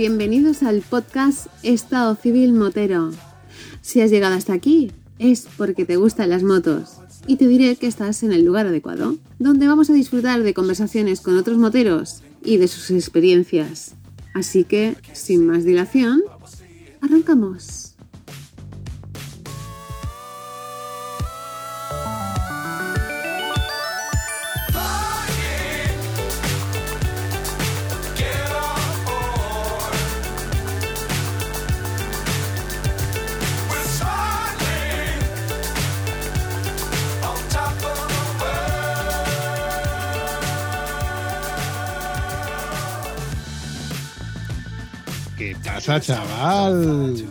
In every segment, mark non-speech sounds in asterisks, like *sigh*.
bienvenidos al podcast Estado Civil Motero. Si has llegado hasta aquí, es porque te gustan las motos. Y te diré que estás en el lugar adecuado, donde vamos a disfrutar de conversaciones con otros moteros y de sus experiencias. Así que, sin más dilación, arrancamos. Pasa, chaval?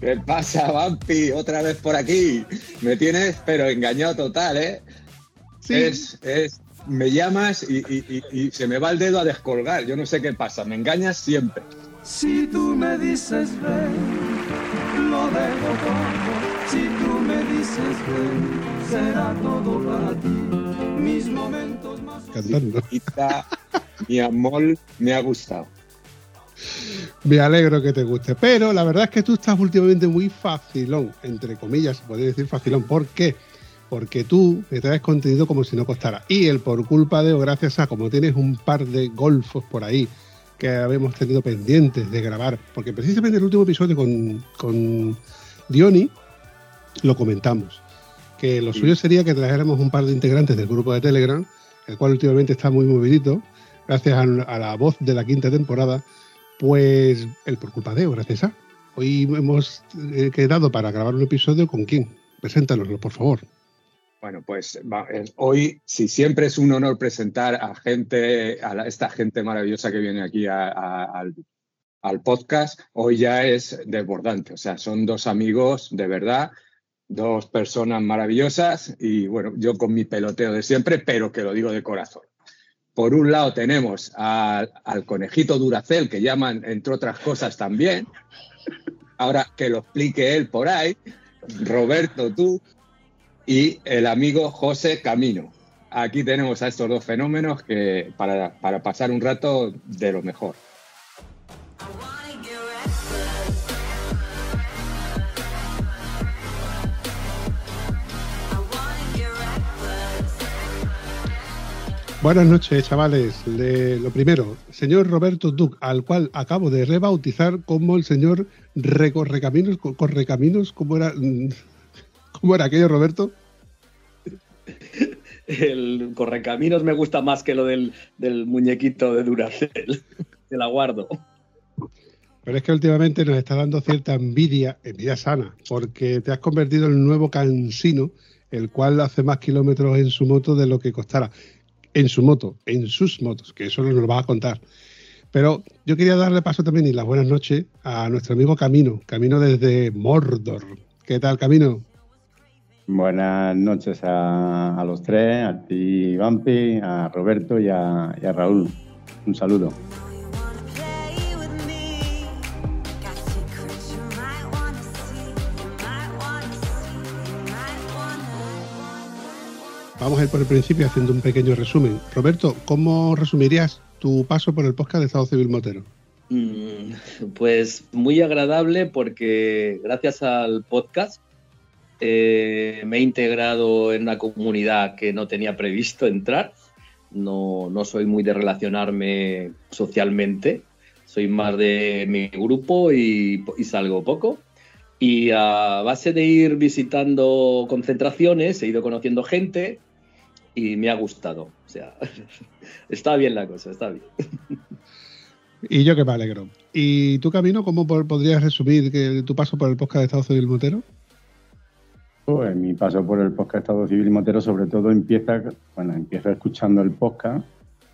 ¿Qué pasa, Vampi? Otra vez por aquí. Me tienes, pero engañado total, ¿eh? Sí. Es, es, me llamas y, se me va el dedo a descolgar. Yo no sé qué pasa. Me engañas siempre. Si tú me dices ven, lo dejo todo. Si tú me dices ven, será todo para ti. Mis momentos más. Cantando. *laughs* Mi amor me ha gustado. Me alegro que te guste. Pero la verdad es que tú estás últimamente muy facilón, entre comillas, se podría decir facilón. ¿Por qué? Porque tú me traes contenido como si no costara. Y el por culpa de o gracias a, como tienes un par de golfos por ahí que habíamos tenido pendientes de grabar, porque precisamente el último episodio con, con Diony lo comentamos, que lo suyo sería que trajéramos un par de integrantes del grupo de Telegram, el cual últimamente está muy movidito, gracias a la voz de la quinta temporada, pues el por culpa de, gracias. Hoy hemos eh, quedado para grabar un episodio con quién. Preséntanoslo, por favor. Bueno, pues hoy, si siempre es un honor presentar a gente, a esta gente maravillosa que viene aquí al, al, podcast, hoy ya es desbordante. O sea, son dos amigos de verdad, dos personas maravillosas y bueno, yo con mi peloteo de siempre, pero que lo digo de corazón. Por un lado tenemos al conejito Duracel, que llaman, entre otras cosas, también. Ahora que lo explique él por ahí. Roberto, tú y el amigo José Camino. Aquí tenemos a estos dos fenómenos que para, para pasar un rato de lo mejor. Buenas noches, chavales. lo primero, señor Roberto Duc, al cual acabo de rebautizar como el señor Recorrecaminos, Correcaminos, ¿cómo era, *laughs* ¿cómo era aquello, Roberto? El Correcaminos me gusta más que lo del, muñequito de Duracell. *laughs* Te la guardo. Pero es que últimamente nos está dando cierta envidia, envidia sana, porque te has convertido en el nuevo cansino, el cual hace más kilómetros en su moto de lo que costara en su moto, en sus motos, que eso nos lo va a contar. Pero yo quería darle paso también y las buenas noches a nuestro amigo Camino, Camino desde Mordor. ¿Qué tal, Camino? Buenas noches a, los tres, a ti, Vampi, a Roberto y a Raúl. Un saludo. Vamos a ir por el principio haciendo un pequeño resumen. Roberto, ¿cómo resumirías tu paso por el podcast de Estado Civil Motero? Mm, pues muy agradable porque gracias al podcast eh, me he integrado en una comunidad que no tenía previsto entrar. No, soy muy de relacionarme socialmente, soy más de mi grupo y salgo poco. Y a base de ir visitando concentraciones, he ido conociendo gente, y me ha gustado. O sea, *laughs* está bien la cosa, está bien. Y yo que me alegro. ¿Y tu camino, cómo podrías resumir que tu paso por el podcast de Estado Civil Motero? Pues mi paso por el podcast de Estado Civil Motero sobre todo empieza, bueno, empieza escuchando el podcast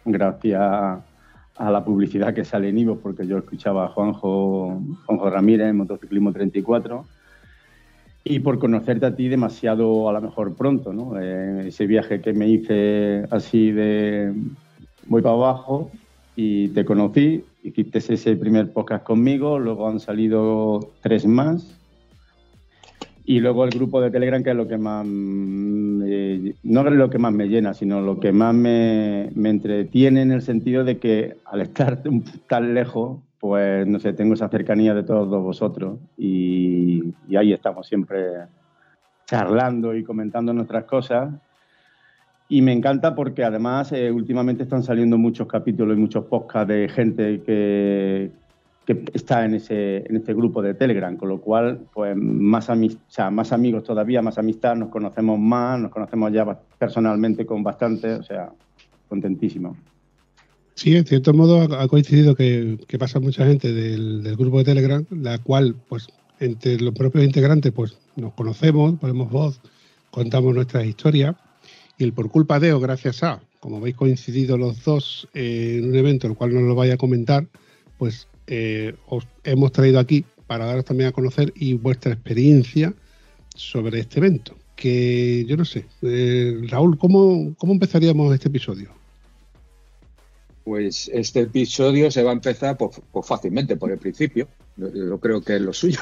gracias a la publicidad que sale en Ivo, porque yo escuchaba a Juanjo, Juanjo Ramírez en Motociclismo 34 y por conocerte a ti demasiado a lo mejor pronto, ¿no? Eh, ese viaje que me hice así de voy para abajo y te conocí, hiciste ese primer podcast conmigo, luego han salido tres más y luego el grupo de Telegram que es lo que más, no es lo que más me llena, sino lo que más me, me entretiene en el sentido de que al estar tan lejos pues no sé, tengo esa cercanía de todos vosotros y, ahí estamos siempre charlando y comentando nuestras cosas. Y me encanta porque además eh, últimamente están saliendo muchos capítulos y muchos podcasts de gente que, que está en ese, en este grupo de Telegram, con lo cual, pues más, más amigos todavía, más amistad, nos conocemos más, nos conocemos ya personalmente con bastante, o sea, contentísimo. Sí, en cierto modo ha coincidido que, pasa mucha gente del, grupo de Telegram, la cual, pues, entre los propios integrantes, pues nos conocemos, ponemos voz, contamos nuestras historias, y el por culpa de o gracias a, como habéis coincidido los dos en un evento, el cual no lo vaya a comentar, pues eh, os hemos traído aquí para daros también a conocer y vuestra experiencia sobre este evento. Que yo no sé, eh, Raúl, ¿cómo, ¿cómo empezaríamos este episodio? Pues este episodio se va a empezar pues, pues fácilmente por el principio. Yo, creo que es lo suyo.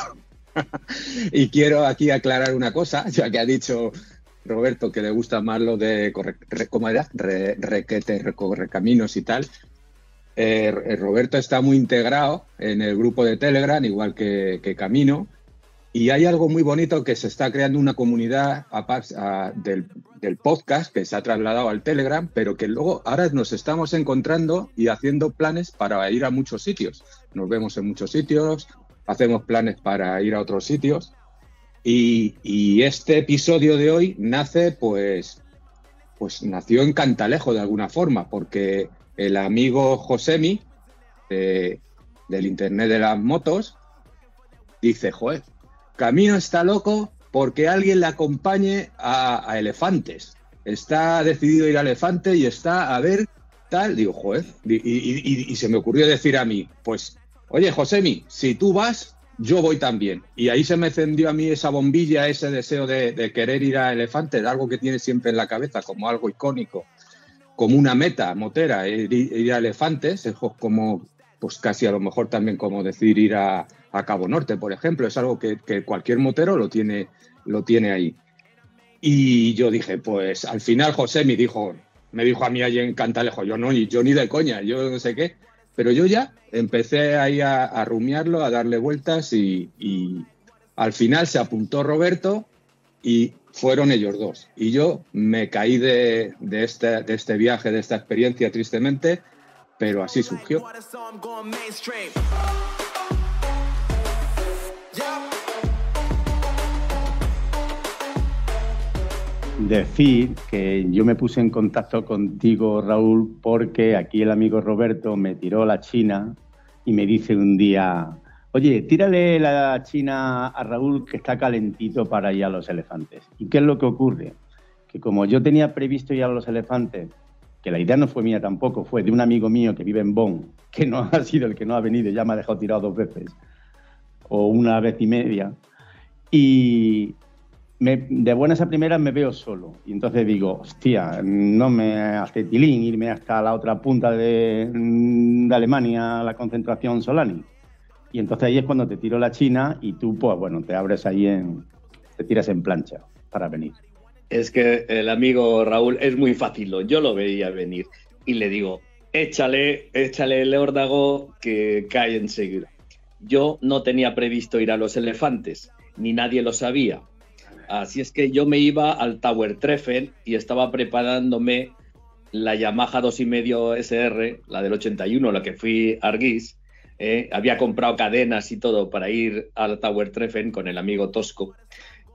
*laughs* y quiero aquí aclarar una cosa, ya que ha dicho Roberto que le gusta más lo de ¿cómo era? requete, recorre caminos y tal. Eh, Roberto está muy integrado en el grupo de Telegram, igual que, Camino, y hay algo muy bonito que se está creando una comunidad del, podcast que se ha trasladado al Telegram, pero que luego ahora nos estamos encontrando y haciendo planes para ir a muchos sitios. Nos vemos en muchos sitios, hacemos planes para ir a otros sitios. Y, este episodio de hoy nace, pues, pues nació en Cantalejo de alguna forma, porque el amigo Josemi del Internet de las Motos dice, joder, Camino está loco porque alguien le acompañe a, elefantes. Está decidido ir a elefantes y está a ver tal. Digo, joder, y, se me ocurrió decir a mí, pues, oye, Josemi, si tú vas, yo voy también. Y ahí se me encendió a mí esa bombilla, ese deseo de, de querer ir a elefantes, algo que tiene siempre en la cabeza como algo icónico como una meta motera, ir, a elefantes, es como, pues casi a lo mejor también como decir ir a, Cabo Norte, por ejemplo, es algo que, cualquier motero lo tiene, lo tiene ahí. Y yo dije, pues al final José me dijo, me dijo a mí allí en Cantalejo, yo no, yo ni de coña, yo no sé qué, pero yo ya empecé ahí a, rumiarlo, a darle vueltas y, al final se apuntó Roberto y fueron ellos dos. Y yo me caí de, este, de este viaje, de esta experiencia, tristemente, pero así surgió. Decir que yo me puse en contacto contigo, Raúl, porque aquí el amigo Roberto me tiró la China y me dice un día, Oye, tírale la china a Raúl que está calentito para ir a los elefantes. ¿Y qué es lo que ocurre? Que como yo tenía previsto ir a los elefantes, que la idea no fue mía tampoco, fue de un amigo mío que vive en Bonn, que no *laughs* ha sido el que no ha venido, ya me ha dejado tirado dos veces, o una vez y media, y de buenas a primeras me veo solo. Y entonces digo, hostia, no me hace tilín irme hasta la otra punta de, Alemania, la concentración Solani. Y entonces ahí es cuando te tiro la China y tú, pues bueno, te abres ahí en. te tiras en plancha para venir. Es que el amigo Raúl es muy fácil, yo lo veía venir y le digo, échale, échale el órdago que cae enseguida. Yo no tenía previsto ir a los elefantes, ni nadie lo sabía. Así es que yo me iba al Tower Treffen y estaba preparándome la Yamaha 2.5 SR, la del 81, la que fui a Arguís, ¿eh? había comprado cadenas y todo para ir al Tower Treffen con el amigo Tosco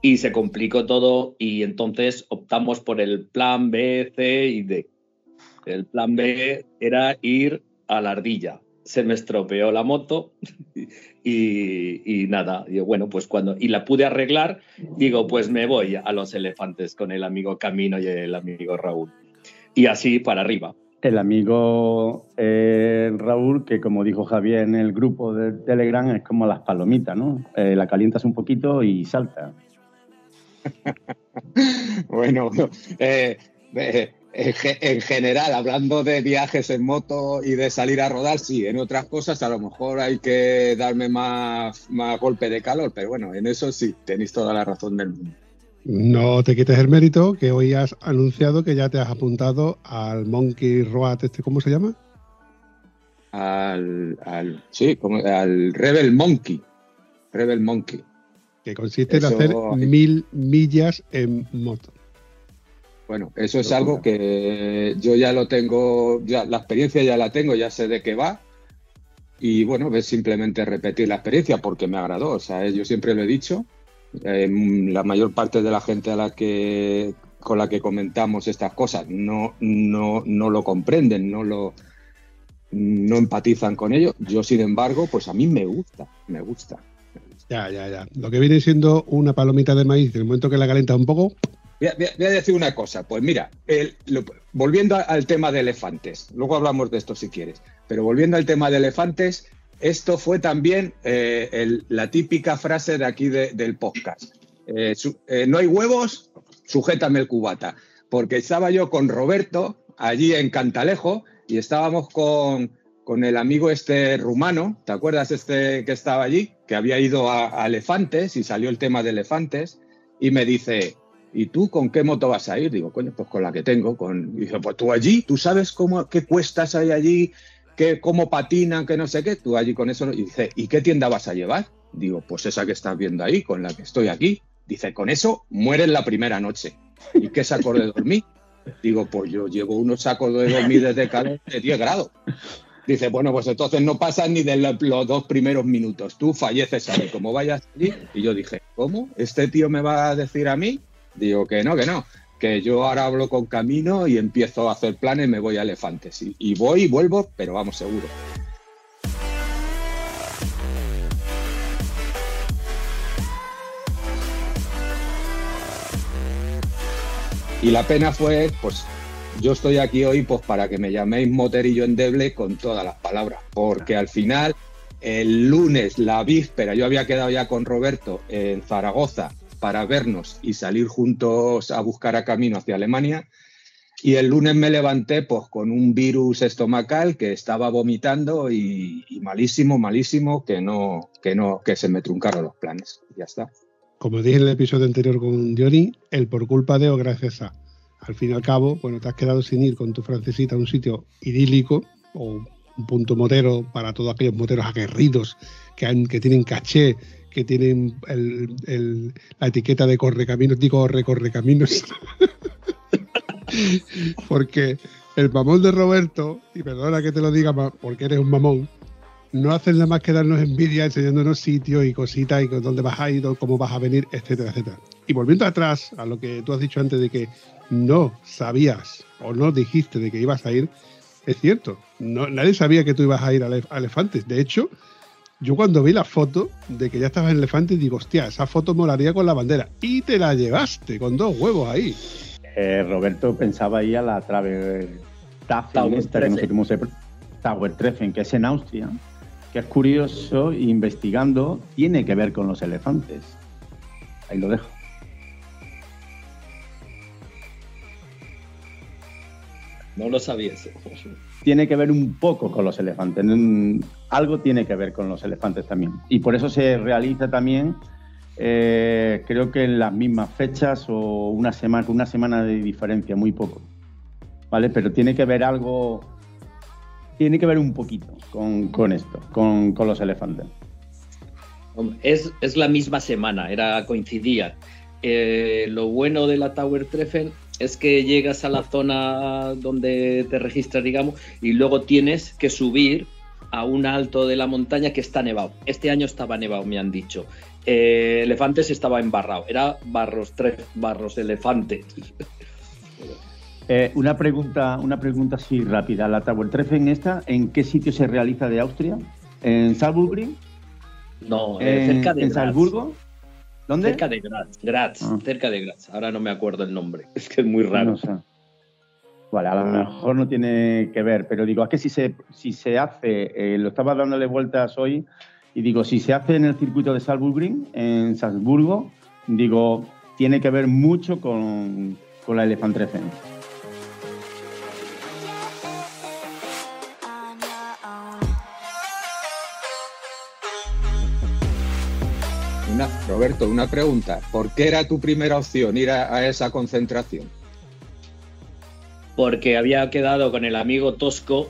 y se complicó todo y entonces optamos por el plan B, C y D. El plan B era ir a la ardilla. Se me estropeó la moto *laughs* y, nada, y bueno, pues cuando y la pude arreglar, digo, pues me voy a los elefantes con el amigo Camino y el amigo Raúl. Y así para arriba el amigo eh, Raúl, que como dijo Javier en el grupo de Telegram, es como las palomitas, ¿no? Eh, la calientas un poquito y salta. *laughs* bueno, eh, en general, hablando de viajes en moto y de salir a rodar, sí, en otras cosas a lo mejor hay que darme más, más golpe de calor, pero bueno, en eso sí, tenéis toda la razón del mundo. No te quites el mérito que hoy has anunciado que ya te has apuntado al Monkey Road, este, ¿cómo se llama? al, al sí, como, al Rebel Monkey. Rebel Monkey. Que consiste en hacer mil millas en moto. Bueno, eso es algo que yo ya lo tengo, ya la experiencia ya la tengo, ya sé de qué va. Y bueno, es simplemente repetir la experiencia porque me agradó. O sea, yo siempre lo he dicho. eh, la mayor parte de la gente a la que con la que comentamos estas cosas no, no, no lo comprenden, no lo no empatizan con ello. Yo, sin embargo, pues a mí me gusta, me gusta. Ya, ya, ya. Lo que viene siendo una palomita de maíz, en el momento que la calienta un poco, Voy a, decir una cosa, pues mira, volviendo al tema de elefantes, luego hablamos de esto si quieres, pero volviendo al tema de elefantes, esto fue también eh, la típica frase de aquí de- del podcast. Eh, eh, no hay huevos, sujétame el cubata, porque estaba yo con Roberto allí en Cantalejo y estábamos con, con el amigo este rumano, ¿te acuerdas este que estaba allí? Que había ido a elefantes y salió el tema de elefantes y me dice, ¿y tú con qué moto vas a ir? Digo, coño, pues con la que tengo. Con... Y dice, pues tú allí, tú sabes cómo, qué cuestas hay allí, qué, cómo patinan, que no sé qué. Tú allí con eso. Y dice, ¿y qué tienda vas a llevar? Digo, pues esa que estás viendo ahí, con la que estoy aquí. Dice, con eso mueres la primera noche. ¿Y qué saco de dormir? Digo, pues yo llevo unos sacos de dormir desde calor de 10 grados. Dice, bueno, pues entonces no pasan ni de los dos primeros minutos. Tú falleces ahí, como vayas allí. Y yo dije, ¿cómo? ¿Este tío me va a decir a mí? Digo que no, que no. Que yo ahora hablo con Camino y empiezo a hacer planes, me voy a Elefantes. Y, y voy y vuelvo, pero vamos, seguro. Y la pena fue, pues, yo estoy aquí hoy pues para que me llaméis moterillo endeble con todas las palabras, porque al final, el lunes, la víspera, yo había quedado ya con Roberto en Zaragoza para vernos y salir juntos a buscar a camino hacia Alemania. Y el lunes me levanté pues con un virus estomacal que estaba vomitando y, y malísimo, malísimo, que no, que no, que se me truncaron los planes. Ya está. como dije en el episodio anterior con Johnny, el por culpa de o gracias a. Al fin y al cabo, bueno, te has quedado sin ir con tu francesita a un sitio idílico o un punto motero para todos aquellos moteros aguerridos que, han- que tienen caché, que tienen la etiqueta de correcaminos, digo recorrecaminos. *laughs* Porque el mamón de Roberto, y perdona que te lo diga porque eres un mamón, no hacen nada más que darnos envidia enseñándonos sitios y cositas y dónde vas a ir, cómo vas a venir, etcétera, etcétera. Y volviendo atrás a lo que tú has dicho antes de que no sabías o no dijiste de que ibas a ir, es cierto, no, nadie sabía que tú ibas a ir a Elefantes. De hecho, yo cuando vi la foto de que ya estabas en Elefantes, digo, hostia, esa foto molaría con la bandera. Y te la llevaste con dos huevos ahí. Eh, Roberto pensaba ir a la Tafen, Tower esta, que no sé 13. cómo se Tower Treffen, que es en Austria, que es curioso, investigando, tiene que ver con los elefantes. Ahí lo dejo. No lo sabías. Tiene que ver un poco con los elefantes. Algo tiene que ver con los elefantes también. Y por eso se realiza también, eh, creo que en las mismas fechas o una semana, una semana de diferencia, muy poco. ¿Vale? Pero tiene que ver algo, tiene que ver un poquito con, con esto, con, con los elefantes. Es, es la misma semana, era coincidía. Eh, lo bueno de la Tower Treffen es que llegas a la zona donde te registras, digamos, y luego tienes que subir a un alto de la montaña que está nevado. Este año estaba nevado, me han dicho. Eh, Elefantes estaba embarrado, era barros, tres barros, elefante. Eh, una pregunta, una pregunta así rápida. La Tower Treffen esta, ¿en qué sitio se realiza de Austria? ¿En Salzburg? No, eh, ¿En, cerca de en Graz. Salzburgo? ¿Dónde? Cerca de Graz, Graz ah. cerca de Graz. Ahora no me acuerdo el nombre, *laughs* es que es muy raro. No. Vale, a lo mejor no tiene que ver, pero digo, es que si se, si se hace, eh, lo estaba dándole vueltas hoy, y digo, si se hace en el circuito de Salzburg, en Salzburgo, digo, tiene que ver mucho con, con la Elephant 13. Roberto, una pregunta. ¿Por qué era tu primera opción ir a, esa concentración? porque había quedado con el amigo Tosco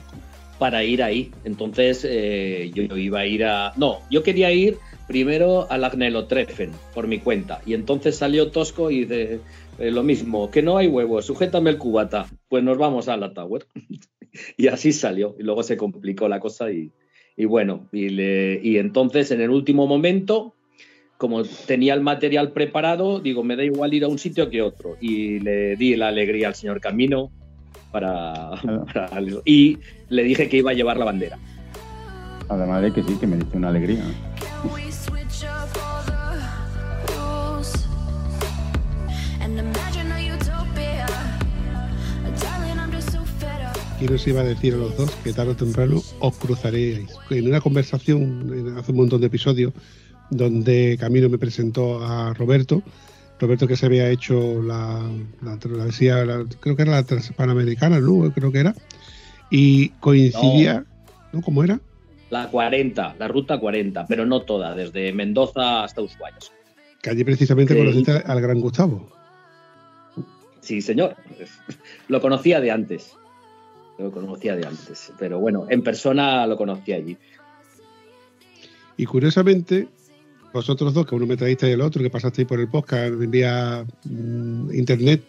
para ir ahí. Entonces eh, yo iba a ir a... No, yo quería ir primero al Agnelotreffen por mi cuenta. Y entonces salió Tosco y dice eh, lo mismo, que no hay huevos, sujétame el cubata. Pues nos vamos a la Tower. *laughs* y así salió. Y luego se complicó la cosa y, bueno, y entonces en el último momento como tenía el material preparado, digo, me da igual ir a un sitio que otro. Y le di la alegría al señor Camino para, *laughs* para y le dije que iba a llevar la bandera. Además de que sí, que me dice una alegría. Y nos iba a decir a los dos que tarde o temprano os cruzaréis. En una conversación hace un montón de episodios donde Camino me presentó a Roberto. Roberto que se había hecho la, la travesía, creo que era la Transpanamericana, ¿no? Creo que era. Y coincidía, ¿no? ¿Cómo era? La 40, la ruta 40, pero no toda, desde Mendoza hasta Ushuaia. Que allí precisamente conociste al gran Gustavo. Sí, señor. *laughs* Lo conocía de antes. Lo conocía de antes. Pero bueno, en persona lo conocí allí. Y curiosamente, vosotros dos, que uno me traíste y el otro, que pasasteis por el podcast vía mm, internet,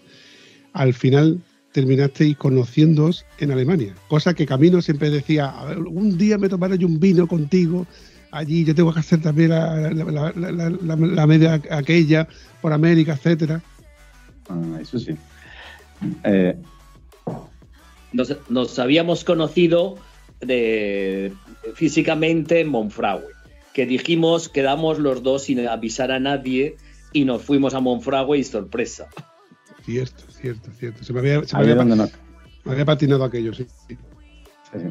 al final terminasteis conociéndoos en Alemania. Cosa que Camino siempre decía, un día me tomaré yo un vino contigo, allí yo tengo que hacer también la, media aquella por América, etcétera. Ah, eso sí. Eh, nos, habíamos conocido físicamente en Monfragüe que dijimos, quedamos los dos sin avisar a nadie y nos fuimos a Monfragüe y sorpresa. Cierto, cierto, cierto. Se me había, se me había, patinado aquello, sí. sí.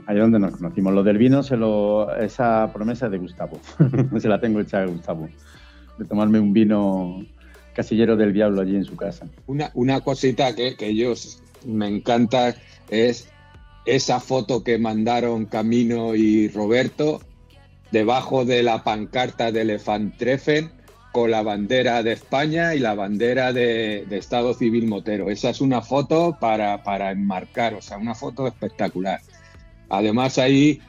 ahí donde nos conocimos. Lo del vino, se lo, esa promesa de Gustavo. *laughs* se la tengo hecha a Gustavo. De tomarme un vino casillero del diablo allí en su casa. Una, una cosita que, que ellos me encanta es esa foto que mandaron Camino y Roberto debajo de la pancarta de Elefantreffen con la bandera de España y la bandera de, Estado Civil Motero. Esa es una foto para, para, enmarcar, o sea, una foto espectacular. Además hay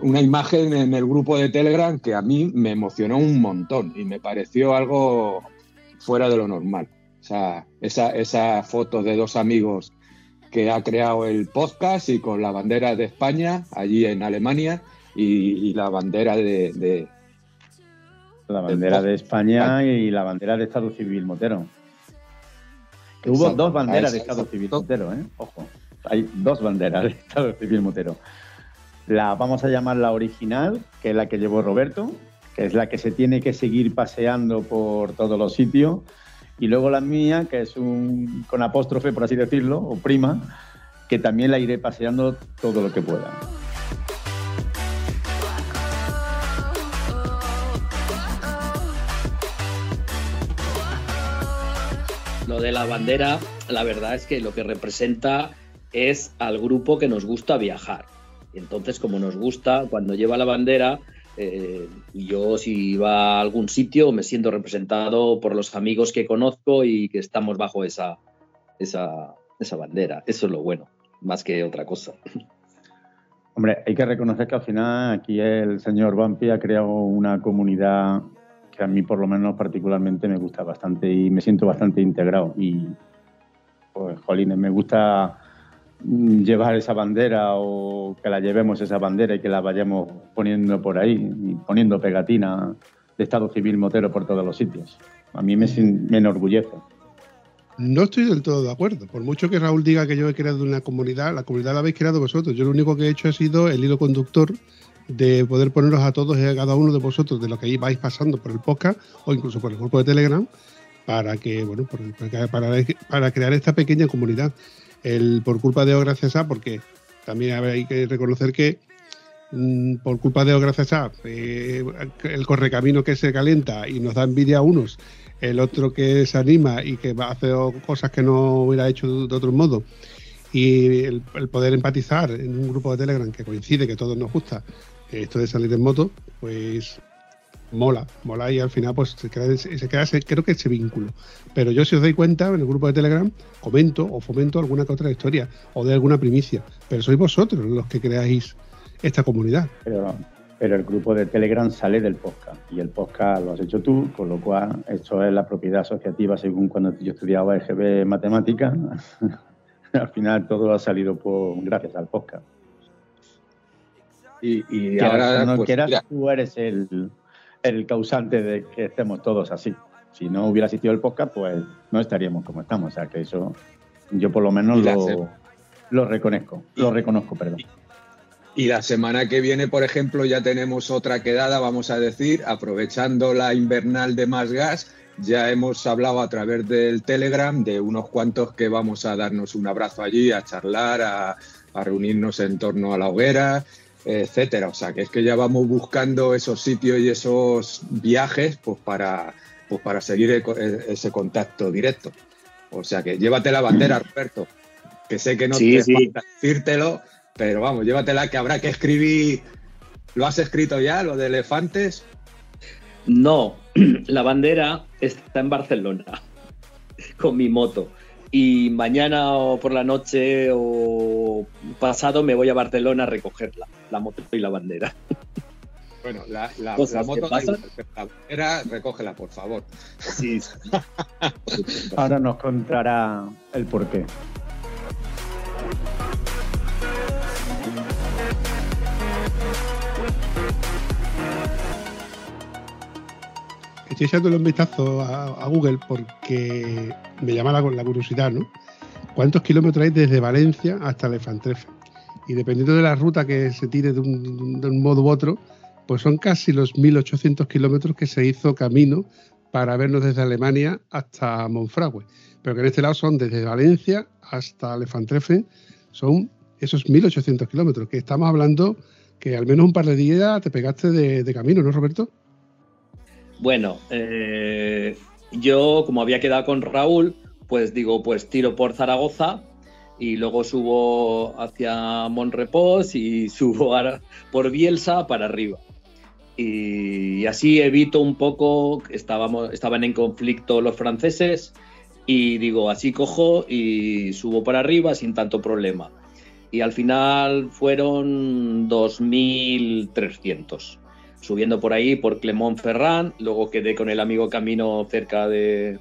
una imagen en el grupo de Telegram que a mí me emocionó un montón y me pareció algo fuera de lo normal. O sea, esa, esa foto de dos amigos que ha creado el podcast y con la bandera de España allí en Alemania y, la bandera de, la bandera de España y la bandera de Estado Civil Motero. hubo dos banderas de Estado Civil Motero, ¿eh? Ojo, hay dos banderas de Estado Civil Motero. La vamos a llamar la original, que es la que llevó Roberto, que es la que se tiene que seguir paseando por todos los sitios, y luego la mía, que es un con apóstrofe, por así decirlo, o prima, que también la iré paseando todo lo que pueda. De la bandera, la verdad es que lo que representa es al grupo que nos gusta viajar. Entonces, como nos gusta, cuando lleva la bandera, eh, yo si iba a algún sitio me siento representado por los amigos que conozco y que estamos bajo esa, esa, esa bandera. Eso es lo bueno, más que otra cosa. Hombre, hay que reconocer que al final aquí el señor Vampi ha creado una comunidad que a mí por lo menos particularmente me gusta bastante y me siento bastante integrado. Y pues, jolines, me gusta mm, llevar esa bandera o que la llevemos esa bandera y que la vayamos poniendo por ahí, y poniendo pegatina de Estado Civil Motero por todos los sitios. A mí me, me enorgullece. No estoy del todo de acuerdo. Por mucho que Raúl diga que yo he creado una comunidad, la comunidad la habéis creado vosotros. Yo lo único que he hecho ha sido el hilo conductor de poder ponerlos a todos y a cada uno de vosotros de lo que vais pasando por el podcast o incluso por el grupo de Telegram para que, bueno, para, para, crear esta pequeña comunidad. El, por culpa de O gracias a, porque también hay que reconocer que mm, por culpa de O gracias a, eh, el correcamino que se calienta y nos da envidia a unos, el otro que se anima y que hacer cosas que no hubiera hecho de otro modo, y el, el, poder empatizar en un grupo de Telegram que coincide, que todos nos gusta, esto de salir en moto, pues mola, mola y al final pues se queda, se queda creo que ese vínculo. Pero yo si os dais cuenta, en el grupo de Telegram comento o fomento alguna que otra historia o de alguna primicia, pero sois vosotros los que creáis esta comunidad. Pero, pero el grupo de Telegram sale del podcast y el podcast lo has hecho tú, con lo cual esto es la propiedad asociativa según cuando yo estudiaba EGB Matemática. *laughs* Al final todo ha salido por, gracias al podcast. Y, ahora, no pues, quieras, mira, tú eres el, el causante de que estemos todos así. Si no hubiera existido el podcast, pues no estaríamos como estamos. O sea que eso yo por lo menos lo, lo reconozco. Lo reconozco, perdón. Y la semana que viene, por ejemplo, ya tenemos otra quedada, vamos a decir, aprovechando la invernal de Más Gas. Ya hemos hablado a través del Telegram de unos cuantos que vamos a darnos un abrazo allí, a charlar, a, a reunirnos en torno a la hoguera, etcétera. O sea, que es que ya vamos buscando esos sitios y esos viajes pues para, pues para seguir ese contacto directo. O sea, que llévate la bandera, Roberto, que sé que no Sí, te sí. falta decírtelo, pero vamos, llévatela que habrá que escribir. ¿Lo has escrito ya, lo de elefantes? No, *clears throat* la bandera está en Barcelona *laughs* con mi moto. Y mañana o por la noche o pasado me voy a Barcelona a recogerla, la moto y la bandera. *laughs* Bueno, la, la, la moto, la bandera, recógela, por favor. Sí, *laughs* Ahora nos contará el porqué. Estoy echándole un vistazo a, Google porque me llama la, la curiosidad, ¿no? ¿Cuántos kilómetros hay desde Valencia hasta Elefantrefe? Y dependiendo de la ruta que se tire de un, modo u otro, pues son casi los 1.800 kilómetros que se hizo camino para vernos desde Alemania hasta Monfragüe. Pero que en este lado son desde Valencia hasta Elefantrefe, son esos 1.800 kilómetros, que estamos hablando que al menos un par de días te pegaste de camino, ¿no, Roberto? Bueno, eh, yo como había quedado con Raúl, pues digo, pues tiro por Zaragoza y luego subo hacia Monrepos y *laughs* subo por Bielsa para arriba. Y así evito un poco, estábamos, estaban en conflicto los franceses y digo, así cojo y subo para arriba sin tanto problema. Y al final fueron 2.300 subiendo por ahí por Clermont Ferrand, luego quedé con el amigo Camino cerca de,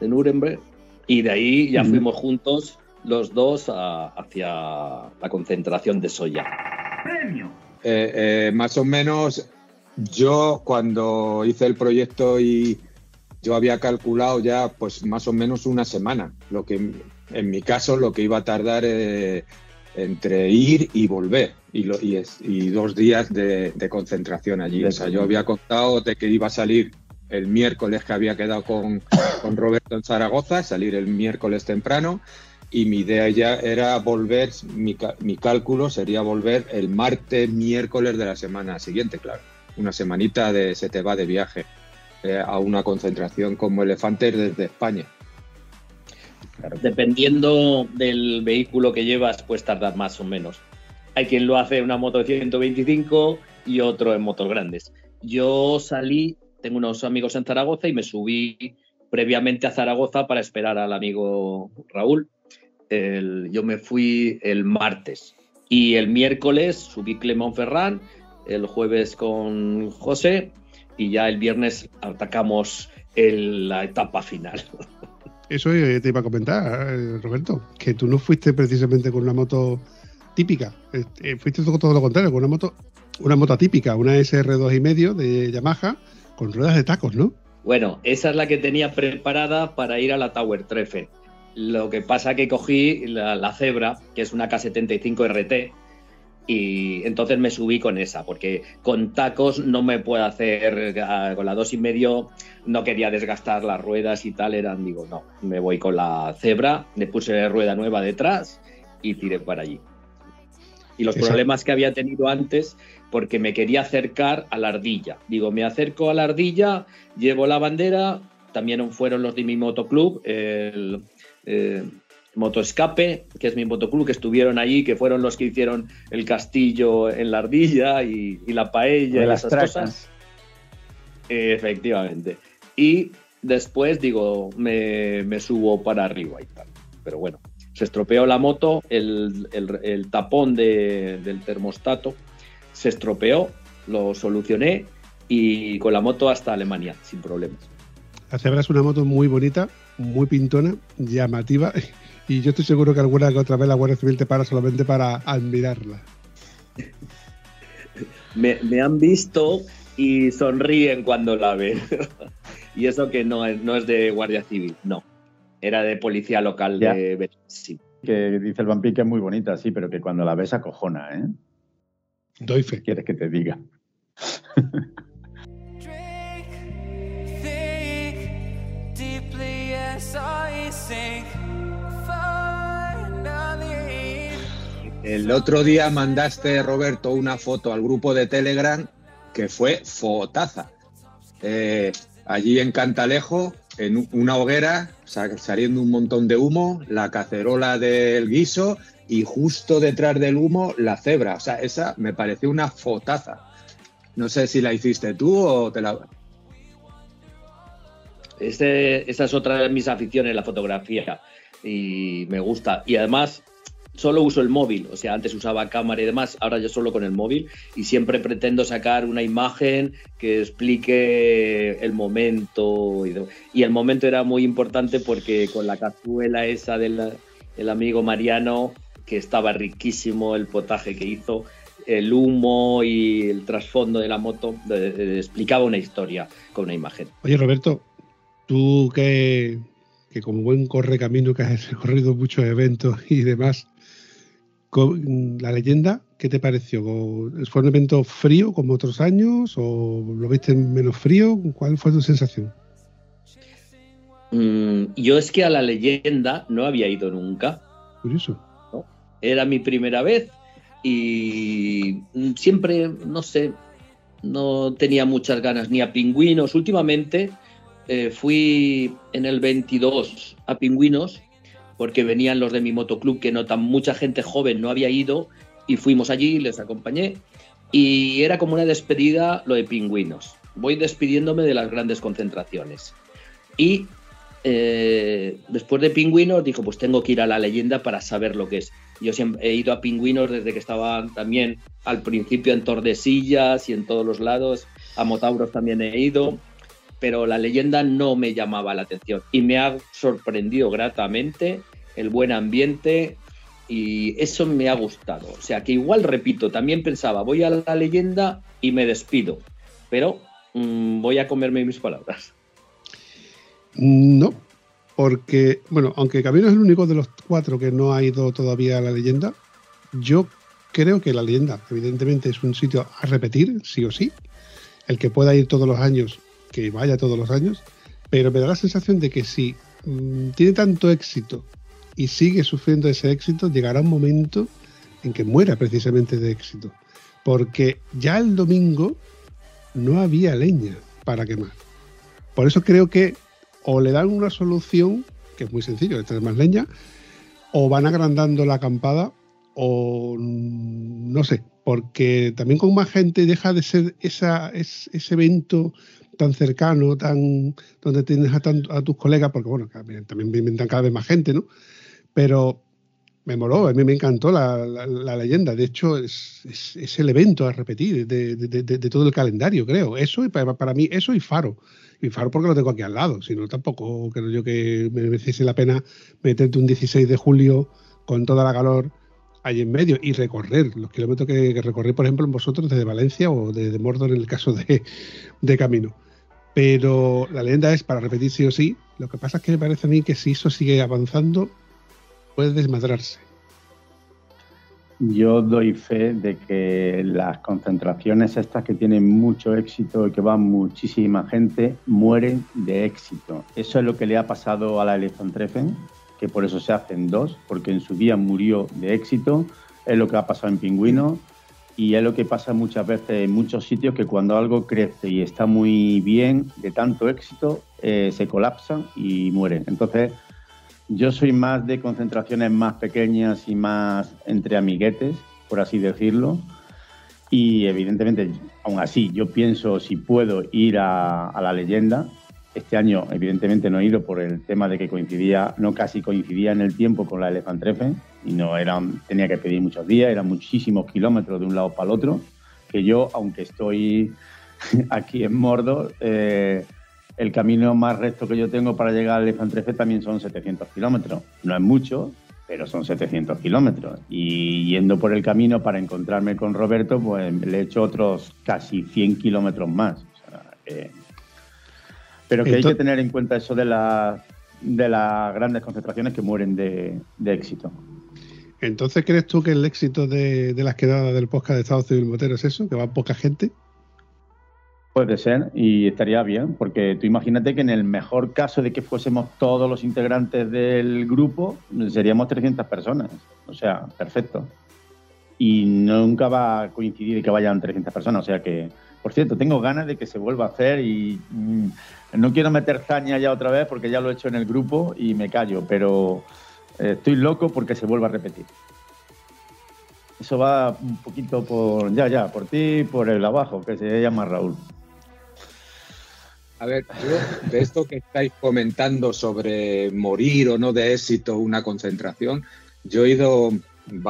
de Nuremberg y de ahí ya fuimos juntos los dos a- hacia la concentración de soya. Eh, eh, más o menos, yo cuando hice el proyecto y yo había calculado ya, pues más o menos una semana, lo que en mi caso lo que iba a tardar eh, entre ir y volver y, lo- y es- y dos días de, de concentración allí. O sea, yo había contado de que iba a salir el miércoles que había quedado con, con Roberto en Zaragoza, salir el miércoles temprano y mi idea ya era volver, mi, mi cálculo sería volver el martes, miércoles de la semana siguiente, claro. Una semanita de se te va de viaje eh, a una concentración como Elefantes desde España. Dependiendo del vehículo que llevas, puedes tardar más o menos. Hay quien lo hace en una moto de 125 y otro en motos grandes. Yo salí, tengo unos amigos en Zaragoza y me subí previamente a Zaragoza para esperar al amigo Raúl. Yo me fui el martes y el miércoles subí Clermont Ferrand, el jueves con José y ya el viernes atacamos la etapa final. *laughs* Eso te iba a comentar, eh, Roberto, que tú no fuiste precisamente con una moto típica, eh, fuiste todo, lo contrario, con una moto, una moto típica, una SR2 y medio de Yamaha con ruedas de tacos, ¿no? Bueno, esa es la que tenía preparada para ir a la Tower Trefe. Lo que pasa que cogí la, la Zebra, que es una K75 RT, y entonces me subí con esa, porque con tacos no me puedo hacer, ah, con la dos y medio no quería desgastar las ruedas y tal, eran, digo, no, me voy con la Zebra, le puse rueda nueva detrás y tiré para allí. Y los problemas que había tenido antes, porque me quería acercar a la ardilla. Digo, me acerco a la ardilla, llevo la bandera, también fueron los de mi motoclub, el eh, Motoescape, que es mi motoclub, que estuvieron allí, que fueron los que hicieron el castillo en la ardilla y, y la paella y las esas tracas. cosas. Efectivamente. Y después, digo, me, me subo para arriba y tal. Pero bueno, se estropeó la moto, el, el- el tapón de- del termostato se estropeó, lo solucioné y con la moto hasta Alemania, sin problemas. Es una moto muy bonita, muy pintona, llamativa *laughs* y yo estoy seguro que alguna que otra vez la Guardia Civil te para solamente para admirarla. *laughs* me, me han visto y sonríen cuando la ven. *laughs* y eso que no es, no es de Guardia Civil, no. Era de policía local Ya. de sí. Que dice el vampiro que es muy bonita, sí, pero que cuando la ves acojona, ¿eh? Doy fe. ¿Quieres que te diga? El otro día mandaste, Roberto, una foto al grupo de Telegram que fue fotaza. Eh, allí en Cantalejo, en una hoguera, sa- saliendo un montón de humo, la cacerola del guiso y justo detrás del humo la cebra. O sea, esa me pareció una fotaza. No sé si la hiciste tú o te la... Este- esa es otra de mis aficiones, la fotografía. Y me gusta. Y además, solo uso el móvil. O sea, antes usaba cámara y demás, ahora yo solo con el móvil. Y siempre pretendo sacar una imagen que explique el momento. Y, el momento era muy importante porque con la cazuela esa del el amigo Mariano, que estaba riquísimo el potaje que hizo, el humo y el trasfondo de la moto, explicaba una historia con una imagen. Oye, Roberto, tú que, que como buen correcamino que has recorrido muchos eventos y demás, la leyenda, ¿qué te pareció? ¿Fue un evento frío como otros años o lo viste menos frío? ¿Cuál fue tu sensación? Mm, yo es que a la leyenda no había ido nunca. Curioso. Era mi primera vez y siempre, no sé, no tenía muchas ganas ni a pingüinos. Últimamente eh, fui en el 22 a pingüinos porque venían los de mi motoclub que no tan mucha gente joven no había ido y fuimos allí, les acompañé y era como una despedida lo de pingüinos. Voy despidiéndome de las grandes concentraciones. Y eh, después de Pingüinos dijo, pues tengo que ir a la leyenda para saber lo que es. Yo siempre he ido a Pingüinos desde que estaba también al principio en Tordesillas y en todos los lados. A Motauros también he ido, pero la leyenda no me llamaba la atención. Y me ha sorprendido gratamente el buen ambiente y eso me ha gustado. O sea que igual repito, también pensaba, voy a la leyenda y me despido, pero mm, voy a comerme mis palabras. No, porque, bueno, aunque Camino es el único de los cuatro que no ha ido todavía a la leyenda, yo creo que la leyenda, evidentemente, es un sitio a repetir, sí o sí. El que pueda ir todos los años, que vaya todos los años, pero me da la sensación de que si mm, tiene tanto éxito y sigue sufriendo ese éxito, llegará un momento en que muera precisamente de éxito. Porque ya el domingo no había leña para quemar. Por eso creo que o le dan una solución, que es muy sencillo, tener más leña, o van agrandando la acampada, o no sé, porque también con más gente deja de ser esa, es- ese evento tan cercano, tan donde tienes a, tan- a tus colegas, porque bueno, también también inventan cada vez más gente, ¿no? Pero me moló, a mí me encantó la, la- la leyenda. De hecho, es, es- el evento a repetir de, todo el calendario, creo. Eso y para, para mí, eso y Faro. Y Faro porque lo tengo aquí al lado, si no tampoco creo yo que me mereciese la pena meterte un 16 de julio con toda la calor ahí en medio y recorrer los kilómetros que, que recorrí, por ejemplo, vosotros desde Valencia o desde Mordor en el caso de Camino. Pero la leyenda es para repetir sí o sí. Lo que pasa es que me parece a mí que si eso sigue avanzando, puede desmadrarse. Yo doy fe de que las concentraciones estas que tienen mucho éxito y que van muchísima gente mueren de éxito. Eso es lo que le ha pasado a la Elephant Treffen, que por eso se hacen dos, porque en su día murió de éxito. Es lo que ha pasado en Pingüino y es lo que pasa muchas veces en muchos sitios que cuando algo crece y está muy bien, de tanto éxito, eh, se colapsan y mueren. Entonces, yo soy más de concentraciones más pequeñas y más entre amiguetes, por así decirlo. Y evidentemente, aún así, yo pienso si puedo ir a, a la leyenda. Este año, evidentemente, no he ido por el tema de que coincidía, no casi coincidía en el tiempo con la Elephant Treffen y no eran, tenía que pedir muchos días, eran muchísimos kilómetros de un lado para el otro, que yo, aunque estoy *laughs* aquí en Mordor, eh, el camino más recto que yo tengo para llegar al Elefantrefe también son 700 kilómetros. No es mucho, pero son 700 kilómetros. Y yendo por el camino para encontrarme con Roberto, pues le he hecho otros casi 100 kilómetros más. O sea, eh, pero que hay que tener en cuenta eso de, la- de las grandes concentraciones que mueren de, de éxito. Entonces, ¿crees tú que el éxito de, de las quedadas del podcast de Estado Civil Motero es eso? ¿Que va poca gente? Puede ser y estaría bien, porque tú imagínate que en el mejor caso de que fuésemos todos los integrantes del grupo, seríamos 300 personas. O sea, perfecto. Y nunca va a coincidir que vayan 300 personas. O sea que, por cierto, tengo ganas de que se vuelva a hacer y mm, no quiero meter zaña ya otra vez porque ya lo he hecho en el grupo y me callo, pero eh, estoy loco porque se vuelva a repetir. Eso va un poquito por, ya, ya, por ti por el abajo, que se llama Raúl. A ver, yo de esto que estáis comentando sobre morir o no de éxito una concentración, yo he ido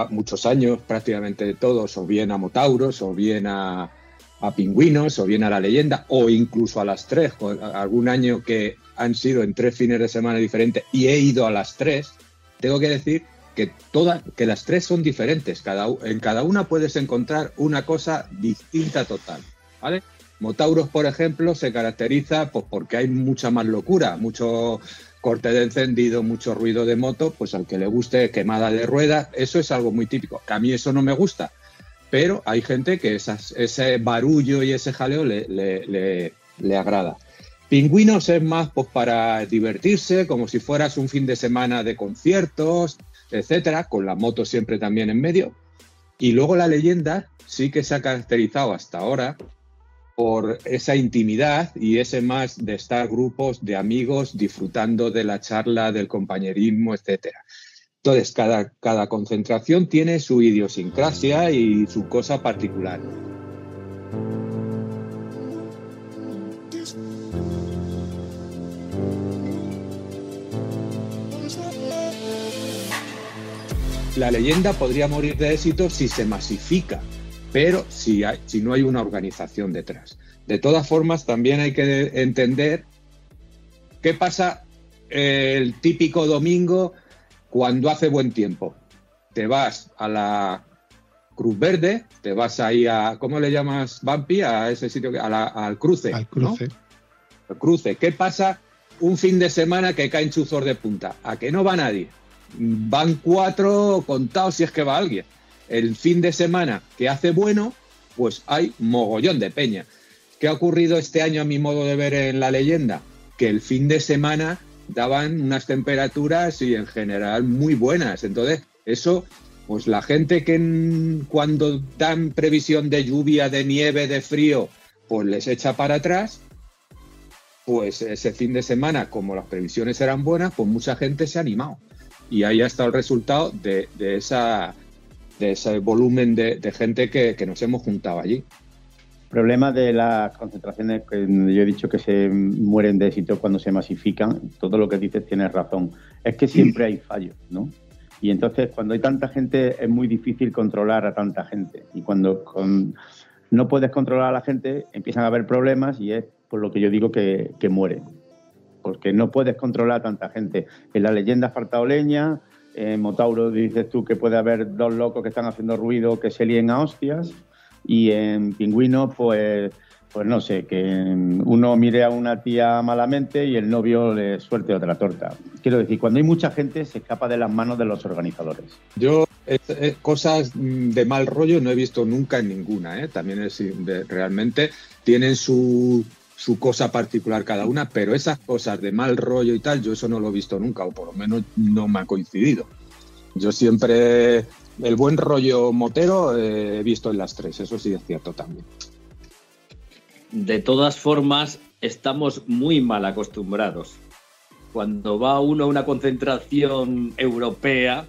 muchos años, prácticamente todos, o bien a Motauros, o bien a, a Pingüinos, o bien a La Leyenda, o incluso a las tres, algún año que han sido en tres fines de semana diferentes y he ido a las tres, tengo que decir que, todas, que las tres son diferentes, cada, en cada una puedes encontrar una cosa distinta total, ¿vale? Motauros, por ejemplo, se caracteriza pues, porque hay mucha más locura, mucho corte de encendido, mucho ruido de moto, pues al que le guste quemada de ruedas, eso es algo muy típico. Que a mí eso no me gusta, pero hay gente que ese barullo y ese jaleo le, le- le- le agrada. Pingüinos es más pues, para divertirse, como si fueras un fin de semana de conciertos, etcétera, con la moto siempre también en medio. Y luego la leyenda sí que se ha caracterizado hasta ahora por esa intimidad y ese más de estar grupos de amigos disfrutando de la charla, del compañerismo, etcétera. Entonces, cada, cada concentración tiene su idiosincrasia y su cosa particular. La leyenda podría morir de éxito si se masifica, pero si, hay- si no hay una organización detrás. De todas formas, también hay que entender qué pasa el típico domingo cuando hace buen tiempo. Te vas a la Cruz Verde, te vas ahí a, ¿cómo le llamas, Vampi? A ese sitio, a la- al cruce. Al ¿no? cruce. El cruce. ¿Qué pasa un fin de semana que caen chuzos de punta? ¿A que no va nadie? Van cuatro contados si es que va alguien. El fin de semana que hace bueno, pues hay mogollón de peña. ¿Qué ha ocurrido este año a mi modo de ver en la leyenda? Que el fin de semana daban unas temperaturas y en general muy buenas. Entonces, eso, pues la gente que en- cuando dan previsión de lluvia, de nieve, de frío, pues les echa para atrás pues ese fin de semana, como las previsiones eran buenas, pues mucha gente se ha animado. Y ahí ha estado el resultado de, de esa, de ese volumen de, gente que nos hemos juntado allí. Problema de las concentraciones que yo he dicho que se mueren de éxito cuando se masifican, todo lo que dices tienes razón. Es que siempre hay fallos, ¿no? Y entonces cuando hay tanta gente es muy difícil controlar a tanta gente. Y cuando con- no puedes controlar a la gente empiezan a haber problemas y es por lo que yo digo que, que mueren. Porque no puedes controlar a tanta gente. En la leyenda ha faltado leña, en Motauro dices tú que puede haber dos locos que están haciendo ruido que se líen a hostias y en Pingüino, pues, pues no sé, que uno mire a una tía malamente y el novio le suelte otra torta. Quiero decir, cuando hay mucha gente se escapa de las manos de los organizadores. Yo cosas mm, de mal rollo no he visto nunca en ninguna, ¿eh? También es realmente tienen su, su cosa particular cada una, pero esas cosas de mal rollo y tal, yo eso no lo he visto nunca, o por lo menos no me ha coincidido. Yo siempre el buen rollo motero eh, he visto en las tres, eso sí es cierto también. De todas formas, estamos muy mal acostumbrados. Cuando va uno a una concentración europea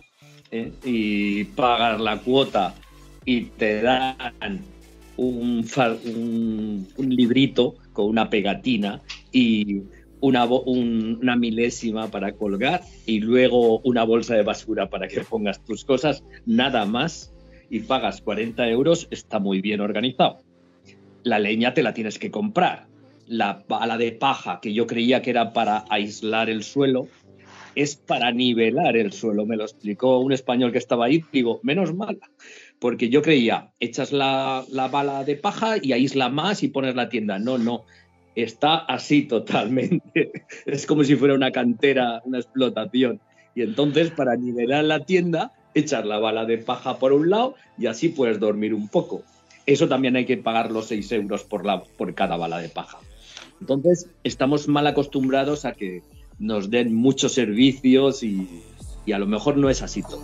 ¿eh? y pagas la cuota y te dan un, un librito con una pegatina y una, una milésima para colgar y luego una bolsa de basura para que pongas tus cosas, nada más, y pagas 40 euros, está muy bien organizado. la leña te la tienes que comprar. La bala de paja, que yo creía que era para aislar el suelo, es para nivelar el suelo. Me lo explicó un español que estaba ahí. Digo, menos mal, porque yo creía, echas la, la bala de paja y aísla más y pones la tienda. No, no, está así totalmente. *laughs* Es como si fuera una cantera, una explotación. Y entonces, para nivelar la tienda, echas la bala de paja por un lado y así puedes dormir un poco. Eso también hay que pagar los 6 euros por, la, por cada bala de paja. Entonces, estamos mal acostumbrados a que nos den muchos servicios y, y a lo mejor no es así todo.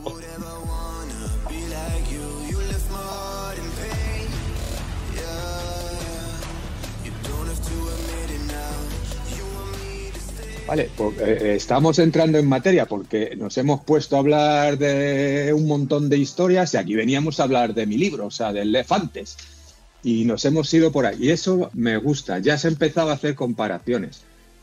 Vale, pues, estamos entrando en materia porque nos hemos puesto a hablar de un montón de historias y aquí veníamos a hablar de mi libro, o sea, de elefantes. Y nos hemos ido por ahí. Y eso me gusta. Ya se empezaba a hacer comparaciones.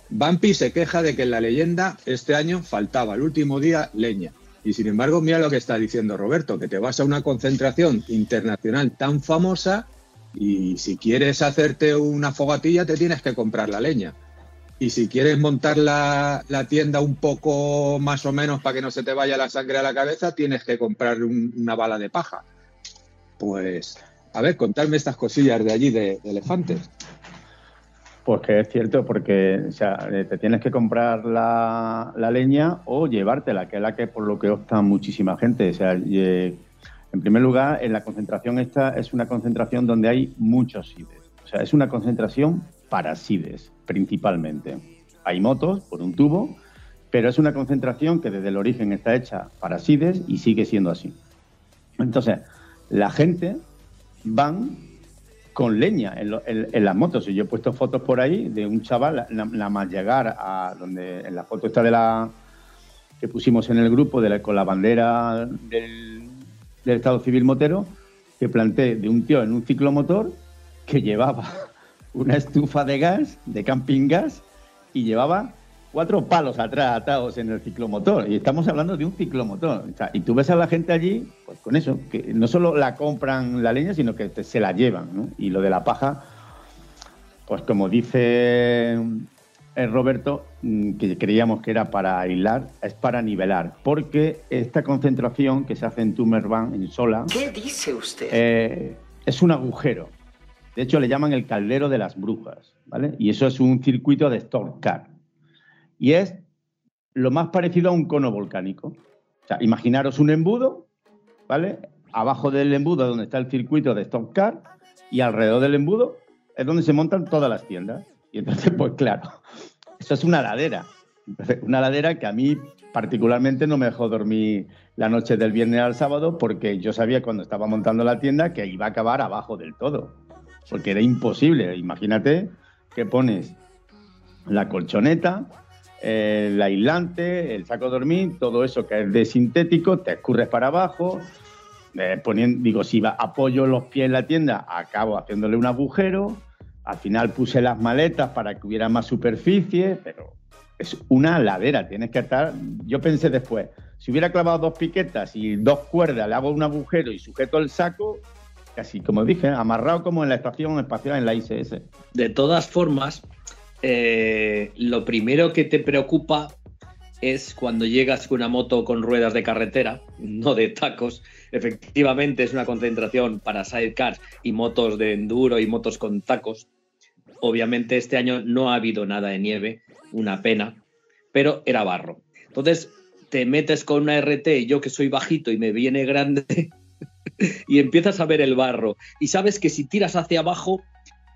Vampi se queja de que en la leyenda este año faltaba el último día leña. Y sin embargo, mira lo que está diciendo Roberto, que te vas a una concentración internacional tan famosa y si quieres hacerte una fogatilla te tienes que comprar la leña. Y si quieres montar la, tienda un poco más o menos para que no se te vaya la sangre a la cabeza, tienes que comprar un- una bala de paja. Pues, a ver, contadme estas cosillas de allí de, elefantes. Pues que es cierto, porque o sea, eh, te tienes que comprar la, leña o llevártela, que es la que por lo que opta muchísima gente. O sea, eh, en primer lugar, en la concentración esta es una concentración donde hay muchos SIDES. O sea, es una concentración para SIDES, principalmente. Hay motos por un tubo, pero es una concentración que desde el origen está hecha para SIDES y sigue siendo así. Entonces, la gente van con leña en, las motos. Y yo he puesto fotos por ahí de un chaval, na- nada más llegar a donde, en la foto esta de la que pusimos en el grupo con la bandera del, del Estado Civil Motero, que planté de un tío en un ciclomotor que llevaba una estufa de gas, de camping gas, y llevaba cuatro palos atrás atados en el ciclomotor. Y estamos hablando de un ciclomotor. O sea, y tú ves a la gente allí, pues con eso, que no solo la compran la leña, sino que te- se la llevan. ¿no? Y lo de la paja, pues como dice eh, Roberto, mm, que creíamos que era para aislar, es para nivelar. Porque esta concentración que se hace en Tumerban, en Sola, ¿Qué dice usted? eh, es un agujero. De hecho, le llaman el caldero de las brujas, ¿vale? Y eso es un circuito de Storm Car. Y es lo más parecido a un cono volcánico. O sea, imaginaros un embudo, ¿vale? Abajo del embudo donde está el circuito de Storm Car y alrededor del embudo es donde se montan todas las tiendas. Y entonces, pues claro, eso es una ladera. Una ladera que a mí particularmente no me dejó dormir la noche del viernes al sábado porque yo sabía cuando estaba montando la tienda que iba a acabar abajo del todo. Porque era imposible. Imagínate que pones la colchoneta, el aislante, el saco de dormir, todo eso que es de sintético, te escurres para abajo. eh, poniendo, digo, si va, apoyo los pies en la tienda, acabo haciéndole un agujero. Al final puse las maletas para que hubiera más superficie, pero es una ladera, tienes que estar. Yo pensé después, si hubiera clavado dos piquetas y dos cuerdas, le hago un agujero y sujeto el saco, casi como dije, amarrado como en la estación espacial en la ISS. De todas formas, eh, lo primero que te preocupa es cuando llegas con una moto con ruedas de carretera, no de tacos. Efectivamente, es una concentración para sidecars y motos de enduro y motos con tacos. Obviamente, este año no ha habido nada de nieve, una pena, pero era barro. Entonces, te metes con una RT, yo que soy bajito y me viene grande, y empiezas a ver el barro. Y sabes que si tiras hacia abajo,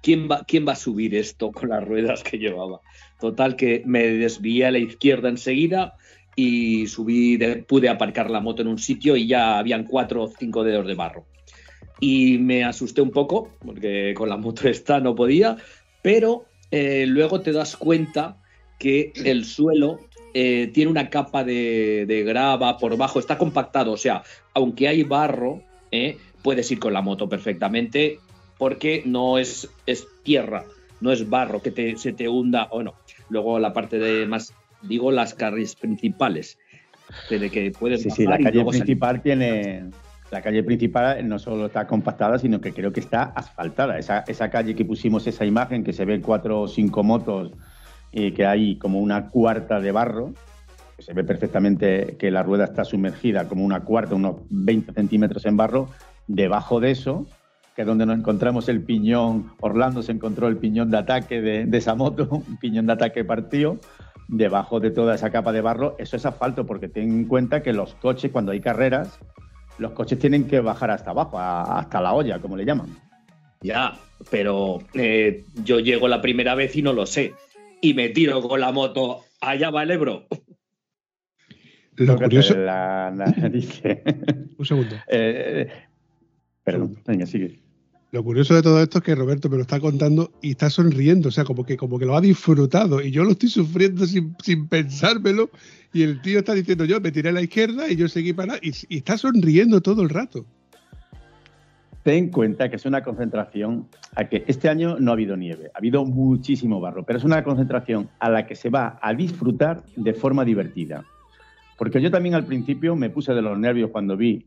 ¿quién va, quién va a subir esto con las ruedas que llevaba? Total, que me desvié a la izquierda enseguida y subí, de- pude aparcar la moto en un sitio y ya habían cuatro o cinco dedos de barro. Y me asusté un poco, porque con la moto esta no podía, pero eh, luego te das cuenta que el suelo eh, tiene una capa de, de grava por bajo, está compactado, o sea, aunque hay barro, eh, puedes ir con la moto perfectamente porque no es, es tierra, no es barro que te, se te hunda o no. Luego la parte de más, digo, las calles principales, de que puedes Sí, sí, la calle salir. principal tiene, La calle principal no solo está compactada, sino que creo que está asfaltada. Esa, esa calle que pusimos esa imagen, que se ven cuatro o cinco motos y que hay como una cuarta de barro, se ve perfectamente que la rueda está sumergida como una cuarta, unos 20 centímetros en barro, debajo de eso, que es donde nos encontramos el piñón, Orlando se encontró el piñón de ataque de, de esa moto, *laughs* un piñón de ataque partido, debajo de toda esa capa de barro, eso es asfalto, porque ten en cuenta que los coches, cuando hay carreras, los coches tienen que bajar hasta abajo, hasta la olla, como le llaman. Ya, pero eh, yo llego la primera vez y no lo sé. Y me tiro con la moto. Allá va el Ebro. Lo Tócate curioso, La nariz. *laughs* un segundo. Eh, perdón, venga, sigue. Lo curioso de todo esto es que Roberto me lo está contando y está sonriendo, o sea, como que, como que lo ha disfrutado y yo lo estoy sufriendo sin, sin pensármelo y el tío está diciendo yo me tiré a la izquierda y yo seguí para y, y está sonriendo todo el rato. Ten en cuenta que es una concentración a que este año no ha habido nieve, ha habido muchísimo barro, pero es una concentración a la que se va a disfrutar de forma divertida. Porque yo también al principio me puse de los nervios cuando vi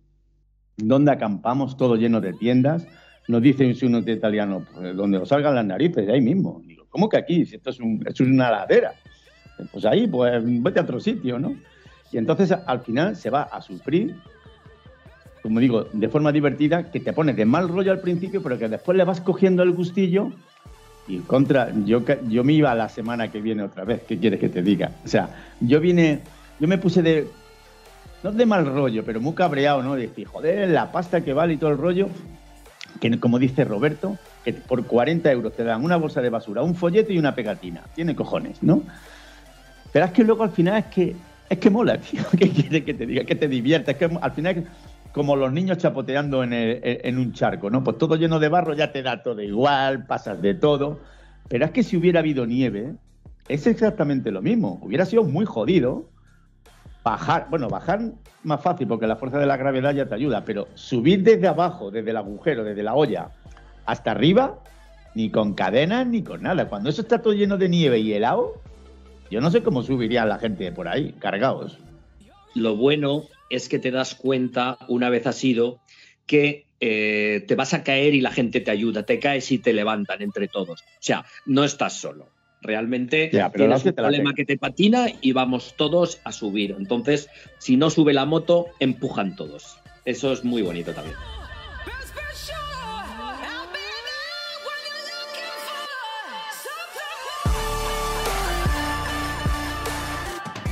dónde acampamos, todo lleno de tiendas. Nos dice un suno italiano, pues, donde os salgan las narices, ahí mismo. Digo, ¿cómo que aquí? Si esto es, un- es una ladera. Pues ahí, pues vete a otro sitio, ¿no? Y entonces al final se va a sufrir como digo, de forma divertida, que te pone de mal rollo al principio, pero que después le vas cogiendo el gustillo y contra, yo, yo me iba la semana que viene otra vez, ¿qué quieres que te diga? O sea, yo vine, yo me puse de, no de mal rollo, pero muy cabreado, ¿no? De decir, joder, la pasta que vale y todo el rollo, que como dice Roberto, que por 40 euros te dan una bolsa de basura, un folleto y una pegatina. Tiene cojones, ¿no? Pero es que luego al final es que es que mola, *laughs* tío. ¿Qué quieres que te diga? Que te divierta. Es que al final es como los niños chapoteando en, el- en un charco, ¿no? Pues todo lleno de barro ya te da todo igual, pasas de todo. Pero es que si hubiera habido nieve, es exactamente lo mismo. Hubiera sido muy jodido bajar, bueno, bajar más fácil porque la fuerza de la gravedad ya te ayuda, pero subir desde abajo, desde el agujero, desde la olla, hasta arriba, ni con cadenas ni con nada. Cuando eso está todo lleno de nieve y helado, yo no sé cómo subiría la gente por ahí, cargados. Lo bueno es que te das cuenta, una vez has ido, que eh, te vas a caer y la gente te ayuda. Te caes y te levantan entre todos. O sea, no estás solo. Realmente Ya, pero tienes un problema que te patina y vamos todos a subir. Entonces, si no sube la moto, empujan todos. Eso es muy bonito también.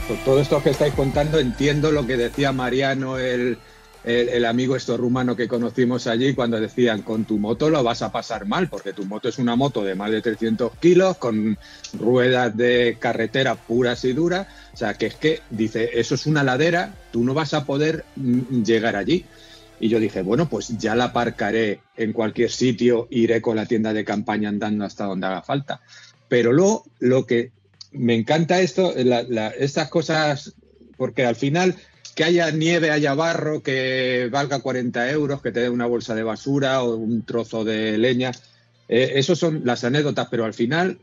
Por todo esto que estáis contando, entiendo lo que decía Mariano, el, el- amigo esto rumano que conocimos allí, cuando decían, con tu moto lo vas a pasar mal, porque tu moto es una moto de más de 300 kilos, con ruedas de carretera puras y duras. O sea, que es que, dice, eso es una ladera, tú no vas a poder mm, llegar allí. Y yo dije, bueno, pues ya la aparcaré en cualquier sitio, iré con la tienda de campaña andando hasta donde haga falta. Pero luego, lo que me encanta esto, la- la- estas cosas, porque al final que haya nieve, haya barro, que valga 40 euros, que te dé una bolsa de basura o un trozo de leña, eh, eso son las anécdotas, pero al final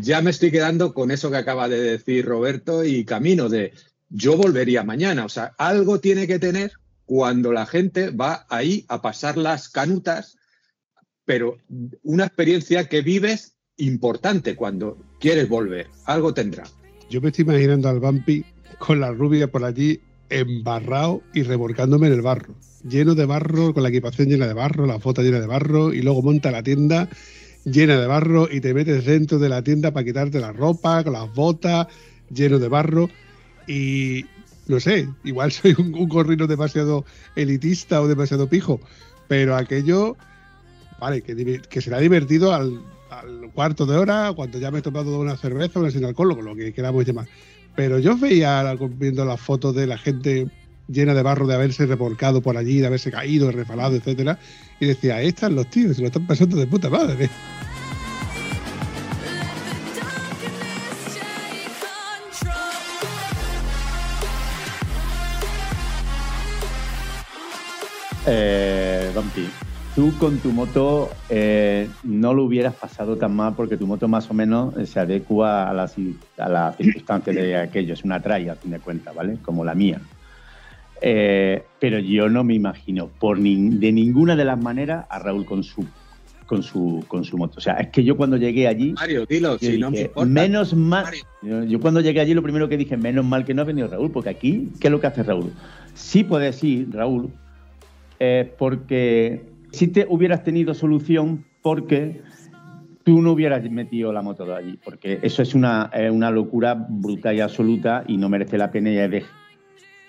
ya me estoy quedando con eso que acaba de decir Roberto y camino de yo volvería mañana. O sea, algo tiene que tener cuando la gente va ahí a pasar las canutas, pero una experiencia que vives importante cuando quieres volver. Algo tendrá. Yo me estoy imaginando al Vampi con la rubia por allí embarrado y revolcándome en el barro. Lleno de barro, con la equipación llena de barro, la foto llena de barro, y luego monta la tienda llena de barro y te metes dentro de la tienda para quitarte la ropa, con las botas, lleno de barro. Y no sé, igual *laughs* soy un, un demasiado elitista o demasiado pijo, pero aquello, vale, que, será divertido al, al cuarto de hora, cuando ya me he tomado una cerveza, una sin alcohol, o lo que queramos llamar. Pero yo veía viendo las fotos de la gente llena de barro de haberse revolcado por allí, de haberse caído, resbalado, etcétera, y decía, ahí están los tíos, se lo están pasando de puta madre. *laughs* Eh, Bumpy, tú con tu moto eh, no lo hubieras pasado tan mal porque tu moto más o menos eh, se adecua a las, a las circunstancias de aquello. Es una trail, a fin de cuentas, ¿vale? Como la mía. Eh, pero yo no me imagino por de ninguna de las maneras a Raúl con su, con su, con su moto. O sea, es que yo cuando llegué allí, Mario, dilo, si no me importa. menos mal. Yo cuando llegué allí, lo primero que dije, menos mal que no ha venido Raúl, porque aquí, ¿qué es lo que hace Raúl? Sí puedes ir, Raúl, eh, porque si te hubieras tenido solución, porque tú no hubieras metido la moto de allí, porque eso es una, eh, una locura brutal y absoluta y no merece la pena y es de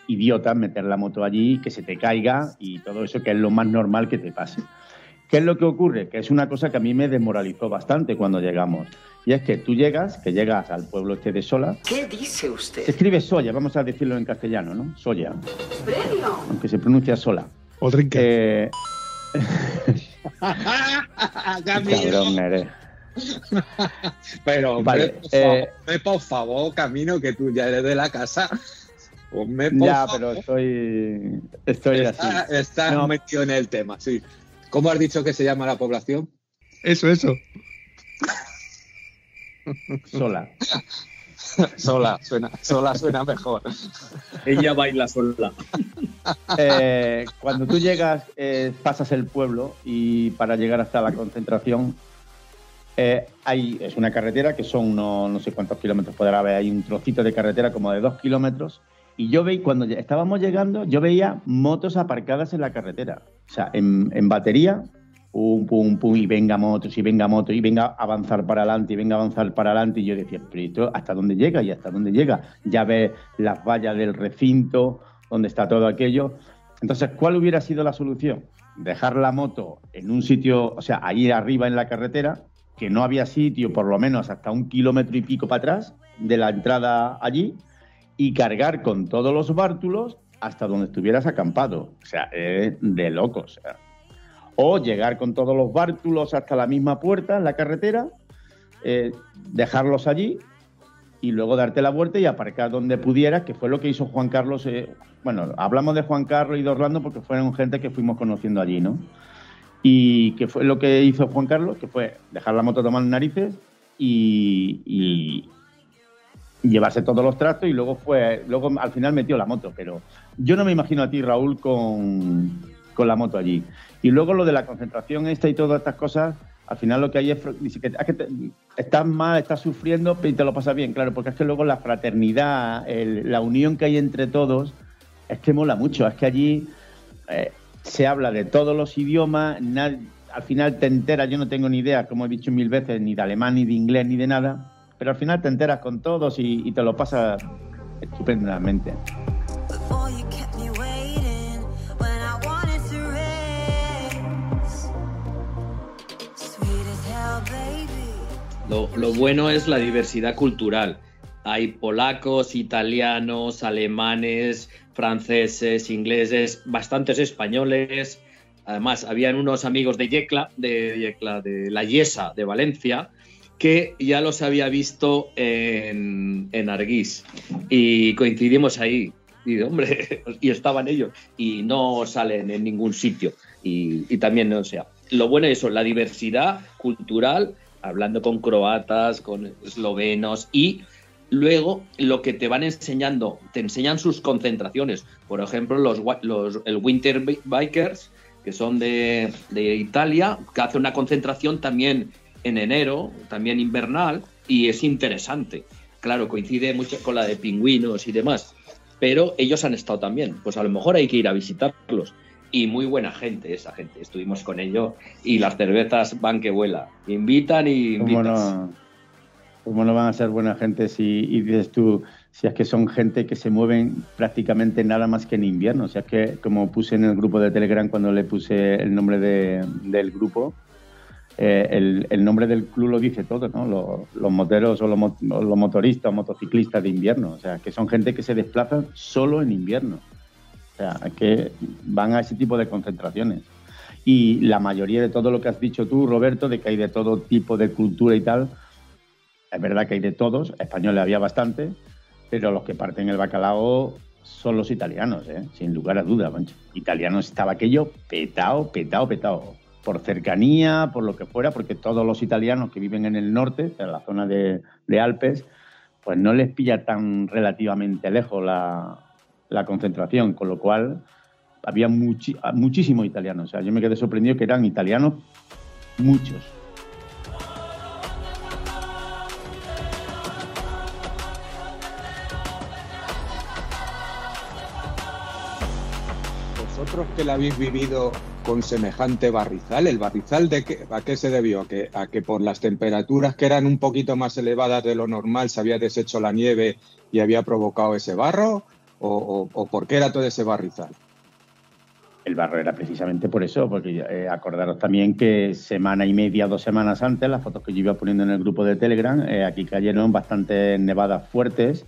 idiota meter la moto allí, que se te caiga y todo eso, que es lo más normal que te pase. ¿Qué es lo que ocurre? Que es una cosa que a mí me desmoralizó bastante cuando llegamos. Y es que tú llegas, que llegas al pueblo este de Sola. ¿Qué dice usted? Se escribe Soya, vamos a decirlo en castellano, ¿no? Soya. Aunque se pronuncia Sola. O. Eh. *laughs* cabrón eres. Pero, Vale, hombre, por, eh, favor, hombre, por favor, Camino, que tú ya eres de la casa. Hombre, por Ya, favor. pero estoy, estoy Está- así. Estás No. metido en el tema, sí. ¿Cómo has dicho que se llama la población? Eso, eso. Sola. *laughs* *laughs* Sola, suena, sola suena mejor. Ella baila sola. Eh, cuando tú llegas, eh, pasas el pueblo y para llegar hasta la concentración, eh, hay, es una carretera que son unos, no sé cuántos kilómetros podrá haber, hay un trocito de carretera como de dos kilómetros. Y yo veía, cuando estábamos llegando, yo veía motos aparcadas en la carretera. O sea, en, en batería, pum, pum, pum, y venga motos, y venga motos, y venga a avanzar para adelante, y venga a avanzar para adelante. Y yo decía, pero ¿esto hasta dónde llega? ¿Y hasta dónde llega? Ya ves las vallas del recinto, donde está todo aquello. Entonces, ¿cuál hubiera sido la solución? Dejar la moto en un sitio, o sea, ahí arriba en la carretera, que no había sitio, por lo menos hasta un kilómetro y pico para atrás de la entrada allí, y cargar con todos los bártulos hasta donde estuvieras acampado. O sea, de locos. O llegar con todos los bártulos hasta la misma puerta en la carretera, eh, dejarlos allí y luego darte la vuelta y aparcar donde pudieras, que fue lo que hizo Juan Carlos. eh, bueno, hablamos de Juan Carlos y de Orlando porque fueron gente que fuimos conociendo allí, ¿no? Y que fue lo que hizo Juan Carlos, que fue dejar la moto tomar narices y, llevarse todos los trastos y luego fue, luego al final metió la moto, pero yo no me imagino a ti, Raúl, con, con la moto allí. Y luego lo de la concentración esta y todas estas cosas, al final lo que hay es, fr- dice que, es te- estás mal, estás sufriendo, pero te lo pasas bien, claro, porque es que luego la fraternidad, el- la unión que hay entre todos, es que mola mucho, es que allí eh, se habla de todos los idiomas, al final te enteras, yo no tengo ni idea, como he dicho mil veces, ni de alemán, ni de inglés, ni de nada, pero al final te enteras con todos y, y te lo pasas estupendamente. Lo, lo bueno es la diversidad cultural. Hay polacos, italianos, alemanes, franceses, ingleses, bastantes españoles. Además, habían unos amigos de Yecla, de Yecla, de la Yesa, de Valencia, que ya los había visto en, en Arguís. Y coincidimos ahí. Y, hombre, *laughs* y estaban ellos. Y no salen en ningún sitio. Y, y también, o sea, lo bueno es eso, la diversidad cultural, hablando con croatas, con eslovenos y luego lo que te van enseñando, te enseñan sus concentraciones. Por ejemplo, los, los el Winter Bi- Bikers, que son de, de Italia, que hace una concentración también en enero, también invernal, y es interesante. Claro, coincide mucho con la de pingüinos y demás, pero ellos han estado también. Pues a lo mejor hay que ir a visitarlos. Y muy buena gente esa gente. Estuvimos con ellos y las cervezas van que vuela. Invitan y ¿Cómo invitan. no, cómo no van a ser buena gente si y dices tú, si es que son gente que se mueven prácticamente nada más que en invierno? O sea, es que como puse en el grupo de Telegram cuando le puse el nombre de- del grupo, eh, el, el nombre del club lo dice todo, ¿no? Los, los moteros o los, los motoristas o motociclistas de invierno. O sea, que son gente que se desplazan solo en invierno. O sea, que van a ese tipo de concentraciones. Y la mayoría de todo lo que has dicho tú, Roberto, de que hay de todo tipo de cultura y tal, es verdad que hay de todos, españoles había bastante, pero los que parten el bacalao son los italianos, ¿eh? sin lugar a dudas. mancho. Italianos estaba aquello petado, petado, petado. Por cercanía, por lo que fuera, porque todos los italianos que viven en el norte, en la zona de, de Alpes, pues no les pilla tan relativamente lejos la, la concentración, con lo cual había muchísimos italianos. O sea, yo me quedé sorprendido que eran italianos muchos. Vosotros que la habéis vivido con semejante barrizal, ¿el barrizal de qué, a qué se debió? ¿A que, ¿A que por las temperaturas que eran un poquito más elevadas de lo normal se había deshecho la nieve y había provocado ese barro? ¿O, por qué era todo ese barrizal? El barro era precisamente por eso, porque eh, acordaros también que semana y media, dos semanas antes, las fotos que yo iba poniendo en el grupo de Telegram, eh, aquí cayeron bastantes nevadas fuertes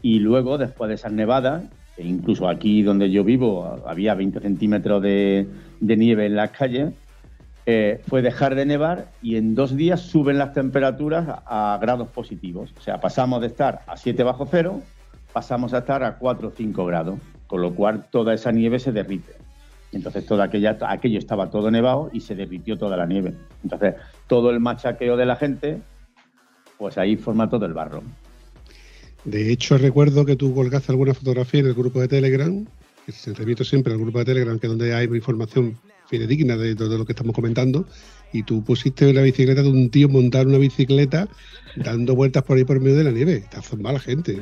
y luego, después de esas nevadas, e incluso aquí donde yo vivo había 20 centímetros de, de nieve en las calles, eh, fue dejar de nevar y en dos días suben las temperaturas a, a grados positivos. O sea, pasamos de estar a 7 bajo cero, pasamos a estar a 4 o 5 grados, con lo cual toda esa nieve se derrite. Entonces todo aquella, aquello estaba todo nevado y se derritió toda la nieve. Entonces todo el machaqueo de la gente, pues ahí forma todo el barro. De hecho, recuerdo que tú colgaste alguna fotografía en el grupo de Telegram, que se remito siempre al grupo de Telegram, que es donde hay información fidedigna de todo lo que estamos comentando, y tú pusiste la bicicleta de un tío montar una bicicleta dando vueltas por ahí por medio de la nieve. Está zumbada la gente. ¿eh?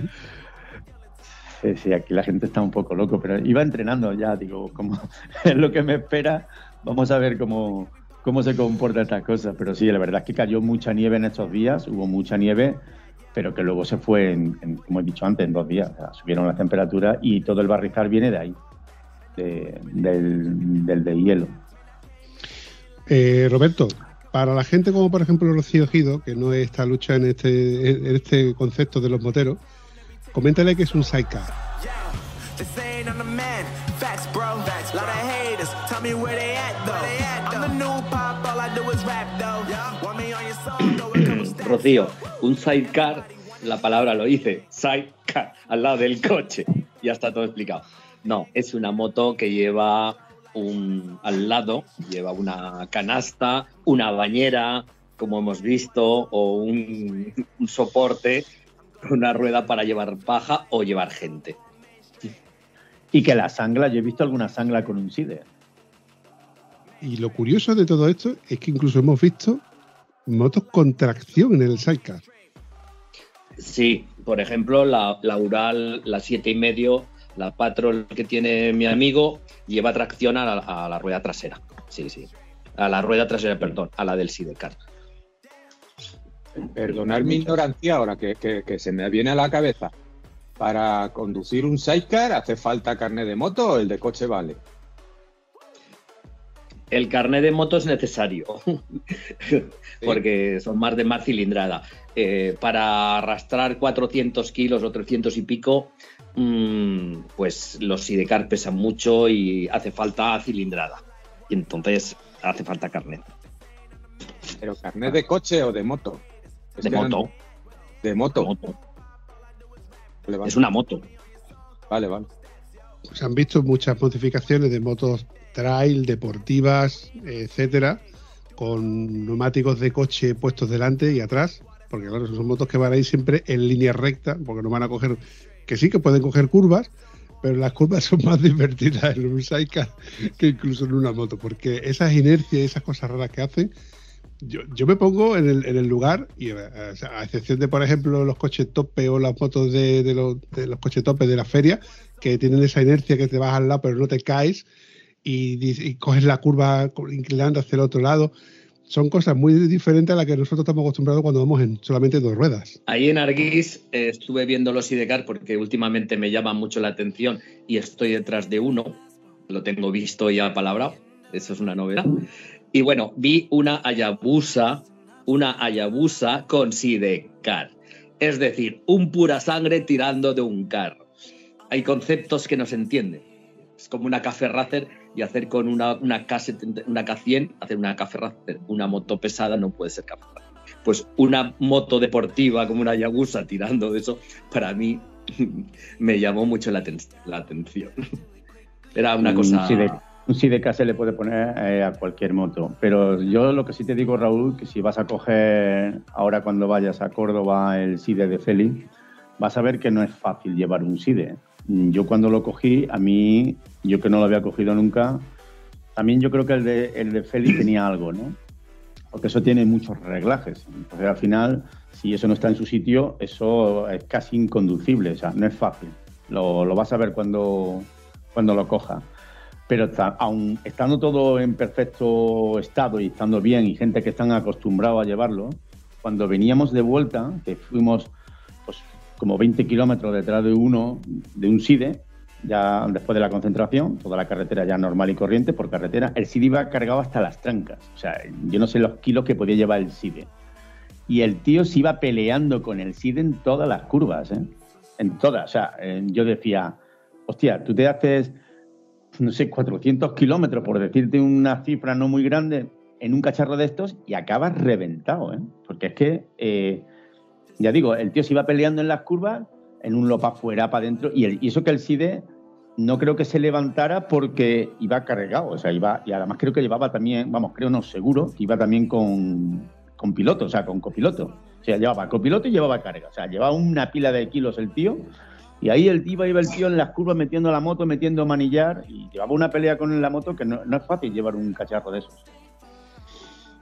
Sí, sí, aquí la gente está un poco loco, pero iba entrenando ya, digo, como *laughs* es lo que me espera, vamos a ver cómo, cómo se comporta estas cosas. Pero sí, la verdad es que cayó mucha nieve en estos días, hubo mucha nieve, pero que luego se fue, en, como he dicho antes, en dos días. Subieron las temperaturas y todo el barrizal viene de ahí, de- del, del de hielo. Eh, Roberto, para la gente como por ejemplo Rocío Gido, que no está lucha en este, en este concepto de los moteros, coméntale que es un sidecar. They saying I'm the man. Facts, bro. Facts, Lot of haters. Tell me where they at, though. I'm the new pop. All I do is rap, though. Want me on your song, though. It comes with Rocío, un sidecar, la palabra lo dice, sidecar, al lado del coche. Ya está todo explicado. No, es una moto que lleva un al lado, lleva una canasta, una bañera, como hemos visto, o un, un soporte, una rueda para llevar paja o llevar gente. Y que la sangla, yo he visto alguna sangla con un SIDE. Y lo curioso de todo esto es que incluso hemos visto motos con tracción en el sidecar. Sí, por ejemplo, la, la Ural, la siete y medio, la Patrol que tiene mi amigo, lleva tracción a la, a la rueda trasera. Sí, sí. A la rueda trasera, perdón, a la del Sidecar. Perdonad mi ignorancia ahora que, que- que se me viene a la cabeza. Para conducir un sidecar hace falta carne de moto o el de coche vale. El carnet de moto es necesario, *laughs* porque son más de más cilindrada. Eh, para arrastrar 400 kilos o 300 y pico, mm, pues los sidecar pesan mucho y hace falta cilindrada. Y entonces hace falta carnet. Pero carne de coche o de moto. Es De moto. De moto. moto. Vale, vale. Es una moto. Vale, vale. Se han visto muchas modificaciones de motos trail, deportivas, etcétera, con neumáticos de coche puestos delante y atrás, porque claro, son motos que van a ir siempre en línea recta, porque no van a coger, que sí que pueden coger curvas, pero las curvas son más *laughs* divertidas en un sidecar que incluso en una moto, porque esas inercias y esas cosas raras que hacen, yo, yo me pongo en el, en el lugar, y eh, sea, a excepción de, por ejemplo, los coches tope o las motos de, de los, coches tope de la feria, que tienen esa inercia que te vas al lado pero no te caes y, y coges la curva inclinando hacia el otro lado. Son cosas muy diferentes a las que nosotros estamos acostumbrados cuando vamos en solamente dos ruedas. Ahí en Arguís eh, estuve viendo los Sidecar porque últimamente me llama mucho la atención y estoy detrás de uno. Lo tengo visto ya palabrado. Eso es una novedad. Y bueno, vi una Hayabusa, una Hayabusa con Sidecar. Es decir, un pura sangre tirando de un carro. Hay conceptos que no se entienden. Es como una café racer y hacer con una, una, K70 una K100, hacer una café racer, una moto pesada no puede ser café racer pues una moto deportiva como una Yagusa tirando de eso, para mí *laughs* me llamó mucho la, aten- la atención. *laughs* Era una cosa... Un SIDE, un SIDEK se le puede poner eh, a cualquier moto. Pero yo lo que sí te digo, Raúl, que si vas a coger ahora cuando vayas a Córdoba el SIDE de Feli, vas a ver que no es fácil llevar un SIDE. yo cuando lo cogí, a mí, yo que no lo había cogido nunca, también yo creo que el de, el de Félix tenía algo, ¿no? Porque eso tiene muchos reglajes. Entonces, al final, si eso no está en su sitio, eso es casi inconducible, o sea, no es fácil. Lo, lo vas a ver cuando, cuando lo coja. Pero aun estando todo en perfecto estado y estando bien y gente que están acostumbrados a llevarlo, cuando veníamos de vuelta, que fuimos pues, como 20 kilómetros detrás de uno, de un SIDE, ya después de la concentración, toda la carretera ya normal y corriente por carretera, el SIDE iba cargado hasta las trancas. O sea, yo no sé los kilos que podía llevar el SIDE. Y el tío se iba peleando con el SIDE en todas las curvas, ¿eh? En todas. O sea, eh, yo decía, hostia, tú te haces, no sé, 400 kilómetros, por decirte una cifra no muy grande, en un cacharro de estos y acabas reventado, ¿eh? Porque es que, eh, ya digo, el tío se iba peleando en las curvas, en un lopa fuera, para adentro, y, y eso que el SIDE no creo que se levantara porque iba cargado, o sea, iba, y además creo que llevaba también, vamos, creo no, seguro, que iba también con, con piloto, o sea, con copiloto. O sea, llevaba copiloto y llevaba carga, o sea, llevaba una pila de kilos el tío, y ahí el tío iba el tío en las curvas metiendo la moto, metiendo manillar, y llevaba una pelea con la moto que no, es fácil llevar un cacharro de esos.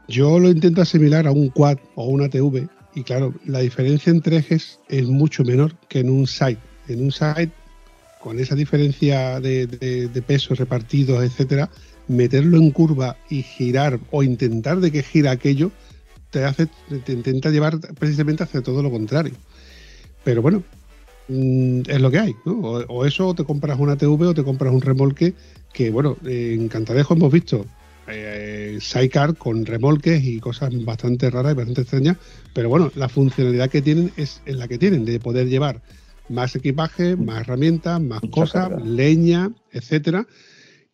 Yo lo intento asimilar a un quad o una TV y claro, la diferencia entre ejes es mucho menor que en un side. En un side, con esa diferencia de, de- de pesos repartidos, etcétera, meterlo en curva y girar o intentar de que gira aquello te hace, te intenta llevar precisamente hacia todo lo contrario. Pero bueno, mm, es lo que hay, ¿no? O, o eso, o te compras una TV o te compras un remolque que, bueno, en Cantadejo hemos visto eh, sidecar con remolques y cosas bastante raras y bastante extrañas, pero bueno, la funcionalidad que tienen es, es la que tienen, de poder llevar más equipaje, más herramientas, más Mucha cosas, carga. leña, etcétera.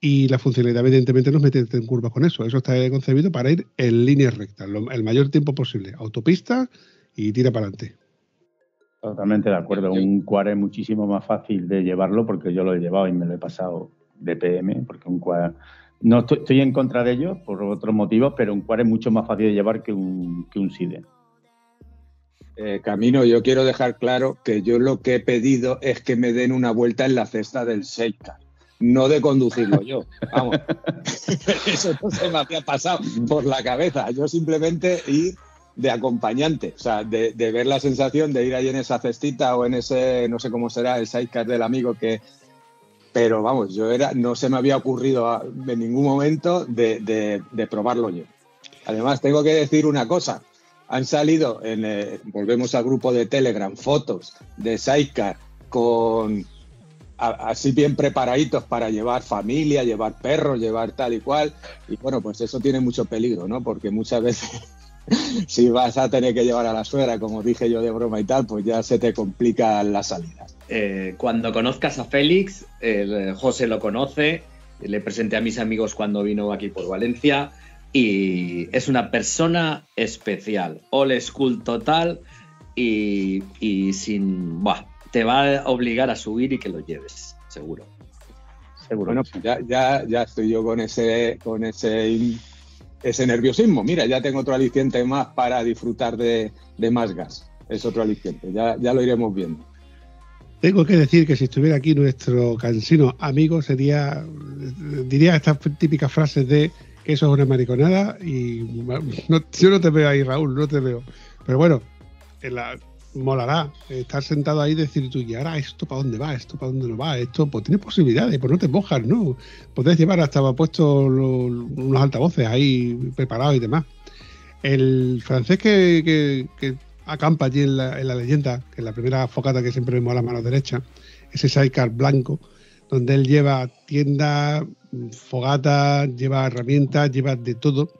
Y la funcionalidad, evidentemente, no es meterte en curvas con eso. Eso está concebido para ir en líneas rectas, lo- el mayor tiempo posible. Autopista y tira para adelante. Totalmente de acuerdo. Un quad es muchísimo más fácil de llevarlo porque yo lo he llevado y me lo he pasado de PM, porque un quad... No estoy, estoy en contra de ellos por otros motivos, pero un quad es mucho más fácil de llevar que un, que un SIDE. Eh, Camino, yo quiero dejar claro que yo lo que he pedido es que me den una vuelta en la cesta del Seika, no de conducirlo yo. Vamos, *laughs* *laughs* eso no se me había pasado por la cabeza. Yo simplemente ir de acompañante, o sea, de, ver la sensación de ir ahí en esa cestita o en ese, no sé cómo será, el sidecar del amigo que... Pero vamos, yo era, no se me había ocurrido en ningún momento de, probarlo yo. Además, tengo que decir una cosa. Han salido, en, eh, volvemos al grupo de Telegram, fotos de Sidecar con así bien preparaditos para llevar familia, llevar perros, llevar tal y cual. Y bueno, pues eso tiene mucho peligro, ¿no? Porque muchas veces *laughs* si vas a tener que llevar a la suegra, como dije yo de broma y tal, pues ya se te complican las salidas. Eh, cuando conozcas a Félix, el José lo conoce, le presenté a mis amigos cuando vino aquí por Valencia y es una persona especial, old school total y, y sin... Te va a obligar a subir y que lo lleves, seguro. Seguro. Bueno, pues ya, ya, ya estoy yo con ese, con ese, ese nerviosismo. Mira, ya tengo otro aliciente más para disfrutar de, más gas. Es otro aliciente, ya, ya lo iremos viendo. Tengo que decir que si estuviera aquí nuestro cansino amigo, sería, diría estas típicas frases de que eso es una mariconada y yo no te veo ahí, Raúl, no te veo. Pero bueno, en la, molará estar sentado ahí y decir tú, y ahora esto para dónde va, esto para dónde no va, esto pues tiene posibilidades, pues no te mojas, ¿no? Podés llevar hasta puesto lo- unos altavoces ahí preparados y demás. El francés que acampa allí en la, en la leyenda, que es la primera focata que siempre vemos a la mano derecha, ese sidecar blanco, donde él lleva tienda, fogata, lleva herramientas, lleva de todo.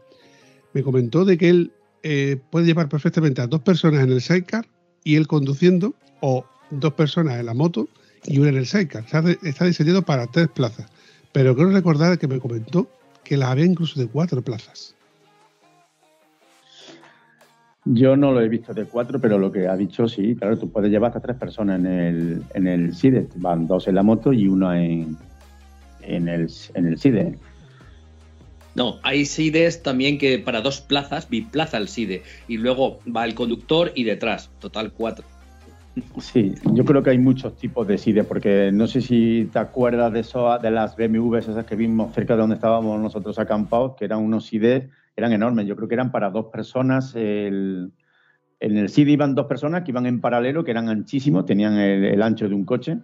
Me comentó de que él eh, puede llevar perfectamente a dos personas en el sidecar y él conduciendo, o dos personas en la moto y una en el sidecar. Está diseñado para tres plazas. Pero quiero recordar que me comentó que las había incluso de cuatro plazas. Yo no lo he visto de cuatro, pero lo que ha dicho sí, claro, tú puedes llevar hasta tres personas en el, en el SIDE. Van dos en la moto y una en, en, el, en el SIDE. No, hay SIDES también que para dos plazas, biplaza el SIDE, y luego va el conductor y detrás, total cuatro. Sí, yo creo que hay muchos tipos de SIDE, porque no sé si te acuerdas de eso, de las BMWs esas que vimos cerca de donde estábamos nosotros acampados, que eran unos SIDE, eran enormes. Yo creo que eran para dos personas. el- en el SIDE iban dos personas que iban en paralelo, que eran anchísimos, tenían el, el ancho de un coche.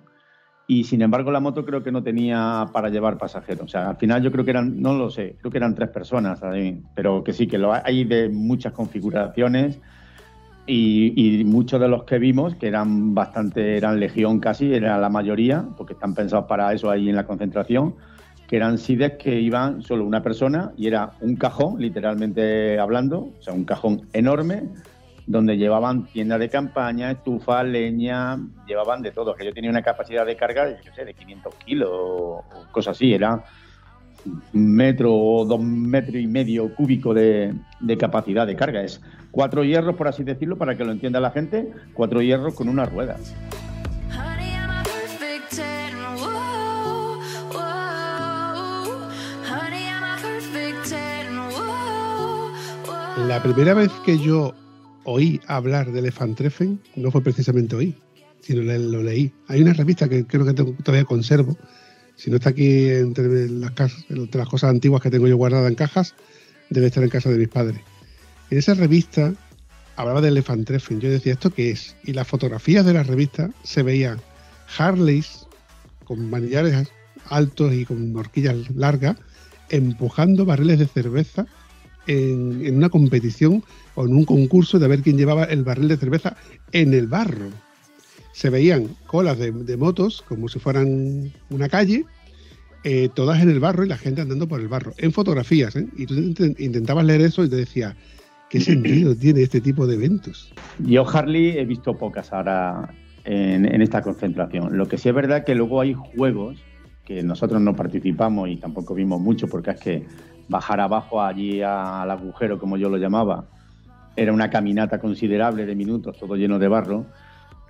Y sin embargo, la moto creo que no tenía para llevar pasajeros. O sea, al final yo creo que eran, no lo sé, creo que eran tres personas pero que sí, que lo hay de muchas configuraciones y, y muchos de los que vimos, que eran bastante, eran legión casi, era la mayoría, porque están pensados para eso ahí en la concentración, que eran SIDES que iban solo una persona y era un cajón, literalmente hablando, o sea, un cajón enorme, donde llevaban tiendas de campaña, estufa, leña, llevaban de todo. Que yo tenía una capacidad de carga, yo sé, de 500 kilos o cosas así, era un metro o dos metros y medio cúbico de, de capacidad de carga. Es cuatro hierros, por así decirlo, para que lo entienda la gente, cuatro hierros con una rueda. Honey, I'm a perfect 10. Whoa, whoa. Honey, I'm a perfect 10. Whoa, whoa. La primera vez que yo oí hablar de Elefantreffen no fue precisamente hoy, sino lo leí. Hay una revista que creo que tengo- todavía conservo, si no está aquí entre las, entre las cosas antiguas que tengo yo guardadas en cajas, debe estar en casa de mis padres. En esa revista hablaba de Elefantreffen. Yo decía, ¿esto qué es? Y las fotografías de la revista se veían Harleys con manillares altos y con horquillas largas empujando barriles de cerveza en, en una competición o en un concurso de ver quién llevaba el barril de cerveza en el barro. Se veían colas de, de motos como si fueran una calle, eh, todas en el barro y la gente andando por el barro, en fotografías. ¿eh? Y tú int- intentabas leer eso y te decía, ¿qué *clears throat* sentido tiene este tipo de eventos? Yo Harley he visto pocas ahora en, en esta concentración. Lo que sí es verdad que luego hay juegos que nosotros no participamos y tampoco vimos mucho porque es que bajar abajo allí al agujero, como yo lo llamaba, era una caminata considerable de minutos, todo lleno de barro.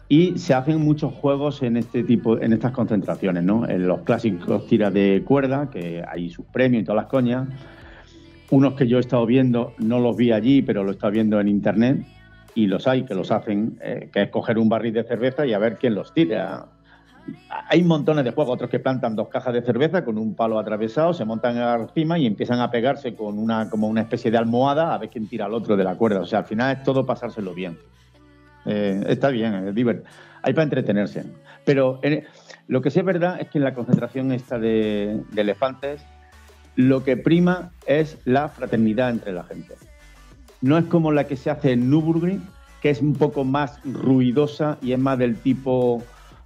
Y se hacen muchos juegos en este tipo, en estas concentraciones, ¿no? En los clásicos tiras de cuerda, que hay sus premios y todas las coñas. Unos que yo he estado viendo, no los vi allí, pero lo he estado viendo en internet, y los hay que los hacen, eh, que es coger un barril de cerveza y a ver quién los tira. Hay montones de juegos, otros que plantan dos cajas de cerveza con un palo atravesado, se montan encima y empiezan a pegarse con una, como una especie de almohada a ver quién tira al otro de la cuerda. O sea, al final es todo pasárselo bien. Eh, está bien, es divert- Hay para entretenerse. Pero eh, lo que sí es verdad es que en la concentración esta de, de elefantes, lo que prima es la fraternidad entre la gente. No es como la que se hace en Nürburgring, que es un poco más ruidosa y es más del tipo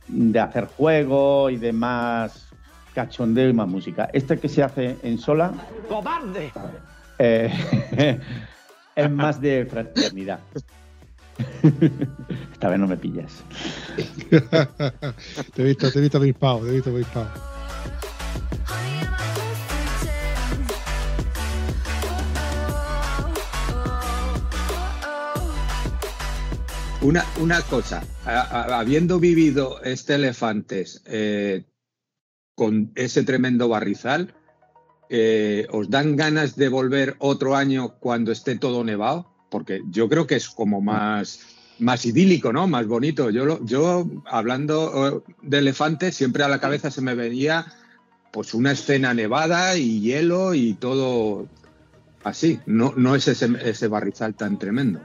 de hacer juegos y de más cachondeo y más música. Esta que se hace en Sola ¡Cobarde! eh, *laughs* es más de fraternidad. *laughs* Esta vez no me pillas. *laughs* te he visto, te he visto avispado, te he visto. Una, una cosa, habiendo vivido este elefantes eh, con ese tremendo barrizal, eh, ¿os dan ganas de volver otro año cuando esté todo nevado? Porque yo creo que es como más, más idílico, ¿no? Más bonito. Yo, lo- yo hablando eh, de elefantes, siempre a la cabeza se me venía pues una escena nevada y hielo y todo así. No, no es ese, ese barrizal tan tremendo.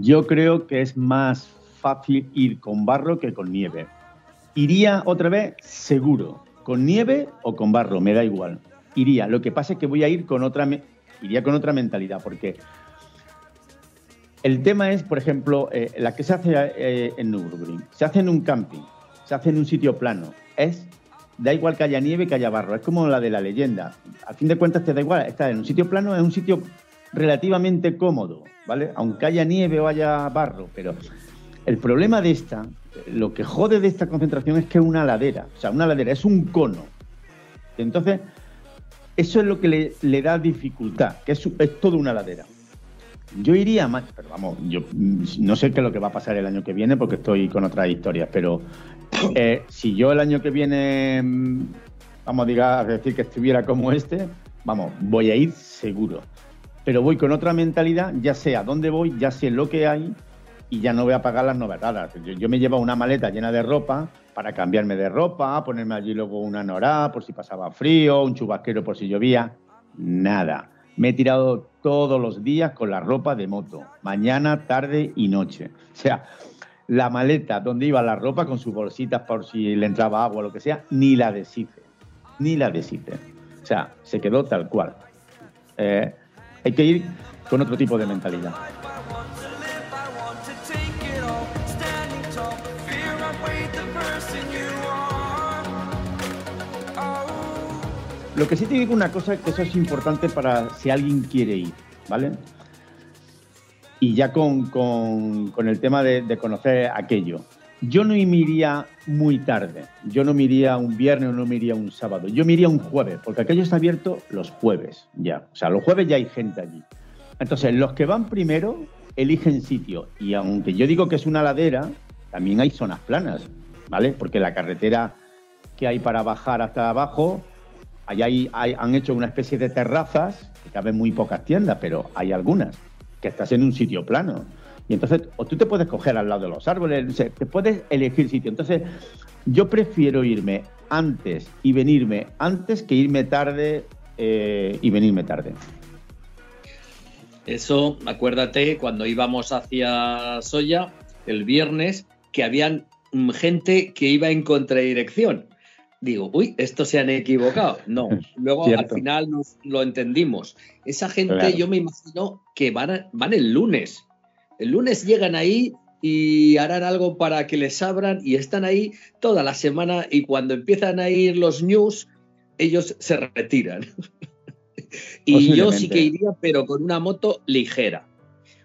Yo creo que es más fácil ir con barro que con nieve. Iría otra vez seguro, con nieve o con barro, me da igual. Iría. Lo que pasa es que voy a ir con otra, iría con otra mentalidad, porque el tema es, por ejemplo, eh, la que se hace eh, en Nürburgring. Se hace en un camping, se hace en un sitio plano. Es da igual que haya nieve que haya barro. Es como la de la leyenda. A fin de cuentas te da igual. Estar en un sitio plano es un sitio relativamente cómodo, ¿vale? Aunque haya nieve o haya barro, pero el problema de esta, lo que jode de esta concentración es que es una ladera, o sea, una ladera, es un cono. Entonces, eso es lo que le, da dificultad, que es, es toda una ladera. Yo iría más, pero vamos, yo mm, no sé qué es lo que va a pasar el año que viene porque estoy con otras historias, pero eh, si yo el año que viene, mm, vamos a decir que estuviera como este, vamos, voy a ir seguro. Pero voy con otra mentalidad, ya sé a dónde voy, ya sé lo que hay y ya no voy a pagar las novedades. Yo, me llevo una maleta llena de ropa para cambiarme de ropa, ponerme allí luego una norá por si pasaba frío, un chubasquero por si llovía. Nada. Me he tirado todos los días con la ropa de moto, mañana, tarde y noche. O sea, la maleta donde iba la ropa con sus bolsitas por si le entraba agua o lo que sea, ni la deshice, ni la deshice. O sea, se quedó tal cual. Eh, hay que ir con otro tipo de mentalidad. Lo que sí te digo una cosa, que eso es importante para si alguien quiere ir, ¿vale? Y ya con, con- el tema de conocer aquello. Yo no me iría muy tarde, yo no me iría un viernes o no me iría un sábado, yo me iría un jueves, porque aquello está abierto los jueves ya. O sea, los jueves ya hay gente allí. Entonces, los que van primero eligen sitio. Y aunque yo digo que es una ladera, también hay zonas planas, ¿vale? Porque la carretera que hay para bajar hasta abajo, allá hay, hay- han hecho una especie de terrazas, que caben muy pocas tiendas, pero hay algunas, que estás en un sitio plano. Y entonces, o tú te puedes coger al lado de los árboles, o sea, te puedes elegir sitio. Entonces, yo prefiero irme antes y venirme antes que irme tarde eh, y venirme tarde. Eso, acuérdate, cuando íbamos hacia Soya el viernes, que habían mm, gente que iba en contradirección. Digo, uy, estos se han equivocado. No, *laughs* luego al final nos lo entendimos. Esa gente, Claro. yo me imagino que van, a- van el lunes. El lunes llegan ahí y harán algo para que les abran y están ahí toda la semana y cuando empiezan a ir los news, ellos se retiran. *laughs* y yo sí que iría, pero con una moto ligera.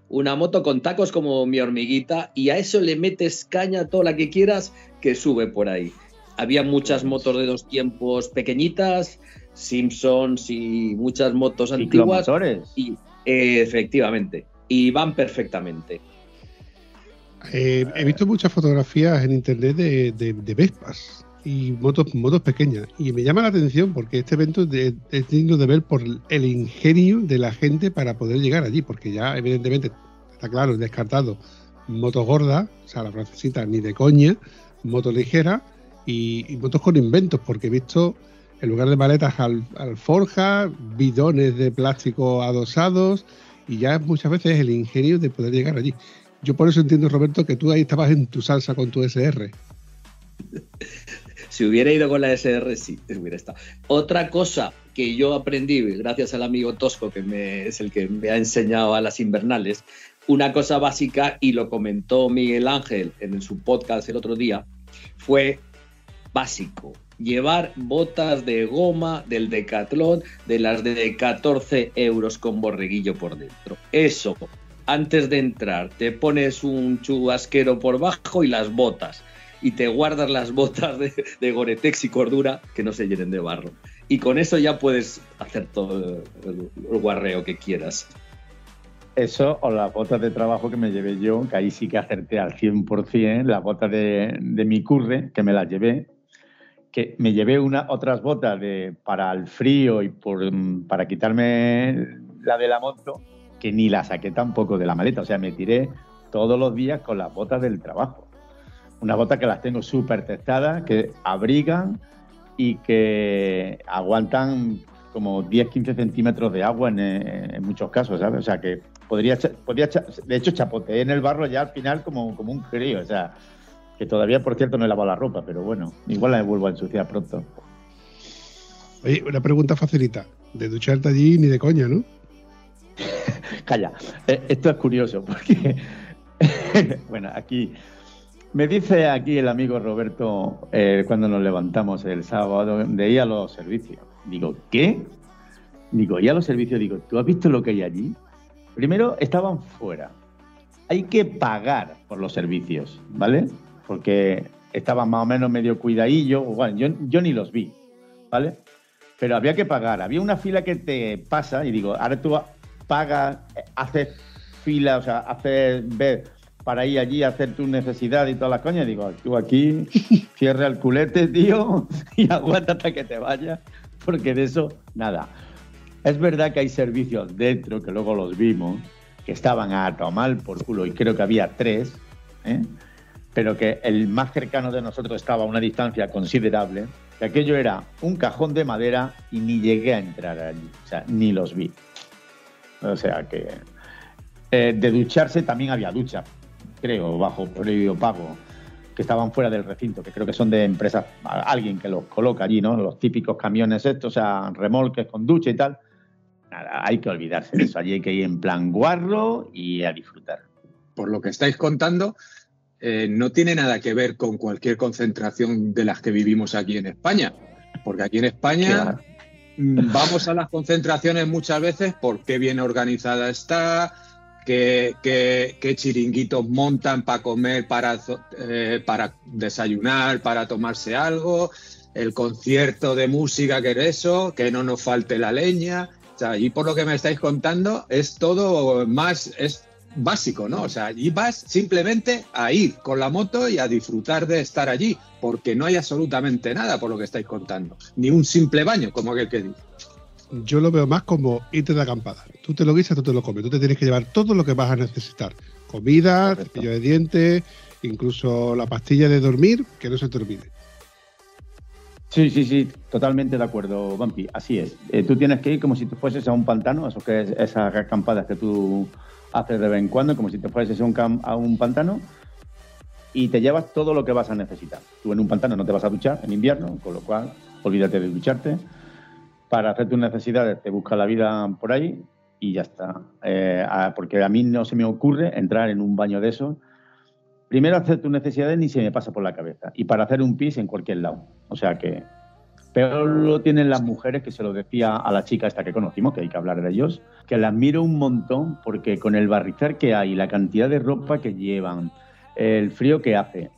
Una moto con tacos como mi hormiguita y a eso le metes caña toda la que quieras que sube por ahí. Había muchas motos de dos tiempos pequeñitas, Simpsons y muchas motos antiguas. Y, efectivamente, y van perfectamente. Eh, he visto muchas fotografías en internet de, de- Vespas y motos, motos pequeñas. Y me llama la atención porque este evento es digno de ver por el ingenio de la gente para poder llegar allí. Porque ya, evidentemente, está claro, descartado motos gordas, o sea, la francesita ni de coña, motos ligeras y, y motos con inventos. Porque he visto en lugar de maletas al, alforjas, bidones de plástico adosados y ya muchas veces el ingenio de poder llegar allí. Yo por eso entiendo, Roberto, que tú ahí estabas en tu salsa con tu SR. *laughs* Si hubiera ido con la SR, sí, hubiera estado. Otra cosa que yo aprendí, gracias al amigo Tosco, que es el que me ha enseñado a las invernales, una cosa básica, y lo comentó Miguel Ángel en su podcast el otro día, fue básico. Llevar botas de goma del Decathlon de las de 14 euros con borreguillo por dentro. Eso, antes de entrar, te pones un chubasquero por bajo y las botas y te guardas las botas de, de Goretex y Cordura que no se llenen de barro. Y con eso ya puedes hacer todo el, el guarreo que quieras. Eso o las botas de trabajo que me llevé yo, que ahí sí que acerté al 100%, las botas de, de mi curre, que me las llevé, que me llevé una, otras botas de, para el frío y por, mm, para quitarme la de la moto, que ni la saqué tampoco de la maleta, o sea, me tiré todos los días con las botas del trabajo. Unas botas que las tengo súper testadas, que abrigan y que aguantan como 10-15 centímetros de agua en, en muchos casos, ¿sabes? O sea, que podría, podría de hecho, chapoteé en el barro ya al final como, como un crío, o sea, que todavía, por cierto, no he lavado la ropa, pero bueno, igual la vuelvo a ensuciar pronto. Oye, una pregunta facilita. De ducharte allí ni de coña, ¿no? *laughs* Calla, Eh, esto es curioso porque, *laughs* bueno, aquí me dice aquí el amigo Roberto eh, cuando nos levantamos el sábado de ir a los servicios. Digo, ¿qué? Digo, ir a los servicios, digo, ¿tú has visto lo que hay allí? Primero, estaban fuera. Hay que pagar por los servicios, ¿vale? Porque estaban más o menos medio cuidadillo. Bueno, yo, yo ni los vi, ¿vale? Pero había que pagar. Había una fila que te pasa y digo, ahora tú pagas, haces fila, o sea, haces ver para ir allí a hacer tu necesidad y todas las coñas. Digo, tú aquí *laughs* cierra el culete, tío, y *laughs* aguanta hasta que te vayas, porque de eso, nada. Es verdad que hay servicios dentro, que luego los vimos, que estaban a tomar por culo, y creo que había tres, ¿eh? Pero que el más cercano de nosotros estaba a una distancia considerable, que aquello era un cajón de madera y ni llegué a entrar allí, o sea, ni los vi. O sea que eh, de ducharse también había ducha, creo, bajo previo pago, que estaban fuera del recinto, que creo que son de empresas, alguien que los coloca allí, ¿no? Los típicos camiones estos, o sea, remolques con ducha y tal. Nada, hay que olvidarse de eso. Allí hay que ir en plan guarro y a disfrutar. Por lo que estáis contando, eh, no tiene nada que ver con cualquier concentración de las que vivimos aquí en España. Porque aquí en España mm, vamos a las concentraciones muchas veces por qué bien organizada está, qué, qué- qué chiringuitos montan para comer, para, eh, para desayunar, para tomarse algo, el concierto de música que es eso, que no nos falte la leña. O sea, y por lo que me estáis contando, es todo más, es básico, ¿no? O sea, allí vas simplemente a ir con la moto y a disfrutar de estar allí, porque no hay absolutamente nada por lo que estáis contando, ni un simple baño, como aquel que dice. Yo lo veo más como irte de acampada. Tú te lo guisas, tú te lo comes. Tú te tienes que llevar todo lo que vas a necesitar. Comida, Correcto. cepillo de dientes, incluso la pastilla de dormir, que no se te olvide. Sí, sí, sí, totalmente de acuerdo, Vampi. Así es. Eh, tú tienes que ir como si tú fueses a un pantano, eso que es esas acampadas que tú haces de vez en cuando, como si te fueses un, a un pantano y te llevas todo lo que vas a necesitar. Tú en un pantano no te vas a duchar en invierno, con lo cual olvídate de ducharte. Para hacer tus necesidades te busca la vida por ahí y ya está. Eh, porque a mí no se me ocurre entrar en un baño de esos primero hacer tus necesidades ni se me pasa por la cabeza. Y para hacer un pis en cualquier lado. O sea que peor lo tienen las mujeres, que se lo decía a la chica esta que conocimos, que hay que hablar de ellos, que las miro un montón porque con el barrizar que hay, la cantidad de ropa que llevan, el frío que hace,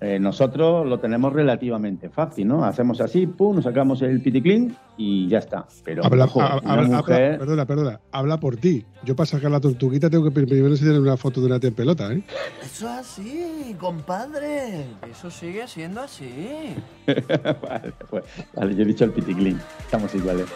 eh, nosotros lo tenemos relativamente fácil, ¿no? Hacemos así, pum, nos sacamos el piticlín y ya está. Pero Habla, ojo, ha- una habla- habla- mujer... perdona, perdona. Habla por ti. Yo para sacar la tortuguita tengo que primero enseñar una foto de una tía en pelota, ¿eh? Eso es así, compadre. Eso sigue siendo así. *laughs* vale, pues, vale, yo he dicho el piticlín. Estamos iguales.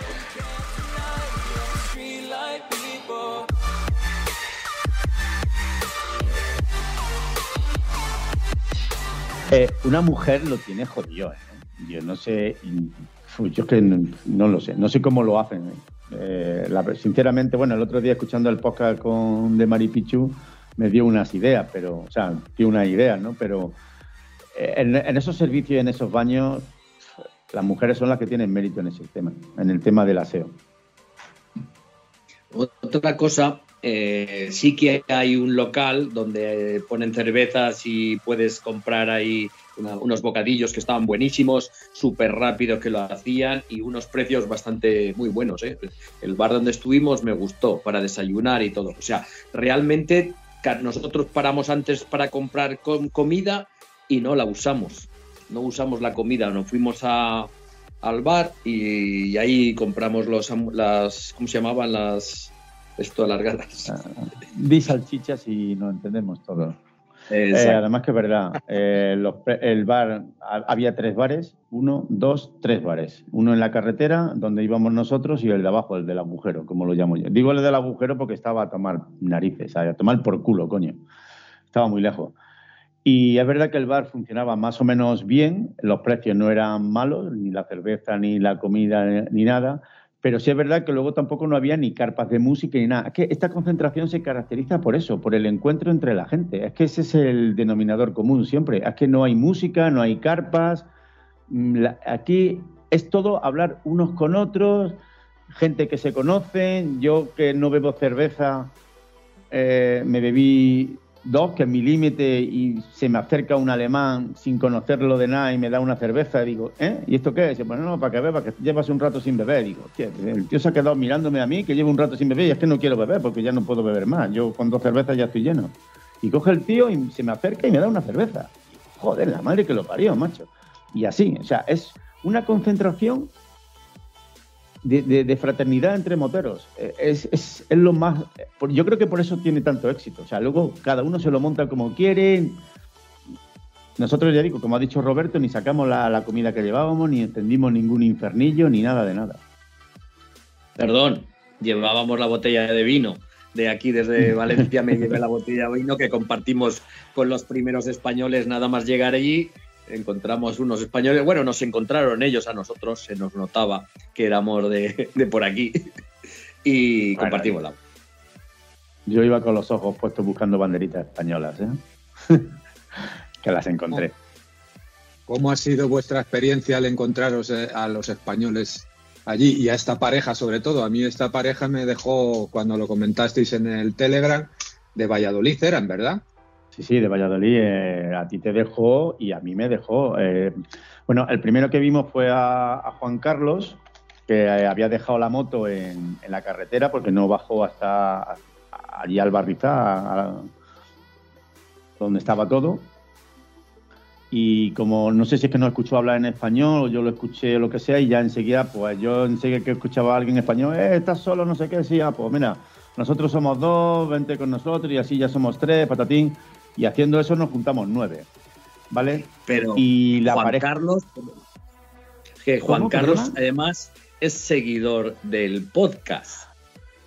Eh, una mujer lo tiene jodido, ¿eh? Yo no sé, yo es que no, lo sé, no sé cómo lo hacen. ¿eh? Eh, sinceramente, bueno, el otro día escuchando el podcast con de Maripichu me dio unas ideas, pero, o sea, dio unas ideas, ¿no? Pero en, en esos servicios, en esos baños, las mujeres son las que tienen mérito en ese tema, en el tema del aseo. Otra cosa, eh, sí que hay un local donde eh, ponen cervezas y puedes comprar ahí unos bocadillos que estaban buenísimos, súper rápido que lo hacían y unos precios bastante muy buenos. ¿eh? El bar donde estuvimos me gustó para desayunar y todo. O sea, realmente nosotros paramos antes para comprar com- comida y no la usamos. No usamos la comida, nos fuimos a, al bar y, y ahí compramos los, las, ¿cómo se llamaban? Las, esto alargadas. Ah, Di salchichas y nos entendemos todos. Eh, además que es verdad, eh, los el bar, ha- había tres bares, uno, dos, tres bares. Uno en la carretera, donde íbamos nosotros, y el de abajo, el del agujero, como lo llamo yo. Digo el del agujero porque estaba a tomar narices, a tomar por culo, coño. Estaba muy lejos. Y es verdad que el bar funcionaba más o menos bien, los precios no eran malos, ni la cerveza, ni la comida, ni nada, pero sí es verdad que luego tampoco no había ni carpas de música ni nada. Es que esta concentración se caracteriza por eso, por el encuentro entre la gente. Es que ese es el denominador común siempre. Es que no hay música, no hay carpas. Mm, Aquí es todo hablar unos con otros, gente que se conocen. Yo que no bebo cerveza, eh, me bebí dos, que es mi límite, y se me acerca un alemán sin conocerlo de nada y me da una cerveza, digo, ¿eh? ¿Y esto qué dice, Pues no, para que bebas, que llevas un rato sin beber. digo, "Hostia, el tío se ha quedado mirándome a mí, que llevo un rato sin beber, y es que no quiero beber, porque ya no puedo beber más. Yo con dos cervezas ya estoy lleno. Y coge el tío y se me acerca y me da una cerveza. Joder, la madre que lo parió, macho. Y así, o sea, es una concentración de, de- de fraternidad entre moteros. Eh, Es, es- es lo más. Yo creo que por eso tiene tanto éxito. O sea, luego cada uno se lo monta como quiere. Nosotros, ya digo, como ha dicho Roberto, ni sacamos la, la comida que llevábamos, ni encendimos ningún infernillo, ni nada de nada. Perdón, llevábamos la botella de vino de aquí desde *laughs* Valencia me llevé la botella de vino que compartimos con los primeros españoles nada más llegar allí. Encontramos unos españoles, bueno, nos encontraron ellos a nosotros, se nos notaba que éramos de, *laughs* de por aquí *laughs* y Bueno, compartimos la. Yo iba con los ojos puestos buscando banderitas españolas, ¿eh? *laughs* que las encontré. ¿Cómo ha sido vuestra experiencia al encontraros eh, a los españoles allí y a esta pareja sobre todo? A mí esta pareja me dejó, cuando lo comentasteis en el Telegram, de Valladolid eran, ¿verdad? Sí, sí, de Valladolid. eh, a ti te dejó y a mí me dejó. eh, bueno, el primero que vimos fue a, Juan Carlos, que eh, había dejado la moto en, en la carretera porque no bajó hasta allí al Barrizá, donde estaba todo. Y como no sé si es que no escuchó hablar en español o yo lo escuché lo que sea, y ya enseguida, pues yo enseguida que escuchaba a alguien en español, eh, estás solo, no sé qué, sí, ah, pues mira, nosotros somos dos, vente con nosotros y así ya somos tres, patatín. Y haciendo eso nos juntamos nueve, ¿vale? Pero Y la Juan pareja... Carlos, que Juan ¿Cómo, Carlos perdona? además es seguidor del podcast.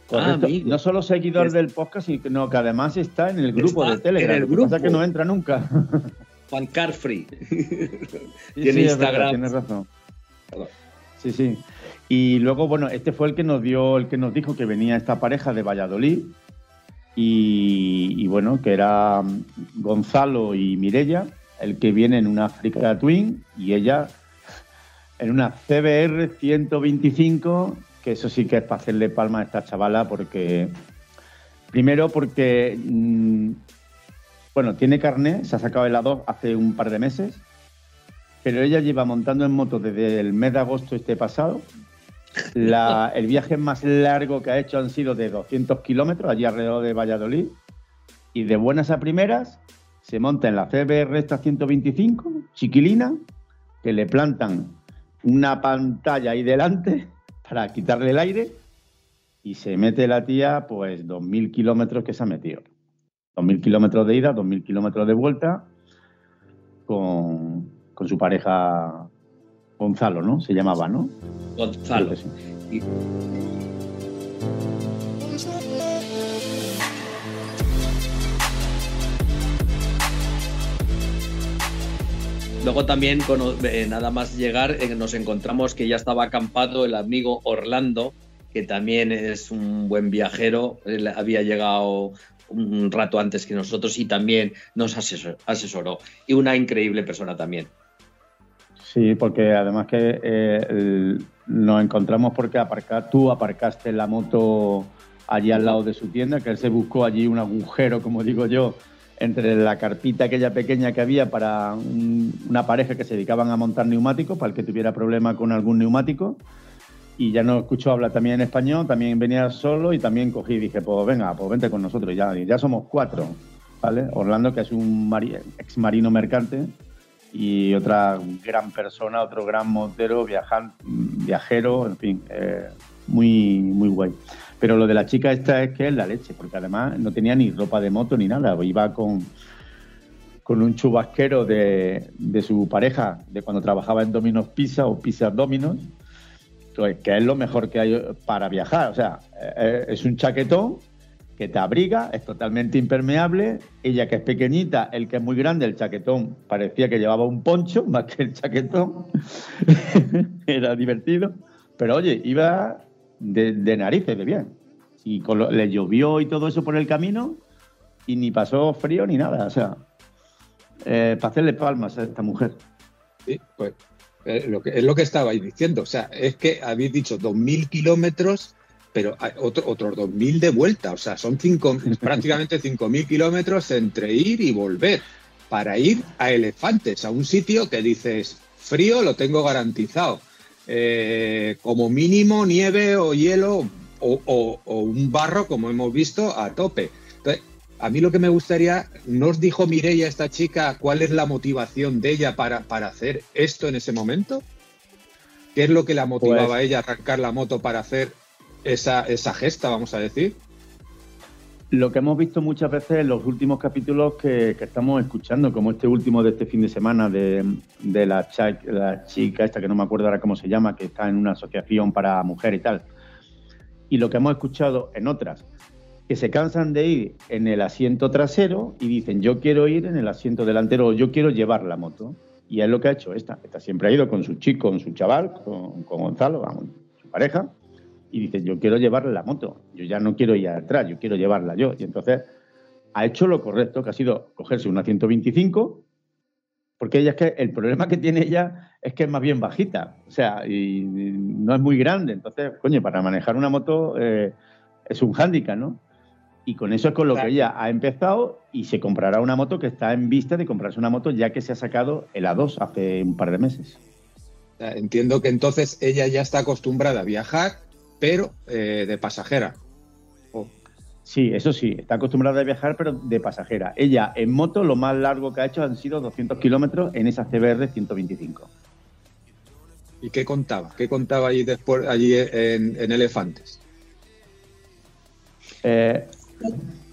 Correcto. amigo. no solo seguidor Es- del podcast, sino que además está en el grupo Está de Telegram. en el Lo que pasa que grupo. no entra nunca. *laughs* Juan Carfree. *laughs* Sí, Tiene sí, Instagram. tienes razón. Perdón. Sí, sí. Y luego, bueno, este fue el que nos dio, el que nos dijo que venía esta pareja de Valladolid. Y, bueno, que era Gonzalo y Mirella, el que viene en una Africa Twin y ella en una CBR 125, que eso sí que es para hacerle palma a esta chavala porque, primero porque, mm, bueno, tiene carné, se ha sacado el A2 hace un par de meses, pero ella lleva montando en moto desde el mes de agosto este pasado. El viaje más largo que ha hecho han sido de 200 kilómetros, allí alrededor de Valladolid. Y de buenas a primeras se monta en la CBR esta 125, chiquilina, que le plantan una pantalla ahí delante para quitarle el aire y se mete la tía, pues 2.000 kilómetros que se ha metido. 2.000 kilómetros de ida, 2.000 kilómetros de vuelta con, con su pareja Gonzalo, ¿no? Se llamaba, ¿no? Gonzalo. Sí. Luego también, eh, nada más llegar, eh, nos encontramos que ya estaba acampado el amigo Orlando, que también es un buen viajero. Él había llegado un rato antes que nosotros y también nos asesor- asesoró. Y una increíble persona también. Sí, porque además que eh, el- nos encontramos porque aparcar, tú aparcaste la moto allí al lado de su tienda, que él se buscó allí un agujero, como digo yo, entre la carpita aquella pequeña que había para un- una pareja que se dedicaban a montar neumáticos, para el que tuviera problema con algún neumático. Y ya no escuchó hablar también en español, también venía solo y también cogí y dije, pues venga, pues vente con nosotros ya. Y ya somos cuatro, ¿vale? Orlando, que es un mari- ex marino mercante, y otra gran persona, otro gran montero, viajan, viajero, en fin, eh, muy, muy guay. Pero lo de la chica esta es que es la leche, porque además no tenía ni ropa de moto ni nada, iba con, con un chubasquero de, de su pareja, de cuando trabajaba en Domino's Pizza o Pizza Domino's, pues, que es lo mejor que hay para viajar. O sea, eh, es un chaquetón que te abriga, es totalmente impermeable. Ella que es pequeñita, el que es muy grande, el chaquetón parecía que llevaba un poncho *laughs* más que el chaquetón. *laughs* Era divertido. Pero oye, iba de, narices de bien. Y le llovió y todo eso por el camino y ni pasó frío ni nada. O sea, eh, para hacerle palmas a esta mujer. Sí, pues eh, lo que, es lo que estabais diciendo. O sea, es que habéis dicho 2.000 kilómetros, pero hay otro, otros 2.000 de vuelta. O sea, son cinco, *laughs* prácticamente 5.000 kilómetros entre ir y volver para ir a Elefantes, a un sitio que dices, frío lo tengo garantizado. Eh, como mínimo nieve o hielo o, o- o un barro, como hemos visto, a tope. Entonces, a mí lo que me gustaría, ¿no os dijo Mireia, esta chica, cuál es la motivación de ella para, para hacer esto en ese momento? ¿Qué es lo que la motivaba Pues- a ella a arrancar la moto para hacer esa, gesta, vamos a decir? Lo que hemos visto muchas veces en los últimos capítulos que, estamos escuchando, como este último de este fin de semana de, la, cha- chica esta que no me acuerdo ahora cómo se llama, que está en una asociación para mujeres y tal. Y lo que hemos escuchado en otras, que se cansan de ir en el asiento trasero y dicen, yo quiero ir en el asiento delantero o yo quiero llevar la moto. Y es lo que ha hecho esta. Esta siempre ha ido con su chico, con su chaval, con, con Gonzalo, vamos, su pareja, y dice, yo quiero llevar la moto, yo ya no quiero ir atrás, yo quiero llevarla yo. Y entonces ha hecho lo correcto, que ha sido cogerse una 125, porque ella es que el problema que tiene ella es que es más bien bajita, o sea, y no es muy grande. Entonces, coño, para manejar una moto eh, es un hándicap, ¿no? Y con eso es con lo que ella ha empezado y se comprará una moto que está en vista de comprarse una moto ya que se ha sacado el A2 hace un par de meses. Entiendo que entonces ella ya está acostumbrada a viajar, pero eh, de pasajera. Oh, Sí, eso sí, está acostumbrada a viajar, pero de pasajera. Ella en moto lo más largo que ha hecho han sido 200 kilómetros en esa CBR 125. ¿Y qué contaba? ¿Qué contaba allí después allí en, en Elefantes? Eh,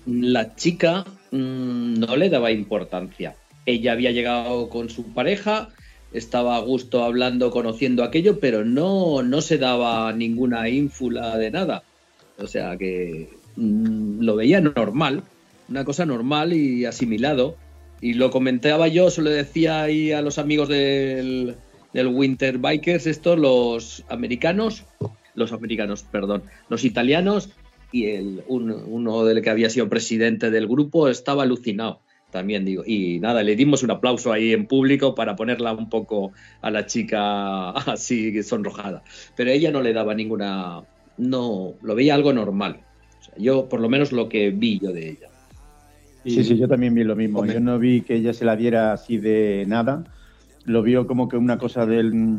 La chica mm, no le daba importancia. Ella había llegado con su pareja, estaba a gusto hablando, conociendo aquello, pero no, no se daba ninguna ínfula de nada. O sea que mm, lo veía normal, una cosa normal y asimilado. Y lo comentaba yo, se lo decía ahí a los amigos del, del Winter Bikers, estos, los americanos, los americanos, perdón, los italianos y el, un- uno del que había sido presidente del grupo estaba alucinado también digo. Y nada le dimos un aplauso ahí en público para ponerla un poco a la chica *laughs* así sonrojada. Pero ella no le daba ninguna no lo veía algo normal. O sea, yo por lo menos lo que vi yo de ella. Sí, sí, yo también vi lo mismo. Yo no vi que ella se la diera así de nada. Lo vio como que una cosa del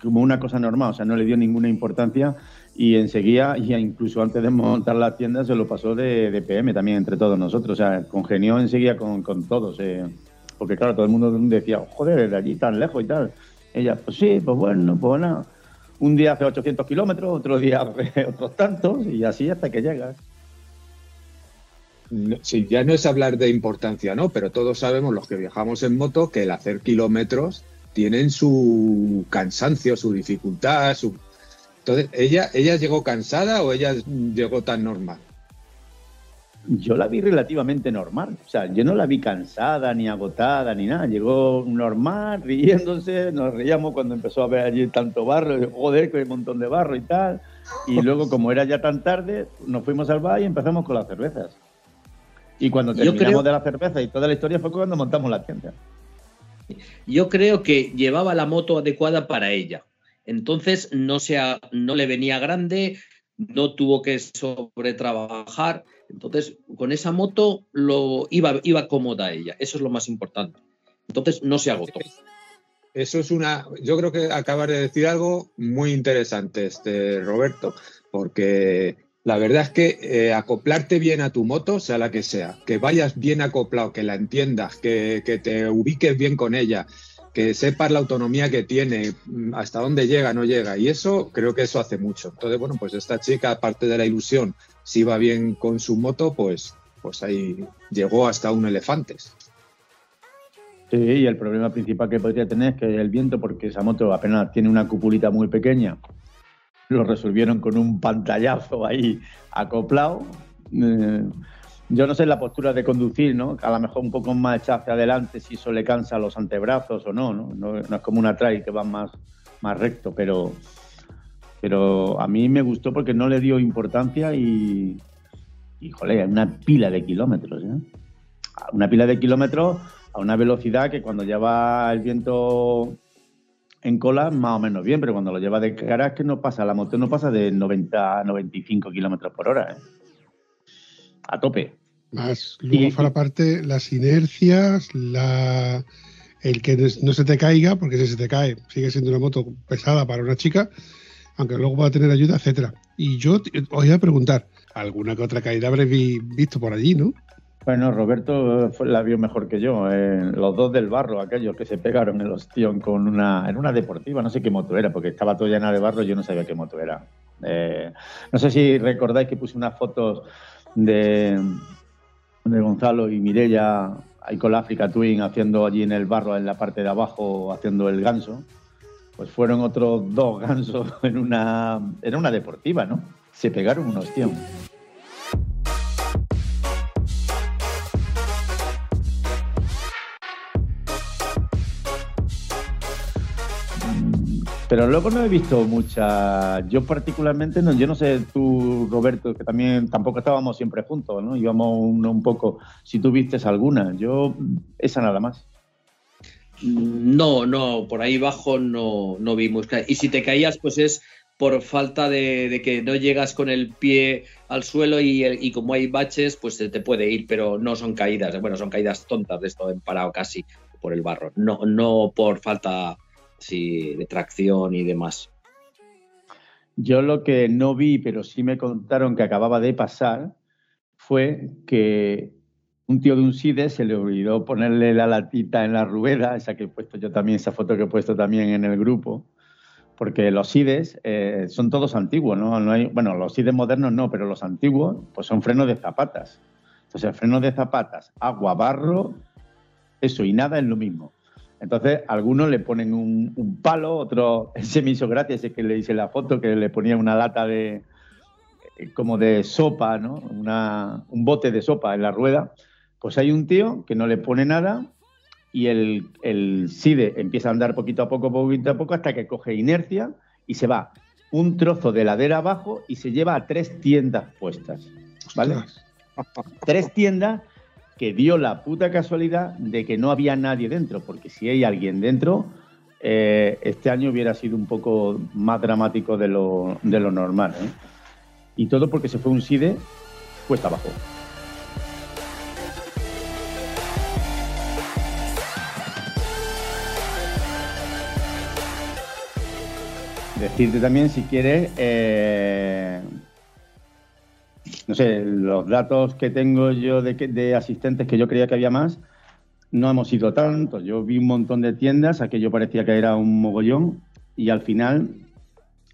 como una cosa normal, o sea, no le dio ninguna importancia y enseguida, y incluso antes de montar la tienda, se lo pasó de, de PM también entre todos nosotros, o sea, congenió enseguida con, con todos, eh, porque claro, todo el mundo decía, joder, de allí tan lejos y tal. Ella, pues sí, pues bueno, pues nada. Un día hace 800 kilómetros, otro día hace *laughs* otros tantos, y así hasta que llegas. Sí, ya no es hablar de importancia, ¿no? Pero todos sabemos, los que viajamos en moto, que el hacer kilómetros tienen su cansancio, su dificultad, su... Entonces, ¿ella, ¿ella llegó cansada o ella llegó tan normal? Yo la vi relativamente normal. O sea, yo no la vi cansada, ni agotada, ni nada. Llegó normal, riéndose. Nos reíamos cuando empezó a ver allí tanto barro. Joder, que hay un montón de barro y tal. Y luego, como era ya tan tarde, nos fuimos al bar y empezamos con las cervezas. Y cuando terminamos creo- de la cerveza y toda la historia fue cuando montamos la tienda. Yo creo que llevaba la moto adecuada para ella. Entonces no, se ha- no le venía grande, no tuvo que sobretrabajar. Entonces, con esa moto lo iba, iba cómoda ella. Eso es lo más importante. Entonces no se agotó. Eso es una. Yo creo que acabas de decir algo muy interesante, este Roberto, porque la verdad es que eh, acoplarte bien a tu moto, sea la que sea, que vayas bien acoplado, que la entiendas, que te ubiques bien con ella, que sepas la autonomía que tiene, mm, hasta dónde llega, no llega, y eso creo que eso hace mucho. Entonces, bueno, pues esta chica, aparte de la ilusión, si va bien con su moto, pues, pues ahí llegó hasta un elefantes. Sí, y el problema principal que podría tener es que el viento, porque esa moto apenas tiene una cupulita muy pequeña, lo resolvieron con un pantallazo ahí acoplado. Eh, yo no sé la postura de conducir, ¿no? A lo mejor un poco más echada hacia adelante, si eso le cansa los antebrazos o no, ¿no? No, es como una trail que va más, más recto, pero, pero a mí me gustó porque no le dio importancia y, y joder, una pila de kilómetros, ¿eh? Una pila de kilómetros a una velocidad que cuando lleva el viento en cola más o menos bien, pero cuando lo lleva de cara es que no pasa, la moto no pasa de 90 a 95 kilómetros por hora, ¿eh? A tope. Más luego Y- para parte las inercias, la, el que no se te caiga, porque si se te cae sigue siendo una moto pesada para una chica, aunque luego va a tener ayuda, etcétera. Y yo os iba a preguntar, ¿alguna que otra caída habréis vi- visto por allí, no? Bueno, Roberto eh, fue- la vio mejor que yo. eh, los dos del barro, aquellos que se pegaron el ostión con una, en una deportiva, no sé qué moto era, porque estaba todo llena de barro, yo no sabía qué moto era. Eh, no sé si recordáis que puse unas fotos de, de Gonzalo y Mirella ahí con la Africa Twin haciendo allí en el barro, en la parte de abajo, haciendo el ganso. Pues fueron otros dos gansos *laughs* en una, en una deportiva, ¿no? Se pegaron un ostión. Pero luego no he visto mucha. Yo particularmente, no, yo no sé tú, Roberto, que también tampoco estábamos siempre juntos, ¿no? Íbamos un, un poco. Si tú vistes alguna, yo esa nada más. No, no, por ahí bajo no, no vimos. Y si te caías, pues es por falta de, que no llegas con el pie al suelo y, y como hay baches, pues se te puede ir, pero no son caídas. Bueno, son caídas tontas de esto, en parado casi por el barro. No, no por falta sí, de tracción y demás. Yo lo que no vi, pero sí me contaron que acababa de pasar, fue que un tío de un SIDE se le olvidó ponerle la latita en la rueda, esa que he puesto yo también, esa foto que he puesto también en el grupo, porque los SIDES eh, son todos antiguos, ¿no? no bueno, los SIDES modernos no, pero los antiguos pues son frenos de zapatas. Entonces, frenos de zapatas, agua, barro, eso y nada es lo mismo. Entonces, algunos le ponen un, un palo, otro, *laughs* ese me hizo gracia, ese que le hice la foto, que le ponía una lata de, eh, como de sopa, ¿no? Una, un bote de sopa en la rueda. Pues hay un tío que no le pone nada y el, el SIDE empieza a andar poquito a poco, poquito a poco, hasta que coge inercia y se va un trozo de ladera abajo y se lleva a tres tiendas puestas, ¿vale? Tres tiendas que dio la puta casualidad de que no había nadie dentro, porque si hay alguien dentro, eh, este año hubiera sido un poco más dramático de lo, de lo normal. ¿eh? Y todo porque se fue un SIDE cuesta abajo. Decirte también, si quieres, eh, no sé, los datos que tengo yo de, de asistentes que yo creía que había más, no hemos ido tantos. Yo vi un montón de tiendas, aquello parecía que era un mogollón, y al final,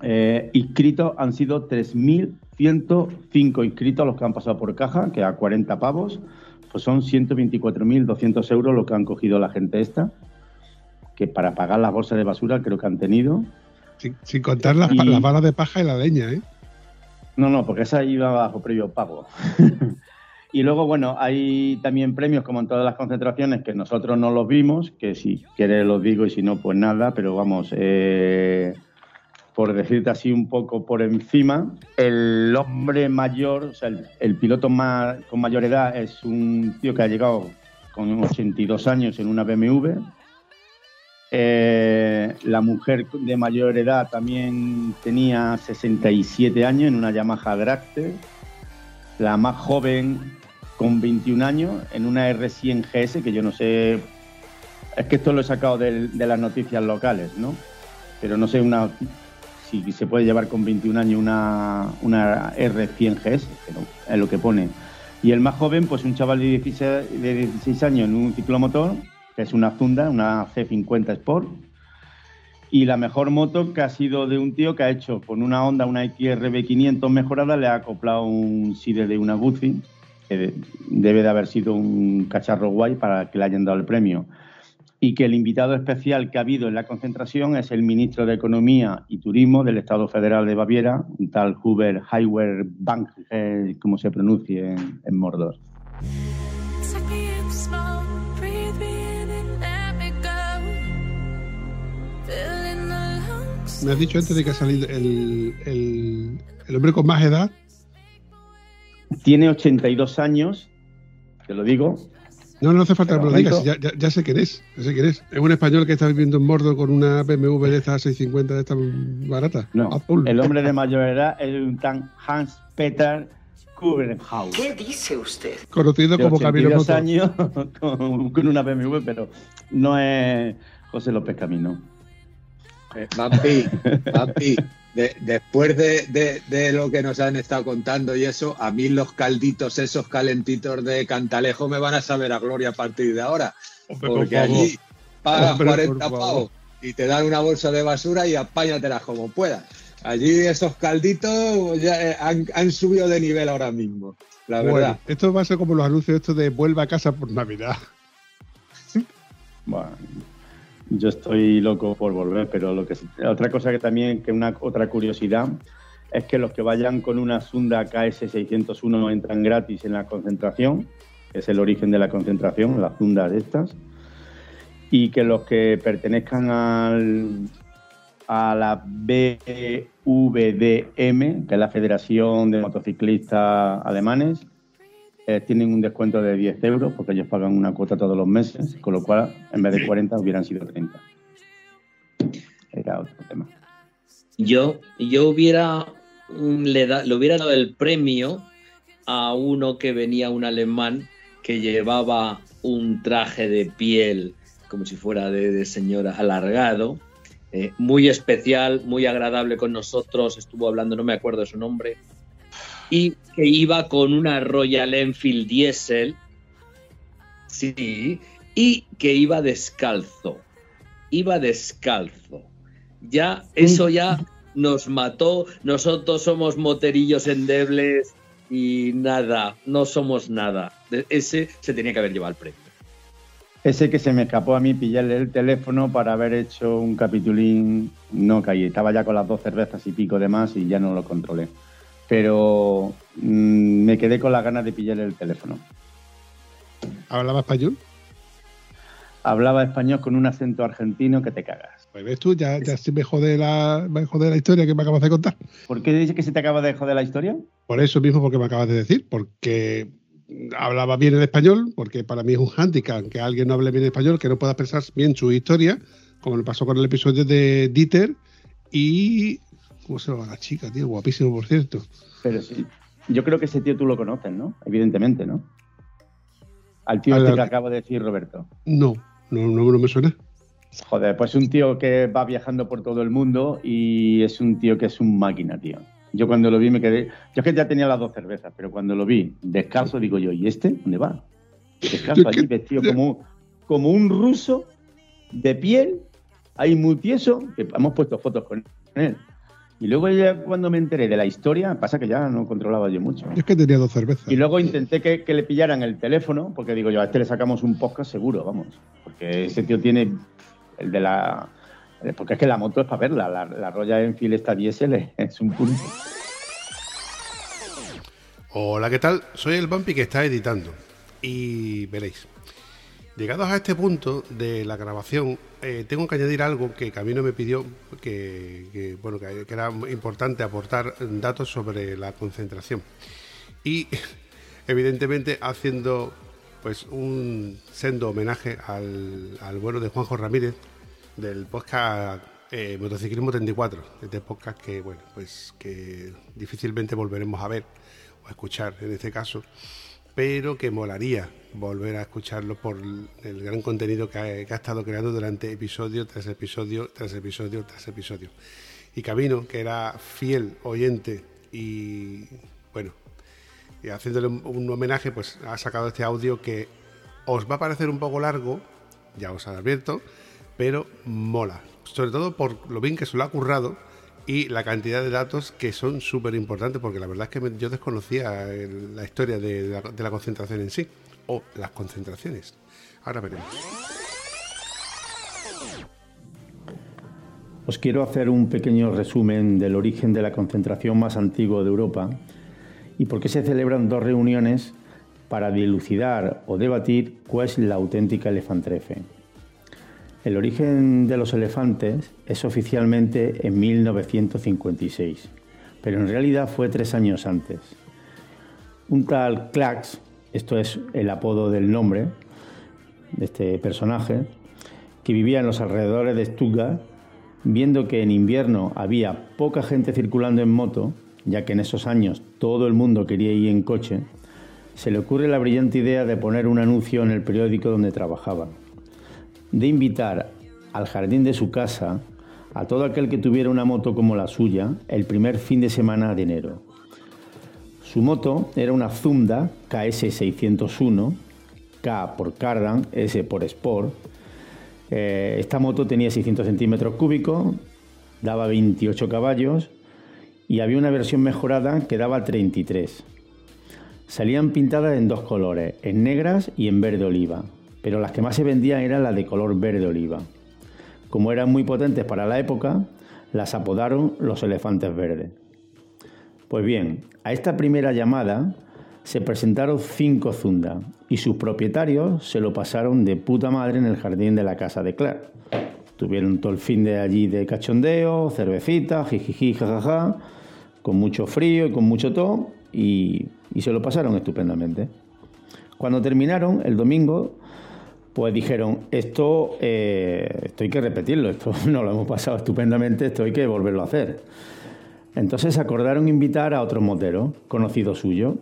eh, inscritos han sido 3.105 inscritos los que han pasado por caja, que a 40 pavos, pues son 124.200 euros lo que han cogido la gente esta, que para pagar las bolsas de basura creo que han tenido. Sin, sin contar las, Y- las balas de paja y la leña, ¿eh? No, no, porque esa iba bajo previo pago. *laughs* y luego, bueno, hay también premios como en todas las concentraciones que nosotros no los vimos, que si quieres los digo y si no, pues nada, pero vamos, eh, por decirte así un poco por encima, el hombre mayor, o sea, el, el piloto más, con mayor edad es un tío que ha llegado con 82 años en una BMW. Eh, la mujer de mayor edad también tenía 67 años en una Yamaha Dragster. La más joven con 21 años en una R100 GS, que yo no sé. Es que esto lo he sacado de, las noticias locales, ¿no? Pero no sé una, si se puede llevar con 21 años una, una R100 GS, pero es lo que pone. Y el más joven, pues un chaval de 16, de 16 años en un ciclomotor, que es una Zunda, una C50 Sport. Y la mejor moto que ha sido de un tío que ha hecho con una Honda, una XRB 500 mejorada, le ha acoplado un SIDE de una Guzzi, que de- debe de haber sido un cacharro guay para que le hayan dado el premio. Y que el invitado especial que ha habido en la concentración es el ministro de Economía y Turismo del Estado Federal de Baviera, un tal Huber Heiwer Bank, como se pronuncie en Mordor. Me has dicho antes de que ha salido el, el, el hombre con más edad. Tiene 82 años, te lo digo, No, no hace falta que me lo digas, ya, ya- ya sé quién es. Ya sé quién es. Es un español que está viviendo en Mordo con una BMW de estas 650 de estas baratas. No, Azul. el hombre de mayor edad es un tan Hans Peter Kurenhaus. ¿Qué dice usted? Conocido De como Camilo 82 Moto. años *laughs* con, con una BMW, pero no es José López Camino. Eh, Vampi, de- después de, de- de lo que nos han estado contando y eso, a mí los calditos, esos calentitos de Cantalejo me van a saber a gloria a partir de ahora. Hombre, Porque allí pagas Hombre, 40 por favor. pavos y te dan una bolsa de basura y apáñatelas como puedas. Allí esos calditos ya eh, han, han subido de nivel ahora mismo, la Bueno, verdad. esto va a ser como los anuncios estos de vuelva a casa por Navidad. Bueno, yo estoy loco por volver, pero lo que otra cosa que también, que una otra curiosidad, es que los que vayan con una Sunda KS601 entran gratis en la concentración, que es el origen de la concentración, las Sundas estas, y que los que pertenezcan al, a la BVDM, que es la Federación de Motociclistas Alemanes, eh, tienen un descuento de 10 euros porque ellos pagan una cuota todos los meses, con lo cual en vez de 40 hubieran sido 30. Era otro tema. Yo, yo hubiera mm, le, hubiera dado el premio a uno que venía un alemán que llevaba un traje de piel como si fuera de, de señora alargado, eh, muy especial, muy agradable con nosotros, estuvo hablando, no me acuerdo de su nombre, y que iba con una Royal Enfield Diesel, sí, y que iba descalzo, iba descalzo. Ya, eso ya nos mató, nosotros somos moterillos endebles y nada, no somos nada. De- Ese se tenía que haber llevado el premio. Ese que se me escapó a mí pillarle el teléfono para haber hecho un capitulín, no caí, estaba ya con las dos cervezas y pico de más y ya no lo controlé. Pero mm, me quedé con las ganas de pillarle el teléfono. ¿Hablaba español? Hablaba español con un acento argentino que te cagas. Pues ves tú, ya, ya sí me jode, la, me jode la historia que me acabas de contar. ¿Por qué dices que se te acaba de joder la historia? Por eso mismo, porque me acabas de decir, porque hablaba bien el español, porque para mí es un hándicap que alguien no hable bien español, que no pueda expresar bien su historia, como le pasó con el episodio de Dieter y... ¿Cómo se llama la chica, tío? Guapísimo, por cierto. Pero sí, yo creo que ese tío tú lo conoces, ¿no? Evidentemente, ¿no? Al tío este que acabo de decir, Roberto. No, no, no, no me suena. Joder, pues un tío que va viajando por todo el mundo y es un tío que es un máquina, tío. Yo cuando lo vi me quedé. Yo es que ya tenía las dos cervezas, pero cuando lo vi descalzo, digo yo, ¿y este? ¿Dónde va? Descalzo allí, vestido como, como un ruso de piel, ahí muy tieso, que hemos puesto fotos con él. Y luego ya cuando me enteré de la historia, pasa que ya no controlaba yo mucho. Yo es que tenía dos cervezas. Y luego intenté que, que le pillaran el teléfono, porque digo yo, a este le sacamos un podcast seguro, vamos. Porque ese tío tiene el de la... Porque es que la moto es para verla, la, la Royal Enfield esta diésel es, es un punto. Hola, ¿qué tal? Soy el Bumpy que está editando. Y veréis, llegados a este punto de la grabación, eh, tengo que añadir algo que Camino me pidió, que, bueno, que era importante aportar datos sobre la concentración. Y *laughs* evidentemente haciendo pues un sendo homenaje al, al bueno de Juanjo Ramírez del podcast eh, Motociclismo 34, este podcast que bueno pues que difícilmente volveremos a ver o a escuchar en este caso, pero que molaría volver a escucharlo por el gran contenido que ha, ha estado creando durante episodio tras episodio tras episodio tras episodio. Y Camino, que era fiel oyente y bueno, haciéndole un, homenaje, pues ha sacado este audio que os va a parecer un poco largo, ya os advierto, pero mola. Sobre todo por lo bien que se lo ha currado y la cantidad de datos que son súper importantes, porque la verdad es que yo desconocía la historia de, la, de la concentración en sí, o las concentraciones. Ahora veremos. Os quiero hacer un pequeño resumen del origen de la concentración más antigua de Europa y por qué se celebran dos reuniones para dilucidar o debatir cuál es la auténtica elefantrefe. El origen de los elefantes es oficialmente en 1956, pero en realidad fue tres años antes. Un tal Klax, esto es el apodo del nombre de este personaje, que vivía en los alrededores de Stuttgart, viendo que en invierno había poca gente circulando en moto, ya que en esos años todo el mundo quería ir en coche, se le ocurre la brillante idea de poner un anuncio en el periódico donde trabajaba, de invitar al jardín de su casa a todo aquel que tuviera una moto como la suya el primer fin de semana de enero. Su moto era una Zunda KS601, K por Cardan, S por Sport. Eh, esta moto tenía 600 centímetros cúbicos, daba 28 caballos y había una versión mejorada que daba 33. Salían pintadas en dos colores, en negras y en verde oliva, pero las que más se vendían eran las de color verde oliva. Como eran muy potentes para la época, las apodaron los elefantes verdes. Pues bien, a esta primera llamada se presentaron cinco Zunda y sus propietarios se lo pasaron de puta madre en el jardín de la casa de Clark. Tuvieron todo el fin de allí de cachondeo, cervecita, jijiji, con mucho frío y con mucho todo, y, y se lo pasaron estupendamente. Cuando terminaron el domingo, pues dijeron, esto, eh, esto hay que repetirlo, esto *laughs* no lo hemos pasado estupendamente, esto hay que volverlo a hacer. Entonces acordaron invitar a otros moteros, conocidos suyos,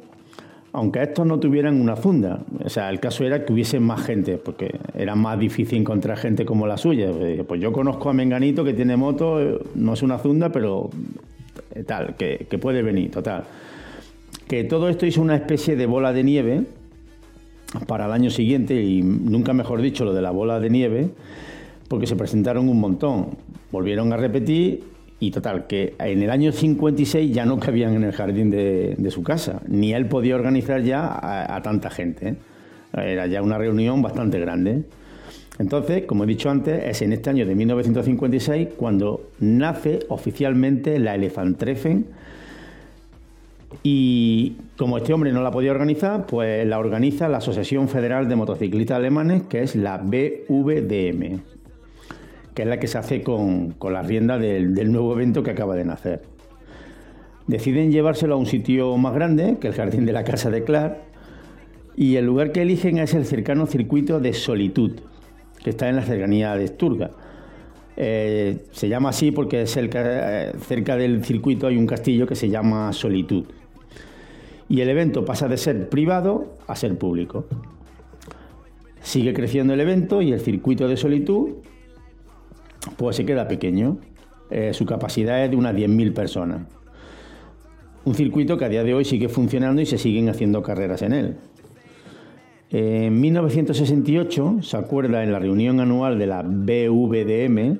aunque estos no tuvieran una funda. O sea, el caso era que hubiese más gente, porque era más difícil encontrar gente como la suya. Pues yo conozco a Menganito que tiene moto, eh, no es una funda, pero eh, tal, que, que puede venir, total. Que todo esto hizo una especie de bola de nieve para el año siguiente, y nunca mejor dicho lo de la bola de nieve, porque se presentaron un montón. Volvieron a repetir y total, que en el año 56 ya no cabían en el jardín de, su casa, ni él podía organizar ya a, tanta gente. ¿eh? Era ya una reunión bastante grande. Entonces, como he dicho antes, es en este año de 1956 cuando nace oficialmente la Elefantreffen y como este hombre no la podía organizar, pues la organiza la Asociación Federal de Motociclistas Alemanes, que es la BVDM, que es la que se hace con, con la rienda del, nuevo evento que acaba de nacer. Deciden llevárselo a un sitio más grande, que el jardín de la casa de Clark, y el lugar que eligen es el cercano circuito de Solitud, que está en la cercanía de Sturga. Eh, se llama así porque cerca, eh, cerca del circuito hay un castillo que se llama Solitud. Y el evento pasa de ser privado a ser público. Sigue creciendo el evento y el circuito de Solitud pues se queda pequeño. Eh, su capacidad es de unas 10.000 personas. Un circuito que a día de hoy sigue funcionando y se siguen haciendo carreras en él. En 1968 se acuerda en la reunión anual de la BVDM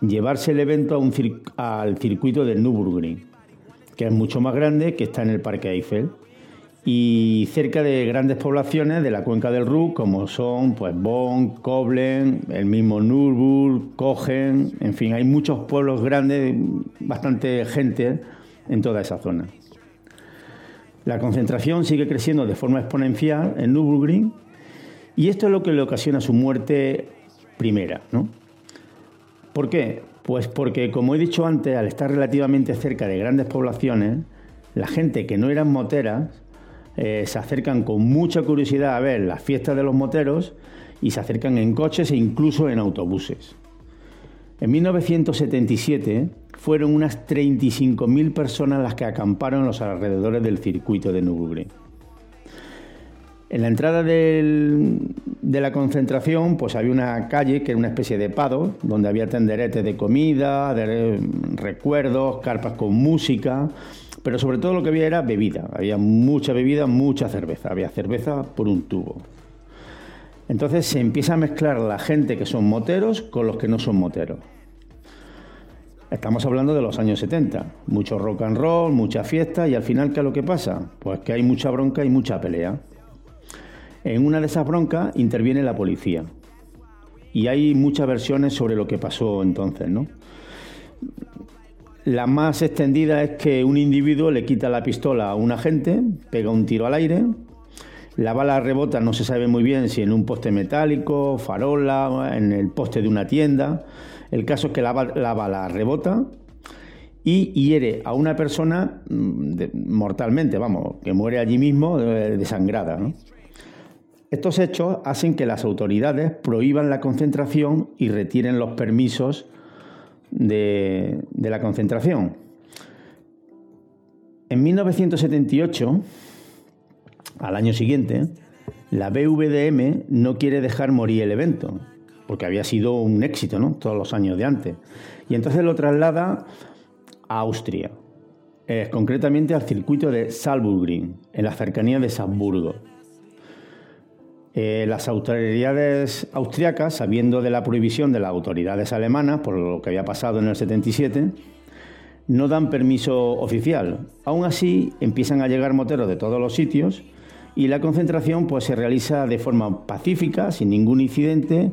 llevarse el evento al circuito del Nürburgring, que es mucho más grande, que está en el Parque Eiffel y cerca de grandes poblaciones de la cuenca del Ruhr, como son pues Bonn, Koblenz, el mismo Nürburg, Kochen, en fin, hay muchos pueblos grandes, bastante gente en toda esa zona. La concentración sigue creciendo de forma exponencial en Nürburgring y esto es lo que le ocasiona su muerte primera, ¿no? ¿Por qué? Pues porque, como he dicho antes, al estar relativamente cerca de grandes poblaciones, la gente que no eran moteras eh, se acercan con mucha curiosidad a ver las fiestas de los moteros y se acercan en coches e incluso en autobuses. En 1977 fueron unas 35.000 personas las que acamparon en los alrededores del circuito de Nürburgring. En la entrada del- de la concentración, pues había una calle que era una especie de pado, donde había tenderetes de comida, de recuerdos, carpas con música, pero sobre todo lo que había era bebida. Había mucha bebida, mucha cerveza. Había cerveza por un tubo. Entonces se empieza a mezclar la gente que son moteros con los que no son moteros. Estamos hablando de los años 70. Mucho rock and roll, mucha fiesta y al final, ¿qué es lo que pasa? Pues que hay mucha bronca y mucha pelea. En una de esas broncas interviene la policía. Y hay muchas versiones sobre lo que pasó entonces, ¿no? La más extendida es que un individuo le quita la pistola a un agente, pega un tiro al aire, la bala rebota, no se sabe muy bien si en un poste metálico, farola, en el poste de una tienda. El caso es que la, ba- la bala rebota y hiere a una persona mm, mortalmente, vamos, que muere allí mismo eh, desangrada. ¿no? Estos hechos hacen que las autoridades prohíban la concentración y retiren los permisos de, la concentración. En 1978, al año siguiente, la BVDM no quiere dejar morir el evento, porque había sido un éxito, ¿no? Todos los años de antes. Y entonces lo traslada a Austria, eh, concretamente al circuito de Salzburgring, en la cercanía de Salzburgo. Eh, las autoridades austriacas, sabiendo de la prohibición de las autoridades alemanas por lo que había pasado en el 77, no dan permiso oficial. Aún así, empiezan a llegar moteros de todos los sitios y la concentración pues, se realiza de forma pacífica, sin ningún incidente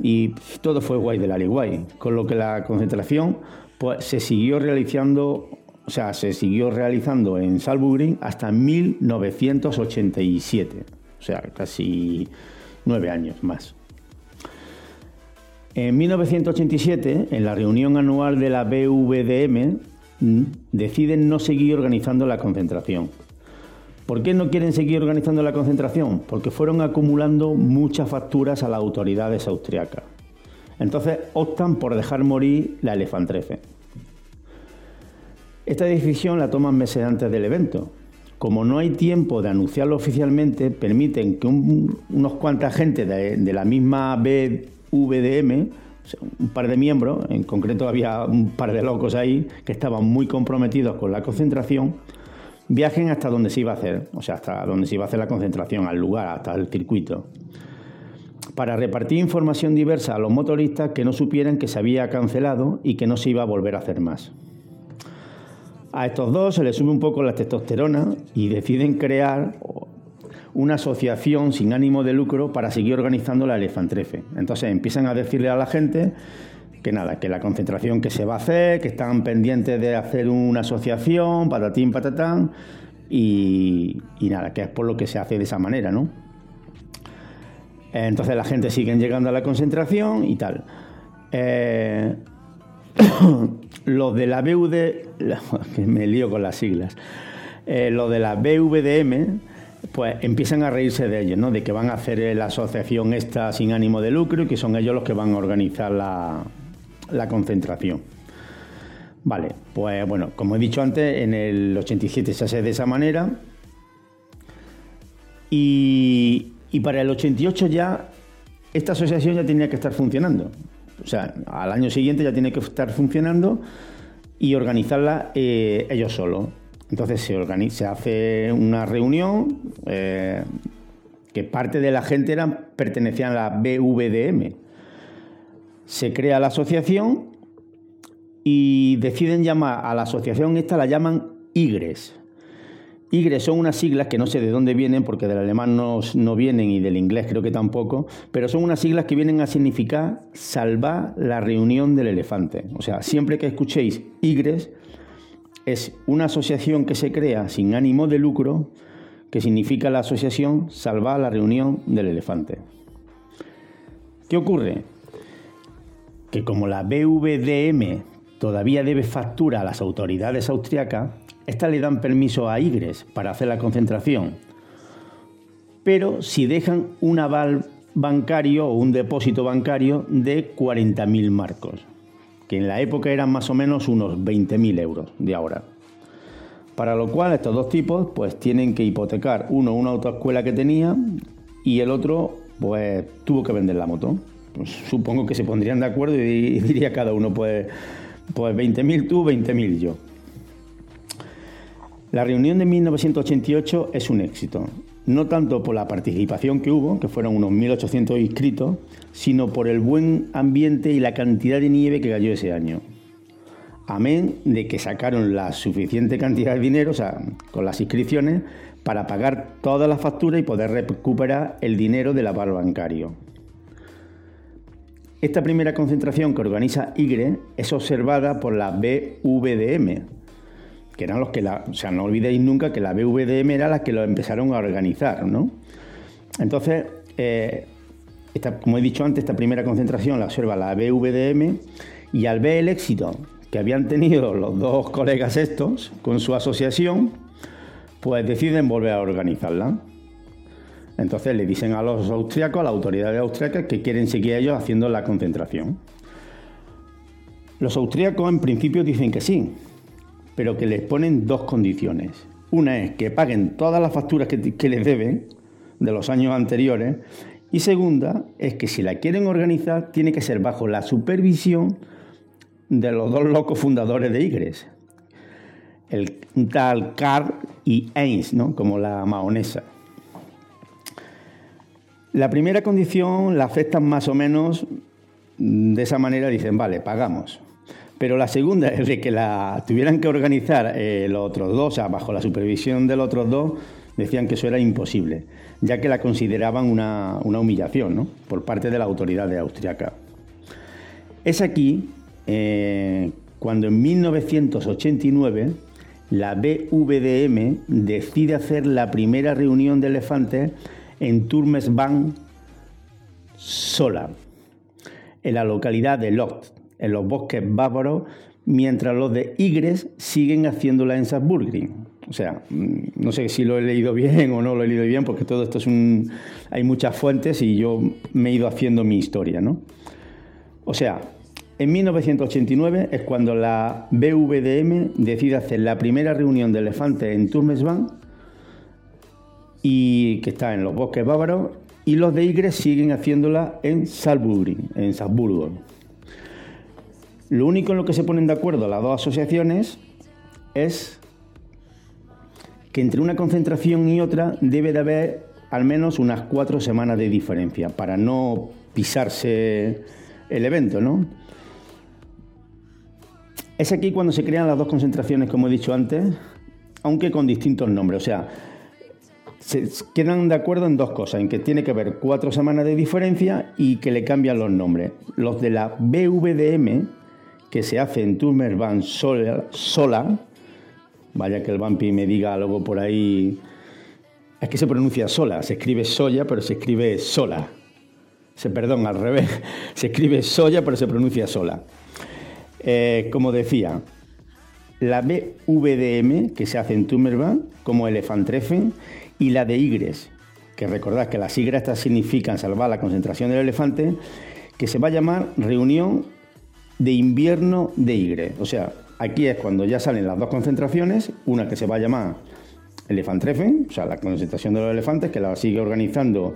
y todo fue guay del guay. Con lo que la concentración pues, se siguió realizando, o sea, se siguió realizando en Salzburg hasta 1987 o sea, casi nueve años más. En 1987, en la reunión anual de la BVDM, mm, deciden no seguir organizando la concentración. ¿Por qué no quieren seguir organizando la concentración? Porque fueron acumulando muchas facturas a las autoridades austriacas. Entonces optan por dejar morir la Elefantrefe. Esta decisión la toman meses antes del evento. Como no hay tiempo de anunciarlo oficialmente, permiten que un- unos cuanta gente de, la misma BVDM, un par de miembros, en concreto había un par de locos ahí que estaban muy comprometidos con la concentración, viajen hasta donde se iba a hacer, o sea, hasta donde se iba a hacer la concentración, al lugar, hasta el circuito, para repartir información diversa a los motoristas que no supieran que se había cancelado y que no se iba a volver a hacer más. A estos dos se les sube un poco la testosterona y deciden crear una asociación sin ánimo de lucro para seguir organizando la Elefantrefe. Entonces empiezan a decirle a la gente que nada, que la concentración que se va a hacer, que están pendientes de hacer una asociación, patatín, patatán, y, y nada, que es por lo que se hace de esa manera, ¿no? Entonces la gente sigue llegando a la concentración y tal. Eh, los de la BUD, *laughs* me lío con las siglas, eh, los de la BVDM, pues empiezan a reírse de ellos, ¿no? De que van a hacer la asociación esta sin ánimo de lucro y que son ellos los que van a organizar la, la concentración. Vale, pues bueno, como he dicho antes, en el 87 se hace de esa manera. Y, y para el 88 ya esta asociación ya tenía que estar funcionando. O sea, al año siguiente ya tiene que estar funcionando y organizarla eh, ellos solos. Entonces se, organiza, se hace una reunión eh, que parte de la gente eran, pertenecían a la BVDM. Se crea la asociación y deciden llamar a la asociación esta, la llaman IGRES. IGRES son unas siglas que no sé de dónde vienen, porque del alemán no, no vienen y del inglés creo que tampoco, pero son unas siglas que vienen a significar salvar la reunión del elefante. O sea, siempre que escuchéis IGRES, es una asociación que se crea sin ánimo de lucro, que significa la asociación salvar la reunión del elefante. ¿Qué ocurre? Que como la BVDM todavía debe factura a las autoridades austriacas, estas le dan permiso a Igres para hacer la concentración. Pero si dejan un aval bancario o un depósito bancario de 40.000 marcos, que en la época eran más o menos unos 20.000 euros de ahora. Para lo cual estos dos tipos pues tienen que hipotecar uno una autoescuela que tenía y el otro pues tuvo que vender la moto. Pues, supongo que se pondrían de acuerdo y *laughs* diría cada uno pues, pues 20.000 tú, 20.000 yo. La reunión de 1988 es un éxito, no tanto por la participación que hubo, que fueron unos 1.800 inscritos, sino por el buen ambiente y la cantidad de nieve que cayó ese año. Amén de que sacaron la suficiente cantidad de dinero, o sea, con las inscripciones, para pagar todas las facturas y poder recuperar el dinero del aval bancario. Esta primera concentración que organiza IGRE es observada por la BVDM, que eran los que la, o sea, no olvidéis nunca que la BVDM era la que lo empezaron a organizar, ¿no? Entonces, eh, esta, como he dicho antes, esta primera concentración la observa la BVDM y al ver el éxito que habían tenido los dos colegas estos con su asociación, pues deciden volver a organizarla. Entonces le dicen a los austriacos, a las autoridades austriacas, que quieren seguir ellos haciendo la concentración. Los austriacos en principio dicen que sí, pero que les ponen dos condiciones. Una es que paguen todas las facturas que, les deben de los años anteriores y segunda es que si la quieren organizar tiene que ser bajo la supervisión de los dos locos fundadores de Igres, el tal Karl y Heinz, ¿no? como la maonesa. La primera condición la aceptan más o menos de esa manera, dicen, vale, pagamos. Pero la segunda es de que la tuvieran que organizar eh, los otros dos, o sea, bajo la supervisión de los otros dos, decían que eso era imposible, ya que la consideraban una, una humillación ¿no? por parte de la autoridad de austriaca. Es aquí eh, cuando en 1989 la BVDM decide hacer la primera reunión de elefantes en Turmesbank sola. en la localidad de Lot, en los bosques bávaros, mientras los de Igres siguen haciéndola en Salzburgring. O sea, mm, no sé si lo he leído bien o no lo he leído bien, porque todo esto es un. Hay muchas fuentes y yo me he ido haciendo mi historia, ¿no? O sea, en 1989 es cuando la BVDM decide hacer la primera reunión de elefantes en Turmesban y que está en los bosques bávaros y los de Igres siguen haciéndola en Salzburg, en Salzburgo. Lo único en lo que se ponen de acuerdo las dos asociaciones es que entre una concentración y otra debe de haber al menos unas cuatro semanas de diferencia para no pisarse el evento, ¿no? Es aquí cuando se crean las dos concentraciones, como he dicho antes, aunque con distintos nombres. O sea, se quedan de acuerdo en dos cosas, en que tiene que haber cuatro semanas de diferencia y que le cambian los nombres. Los de la BVDM, que se hace en Turmersban sola, sola, vaya que el vampi me diga algo por ahí, es que se pronuncia sola, se escribe soya, pero se escribe sola. Se, perdón, al revés, *laughs* se escribe soya, pero se pronuncia sola. Eh, como decía, la BVDM, que se hace en Turmersban, como Elefantreffen, y la de Igres, que recordad que las siglas estas significan salvar la concentración del elefante, que se va a llamar Reunión de Invierno de Igres. O sea, aquí es cuando ya salen las dos concentraciones, una que se va a llamar Elefantreffen, o sea, la concentración de los elefantes, que la sigue organizando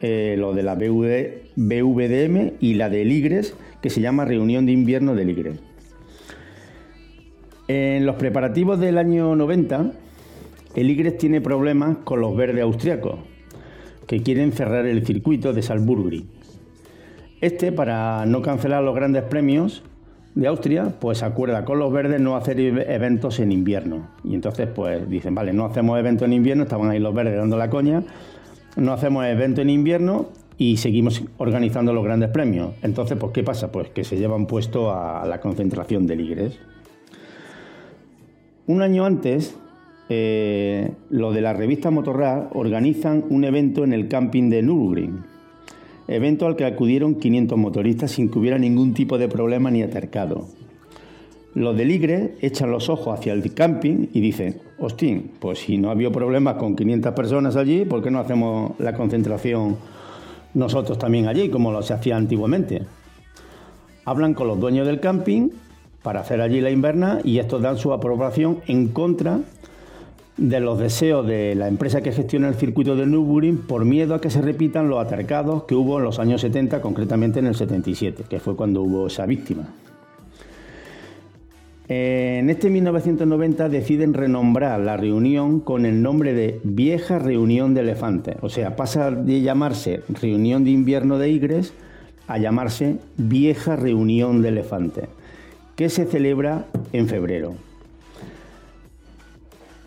eh, lo de la BVD BVDM, y la del Igres, que se llama Reunión de Invierno del Igres. En los preparativos del año 90, el Igres tiene problemas con los verdes austriacos, que quieren cerrar el circuito de Salzburg. Este, para no cancelar los grandes premios de Austria, pues acuerda con los verdes no hacer eventos en invierno. Y entonces, pues dicen, vale, no hacemos evento en invierno, estaban ahí los verdes dando la coña, no hacemos evento en invierno y seguimos organizando los grandes premios. Entonces, pues, ¿qué pasa? Pues que se llevan puesto a la concentración del Igres. Un año antes, eh, lo de la revista Motorrad organizan un evento en el camping de Nürburgring. Evento al que acudieron 500 motoristas sin que hubiera ningún tipo de problema ni atercado. Los del Igre echan los ojos hacia el camping y dicen, hostín, pues si no había problemas con 500 personas allí, ¿por qué no hacemos la concentración nosotros también allí, como lo se hacía antiguamente? Hablan con los dueños del camping para hacer allí la inverna y estos dan su aprobación en contra de los deseos de la empresa que gestiona el circuito de Nürburgring por miedo a que se repitan los atercados que hubo en los años 70, concretamente en el 77, que fue cuando hubo esa víctima. En este 1990 deciden renombrar la reunión con el nombre de Vieja Reunión de Elefantes, o sea, pasa de llamarse Reunión de Invierno de Igres a llamarse Vieja Reunión de Elefantes que se celebra en febrero.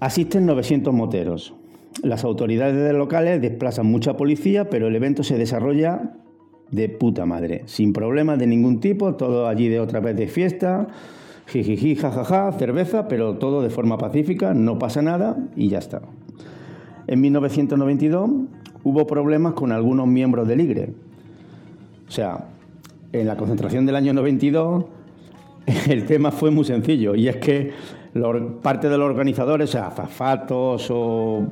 Asisten 900 moteros. Las autoridades locales desplazan mucha policía, pero el evento se desarrolla de puta madre, sin problemas de ningún tipo, todo allí de otra vez de fiesta, jijiji, jajaja, cerveza, pero todo de forma pacífica, no pasa nada y ya está. En 1992 hubo problemas con algunos miembros del IGRE. O sea, en la concentración del año 92 *laughs* el tema fue muy sencillo y es que parte de los organizadores, sea, azafatos o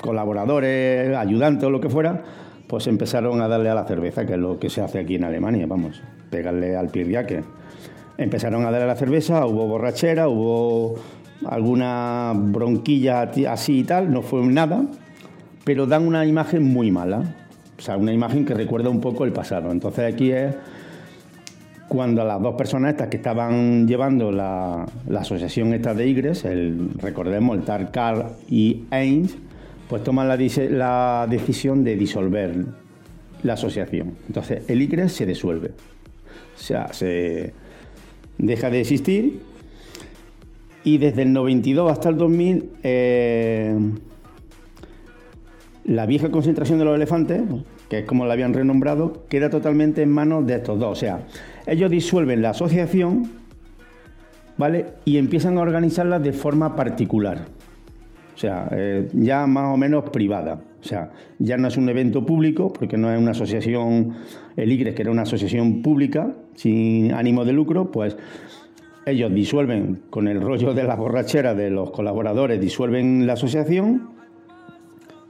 colaboradores, ayudantes o lo que fuera, pues empezaron a darle a la cerveza, que es lo que se hace aquí en Alemania, vamos, pegarle al pirriaque. Empezaron a darle a la cerveza, hubo borrachera, hubo alguna bronquilla así y tal, no fue nada, pero dan una imagen muy mala, o sea, una imagen que recuerda un poco el pasado. Entonces aquí es cuando las dos personas estas que estaban llevando la, asociación esta de Igres, el, recordemos el Tar Carl y Ains, pues toman la, la, decisión de disolver la asociación. Entonces el Igres se disuelve, o sea, se deja de existir y desde el 92 hasta el 2000 eh, la vieja concentración de los elefantes, que es como la habían renombrado, queda totalmente en manos de estos dos. O sea, ellos disuelven la asociación, ¿vale? Y empiezan a organizarla de forma particular. O sea, eh, ya más o menos privada. O sea, ya no es un evento público, porque no es una asociación, el IGRES, que era una asociación pública, sin ánimo de lucro, pues ellos disuelven, con el rollo de la borrachera de los colaboradores, disuelven la asociación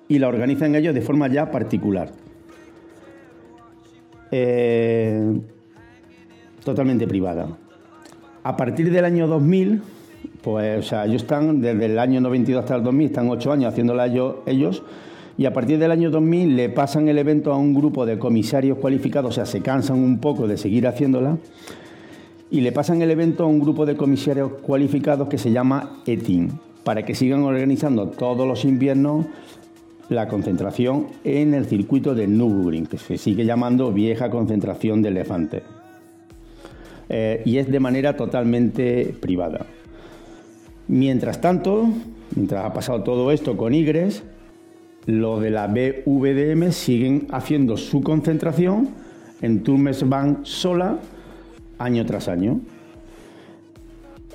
y la organizan ellos de forma ya particular. Eh, totalmente privada. A partir del año 2000, pues, o sea, ellos están desde el año 92 hasta el 2000, están ocho años haciéndola ellos, y a partir del año 2000 le pasan el evento a un grupo de comisarios cualificados, o sea, se cansan un poco de seguir haciéndola, y le pasan el evento a un grupo de comisarios cualificados que se llama ETIN, para que sigan organizando todos los inviernos la concentración en el circuito de Nürburgring, que se sigue llamando vieja concentración de elefantes. Eh, y es de manera totalmente privada. Mientras tanto, mientras ha pasado todo esto con Igres, los de la BVDM siguen haciendo su concentración en Turmesbank sola año tras año.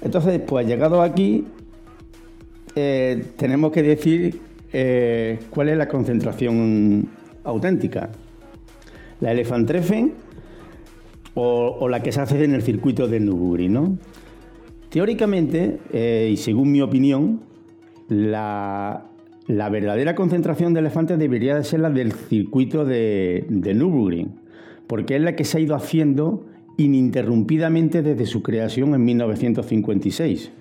Entonces, pues llegado aquí, eh, tenemos que decir eh, cuál es la concentración auténtica. La Elefantreffen o, o la que se hace en el circuito de Nürburgring, ¿no? Teóricamente, eh, y según mi opinión, la, la verdadera concentración de elefantes debería de ser la del circuito de, de Nürburgring, porque es la que se ha ido haciendo ininterrumpidamente desde su creación en 1956.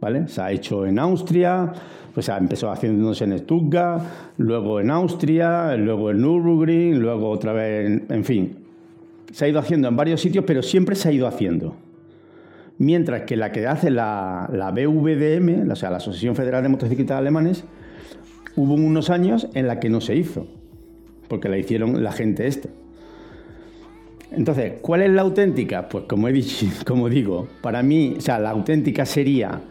¿Vale? Se ha hecho en Austria, pues empezó haciéndose en Stuttgart, luego en Austria, luego en Nürburgring, luego otra vez, en, en fin. Se ha ido haciendo en varios sitios, pero siempre se ha ido haciendo. Mientras que la que hace la, la BVDM, o sea, la Asociación Federal de Motociclistas Alemanes, hubo unos años en la que no se hizo, porque la hicieron la gente esta. Entonces, ¿cuál es la auténtica? Pues como he dicho, *laughs* como digo, para mí, o sea, la auténtica sería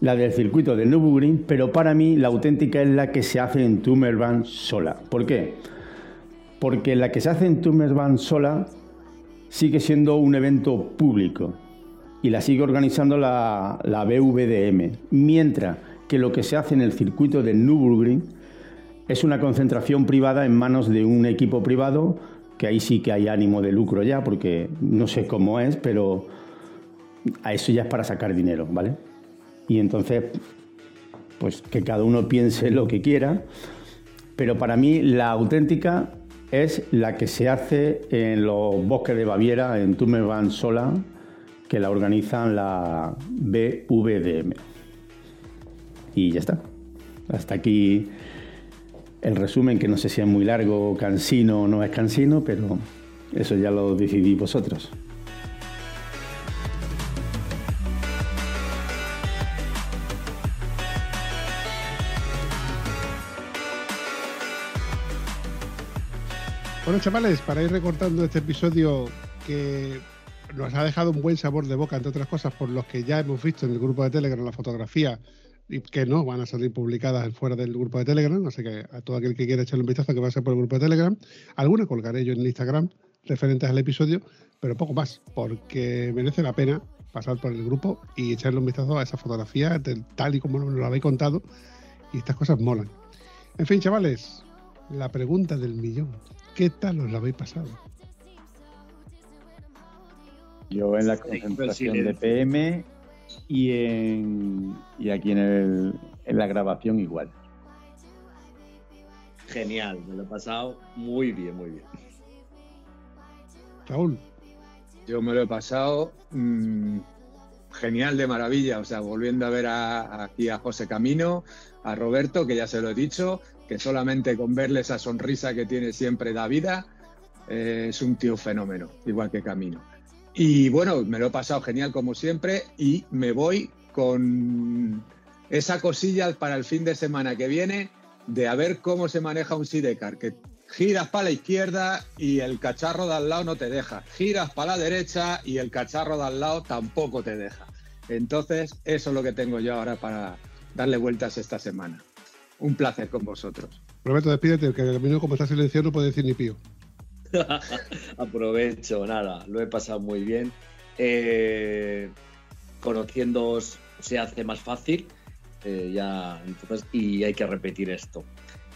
la del circuito de Nürburgring, pero para mí la auténtica es la que se hace en Tummerbahn sola. ¿Por qué? Porque la que se hace en Tummerbahn sola sigue siendo un evento público y la sigue organizando la, la BVDM, mientras que lo que se hace en el circuito de Nürburgring es una concentración privada en manos de un equipo privado que ahí sí que hay ánimo de lucro ya, porque no sé cómo es, pero a eso ya es para sacar dinero, ¿vale? Y entonces, pues que cada uno piense lo que quiera, pero para mí la auténtica es la que se hace en los bosques de Baviera, en Tummerbahn Sola, que la organizan la BVDM. Y ya está. Hasta aquí el resumen, que no sé si es muy largo, cansino o no es cansino, pero eso ya lo decidís vosotros. Bueno, chavales, para ir recortando este episodio que nos ha dejado un buen sabor de boca, entre otras cosas, por los que ya hemos visto en el grupo de Telegram la fotografía y que no van a salir publicadas fuera del grupo de Telegram, así que a todo aquel que quiera echarle un vistazo que va a ser por el grupo de Telegram. Alguna colgaré yo en el Instagram referentes al episodio, pero poco más, porque merece la pena pasar por el grupo y echarle un vistazo a esa fotografía tal y como nos lo habéis contado y estas cosas molan. En fin, chavales, la pregunta del millón. ¿Qué tal os lo habéis pasado? Yo en la pero concentración sí, de PM y, en, y aquí en, el, en la grabación igual. Genial, me lo he pasado muy bien, muy bien. Raúl, Yo me lo he pasado mm, genial, de maravilla. O sea, volviendo a ver a- aquí a José Camino, a Roberto, que ya se lo he dicho, que solamente con verle esa sonrisa que tiene siempre da vida, eh, es un tío fenómeno, igual que Camino. Y bueno, me lo he pasado genial como siempre y me voy con esa cosilla para el fin de semana que viene de a ver cómo se maneja un sidecar, que giras para la izquierda y el cacharro de al lado no te deja, giras para la derecha y el cacharro de al lado tampoco te deja. Entonces, eso es lo que tengo yo ahora para darle vueltas esta semana. Un placer con vosotros. Roberto, despídete, que el camino como está silenciado no puede decir ni pío. *laughs* Aprovecho, nada, lo he pasado muy bien. Eh, conociéndoos se hace más fácil eh, ya, entonces, y hay que repetir esto.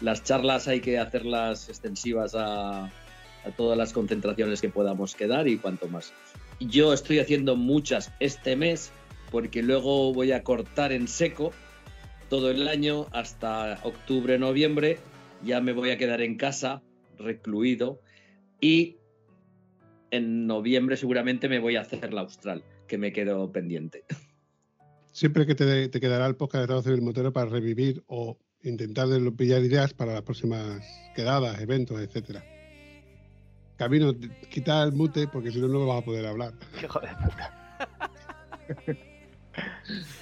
Las charlas hay que hacerlas extensivas a, a todas las concentraciones que podamos quedar y cuanto más. Yo estoy haciendo muchas este mes porque luego voy a cortar en seco todo el año hasta octubre, noviembre. Ya me voy a quedar en casa, recluido, y en noviembre seguramente me voy a hacer la austral, que me quedo pendiente. Siempre que te, te quedará el podcast de Estado Civil Motero para revivir o intentar de- pillar ideas para las próximas quedadas, eventos, etcétera. Camino, quita el mute porque si no, no vas a poder hablar. *laughs* Hijo de puta. *laughs*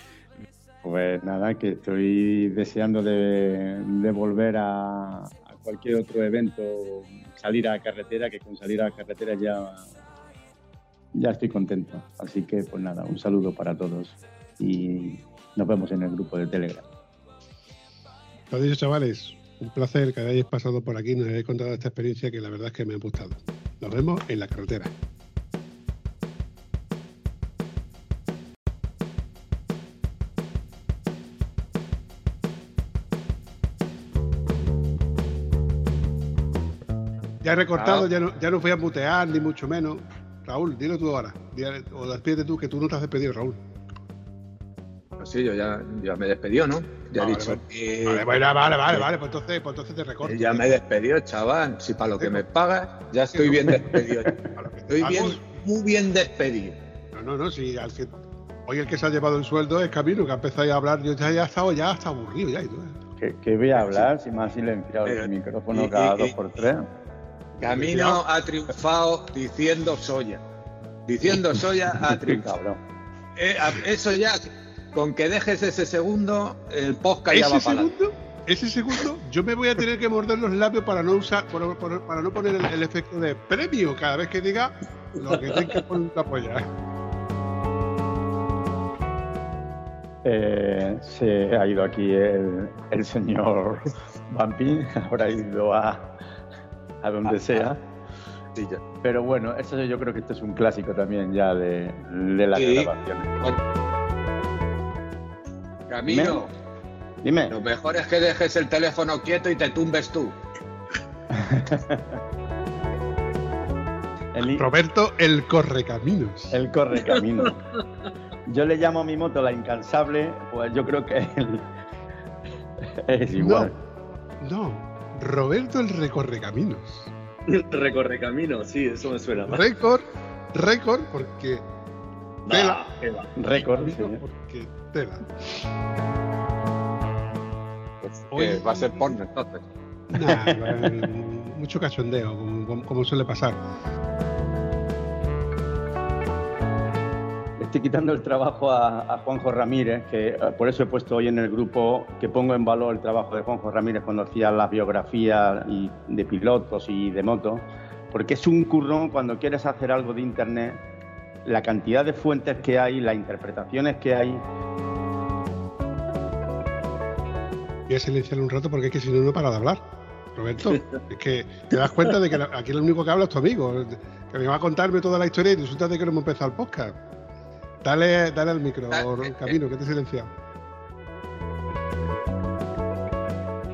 Pues nada, que estoy deseando de, de volver a, a cualquier otro evento, salir a carretera, que con salir a carretera ya, ya estoy contento. Así que pues nada, un saludo para todos y nos vemos en el grupo de Telegram. Lo chavales, un placer que hayáis pasado por aquí y nos hayáis contado esta experiencia que la verdad es que me ha gustado. Nos vemos en la carretera. Ya he recortado, ya, no, ya no voy a mutear, ni mucho menos. Raúl, dilo tú ahora. Di- O despídete tú, que tú no te has despedido, Raúl. Pues sí, yo ya, ya me despedió, ¿no? Ya he dicho. vale. que- Vale, vale, vale, vale, vale, pues entonces, pues entonces te recorto. Ya me despedió, chaval. Si para lo que me pagas, ya estoy bien despedido. *laughs* Estoy bien, muy bien despedido. No, no, no, si al que, hoy el que se ha llevado el sueldo es Camino, que ha empezado a hablar, yo ya, ya he estado ya hasta aburrido ya. y todo. Que, que voy a hablar si me han silenciado Pero- el micrófono y- cada y- dos y- por tres. Camino ha triunfado diciendo soya. Diciendo soya ha triunfado. Eh, eso ya, con que dejes ese segundo, el podcast ya va Ese para segundo, ese segundo, yo me voy a tener que morder los labios para no usar, para, para- para no poner el, el efecto de premio cada vez que diga lo que tenga que poner la polla. Eh, se ha ido aquí el, el señor Vampín, *laughs* habrá ido a, a donde sea. Sí, ya. Pero bueno, eso yo creo que esto es un clásico también ya de, de las Sí. grabaciones. Camino, Dime, lo mejor es que dejes el teléfono quieto y te tumbes tú. *laughs* el, Roberto, el correcaminos. el corre camino. Yo le llamo a mi moto la incansable, pues yo creo que él *laughs* es igual. No, Roberto, el recorrecaminos. Recorre camino, sí, eso me suena. más. Récord, récord, porque tela. Nah, va. Récord, sí. porque tela. Pues, Oye. va a ser porno entonces. Nah, mucho cachondeo, como suele pasar. Estoy quitando el trabajo a, Juanjo Ramírez, que eh, por eso he puesto hoy en el grupo que pongo en valor el trabajo de Juanjo Ramírez cuando hacía las biografías de pilotos y de motos, porque es un currón cuando quieres hacer algo de internet, la cantidad de fuentes que hay, las interpretaciones que hay. Voy a silenciar un rato porque es que si no, no para de hablar. Roberto, es que te das cuenta de que aquí lo único que habla es tu amigo, que me va a contarme toda la historia y resulta de que no hemos empezado el podcast. Dale, dale al micro, Camino, que te he silenciado.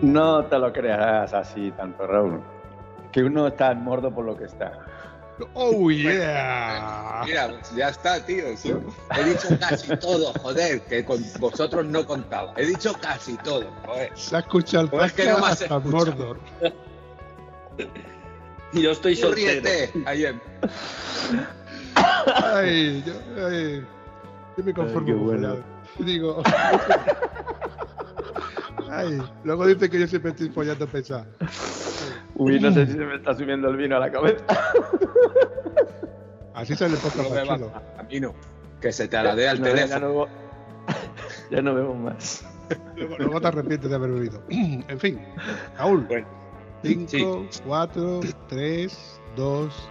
No te lo creas así tanto, Raúl. Que uno está en mordo por lo que está. ¡Oh, yeah! Mira, pues ya está, tío. sí. He dicho casi todo, joder, que con vosotros no contaba. He dicho casi todo, joder. Se ha escuchado el Pues es que no has hasta. Mordor. Yo estoy soltero. ríete, ayer. Ay, yo, ay, yo me conformo Ay, con bueno. Digo. Ay, luego dicen que yo siempre estoy follando pesado. Uy, no sé si se me está subiendo el vino a la cabeza. Así sale el podcast No chulo. más, Camino. Que se te aladea el No, ya, teléfono. no, *laughs* ya no vemos más. Luego, luego te arrepientes de haber bebido. *clears throat* En fin, Raúl. Bueno, 5, 4, 3, 2,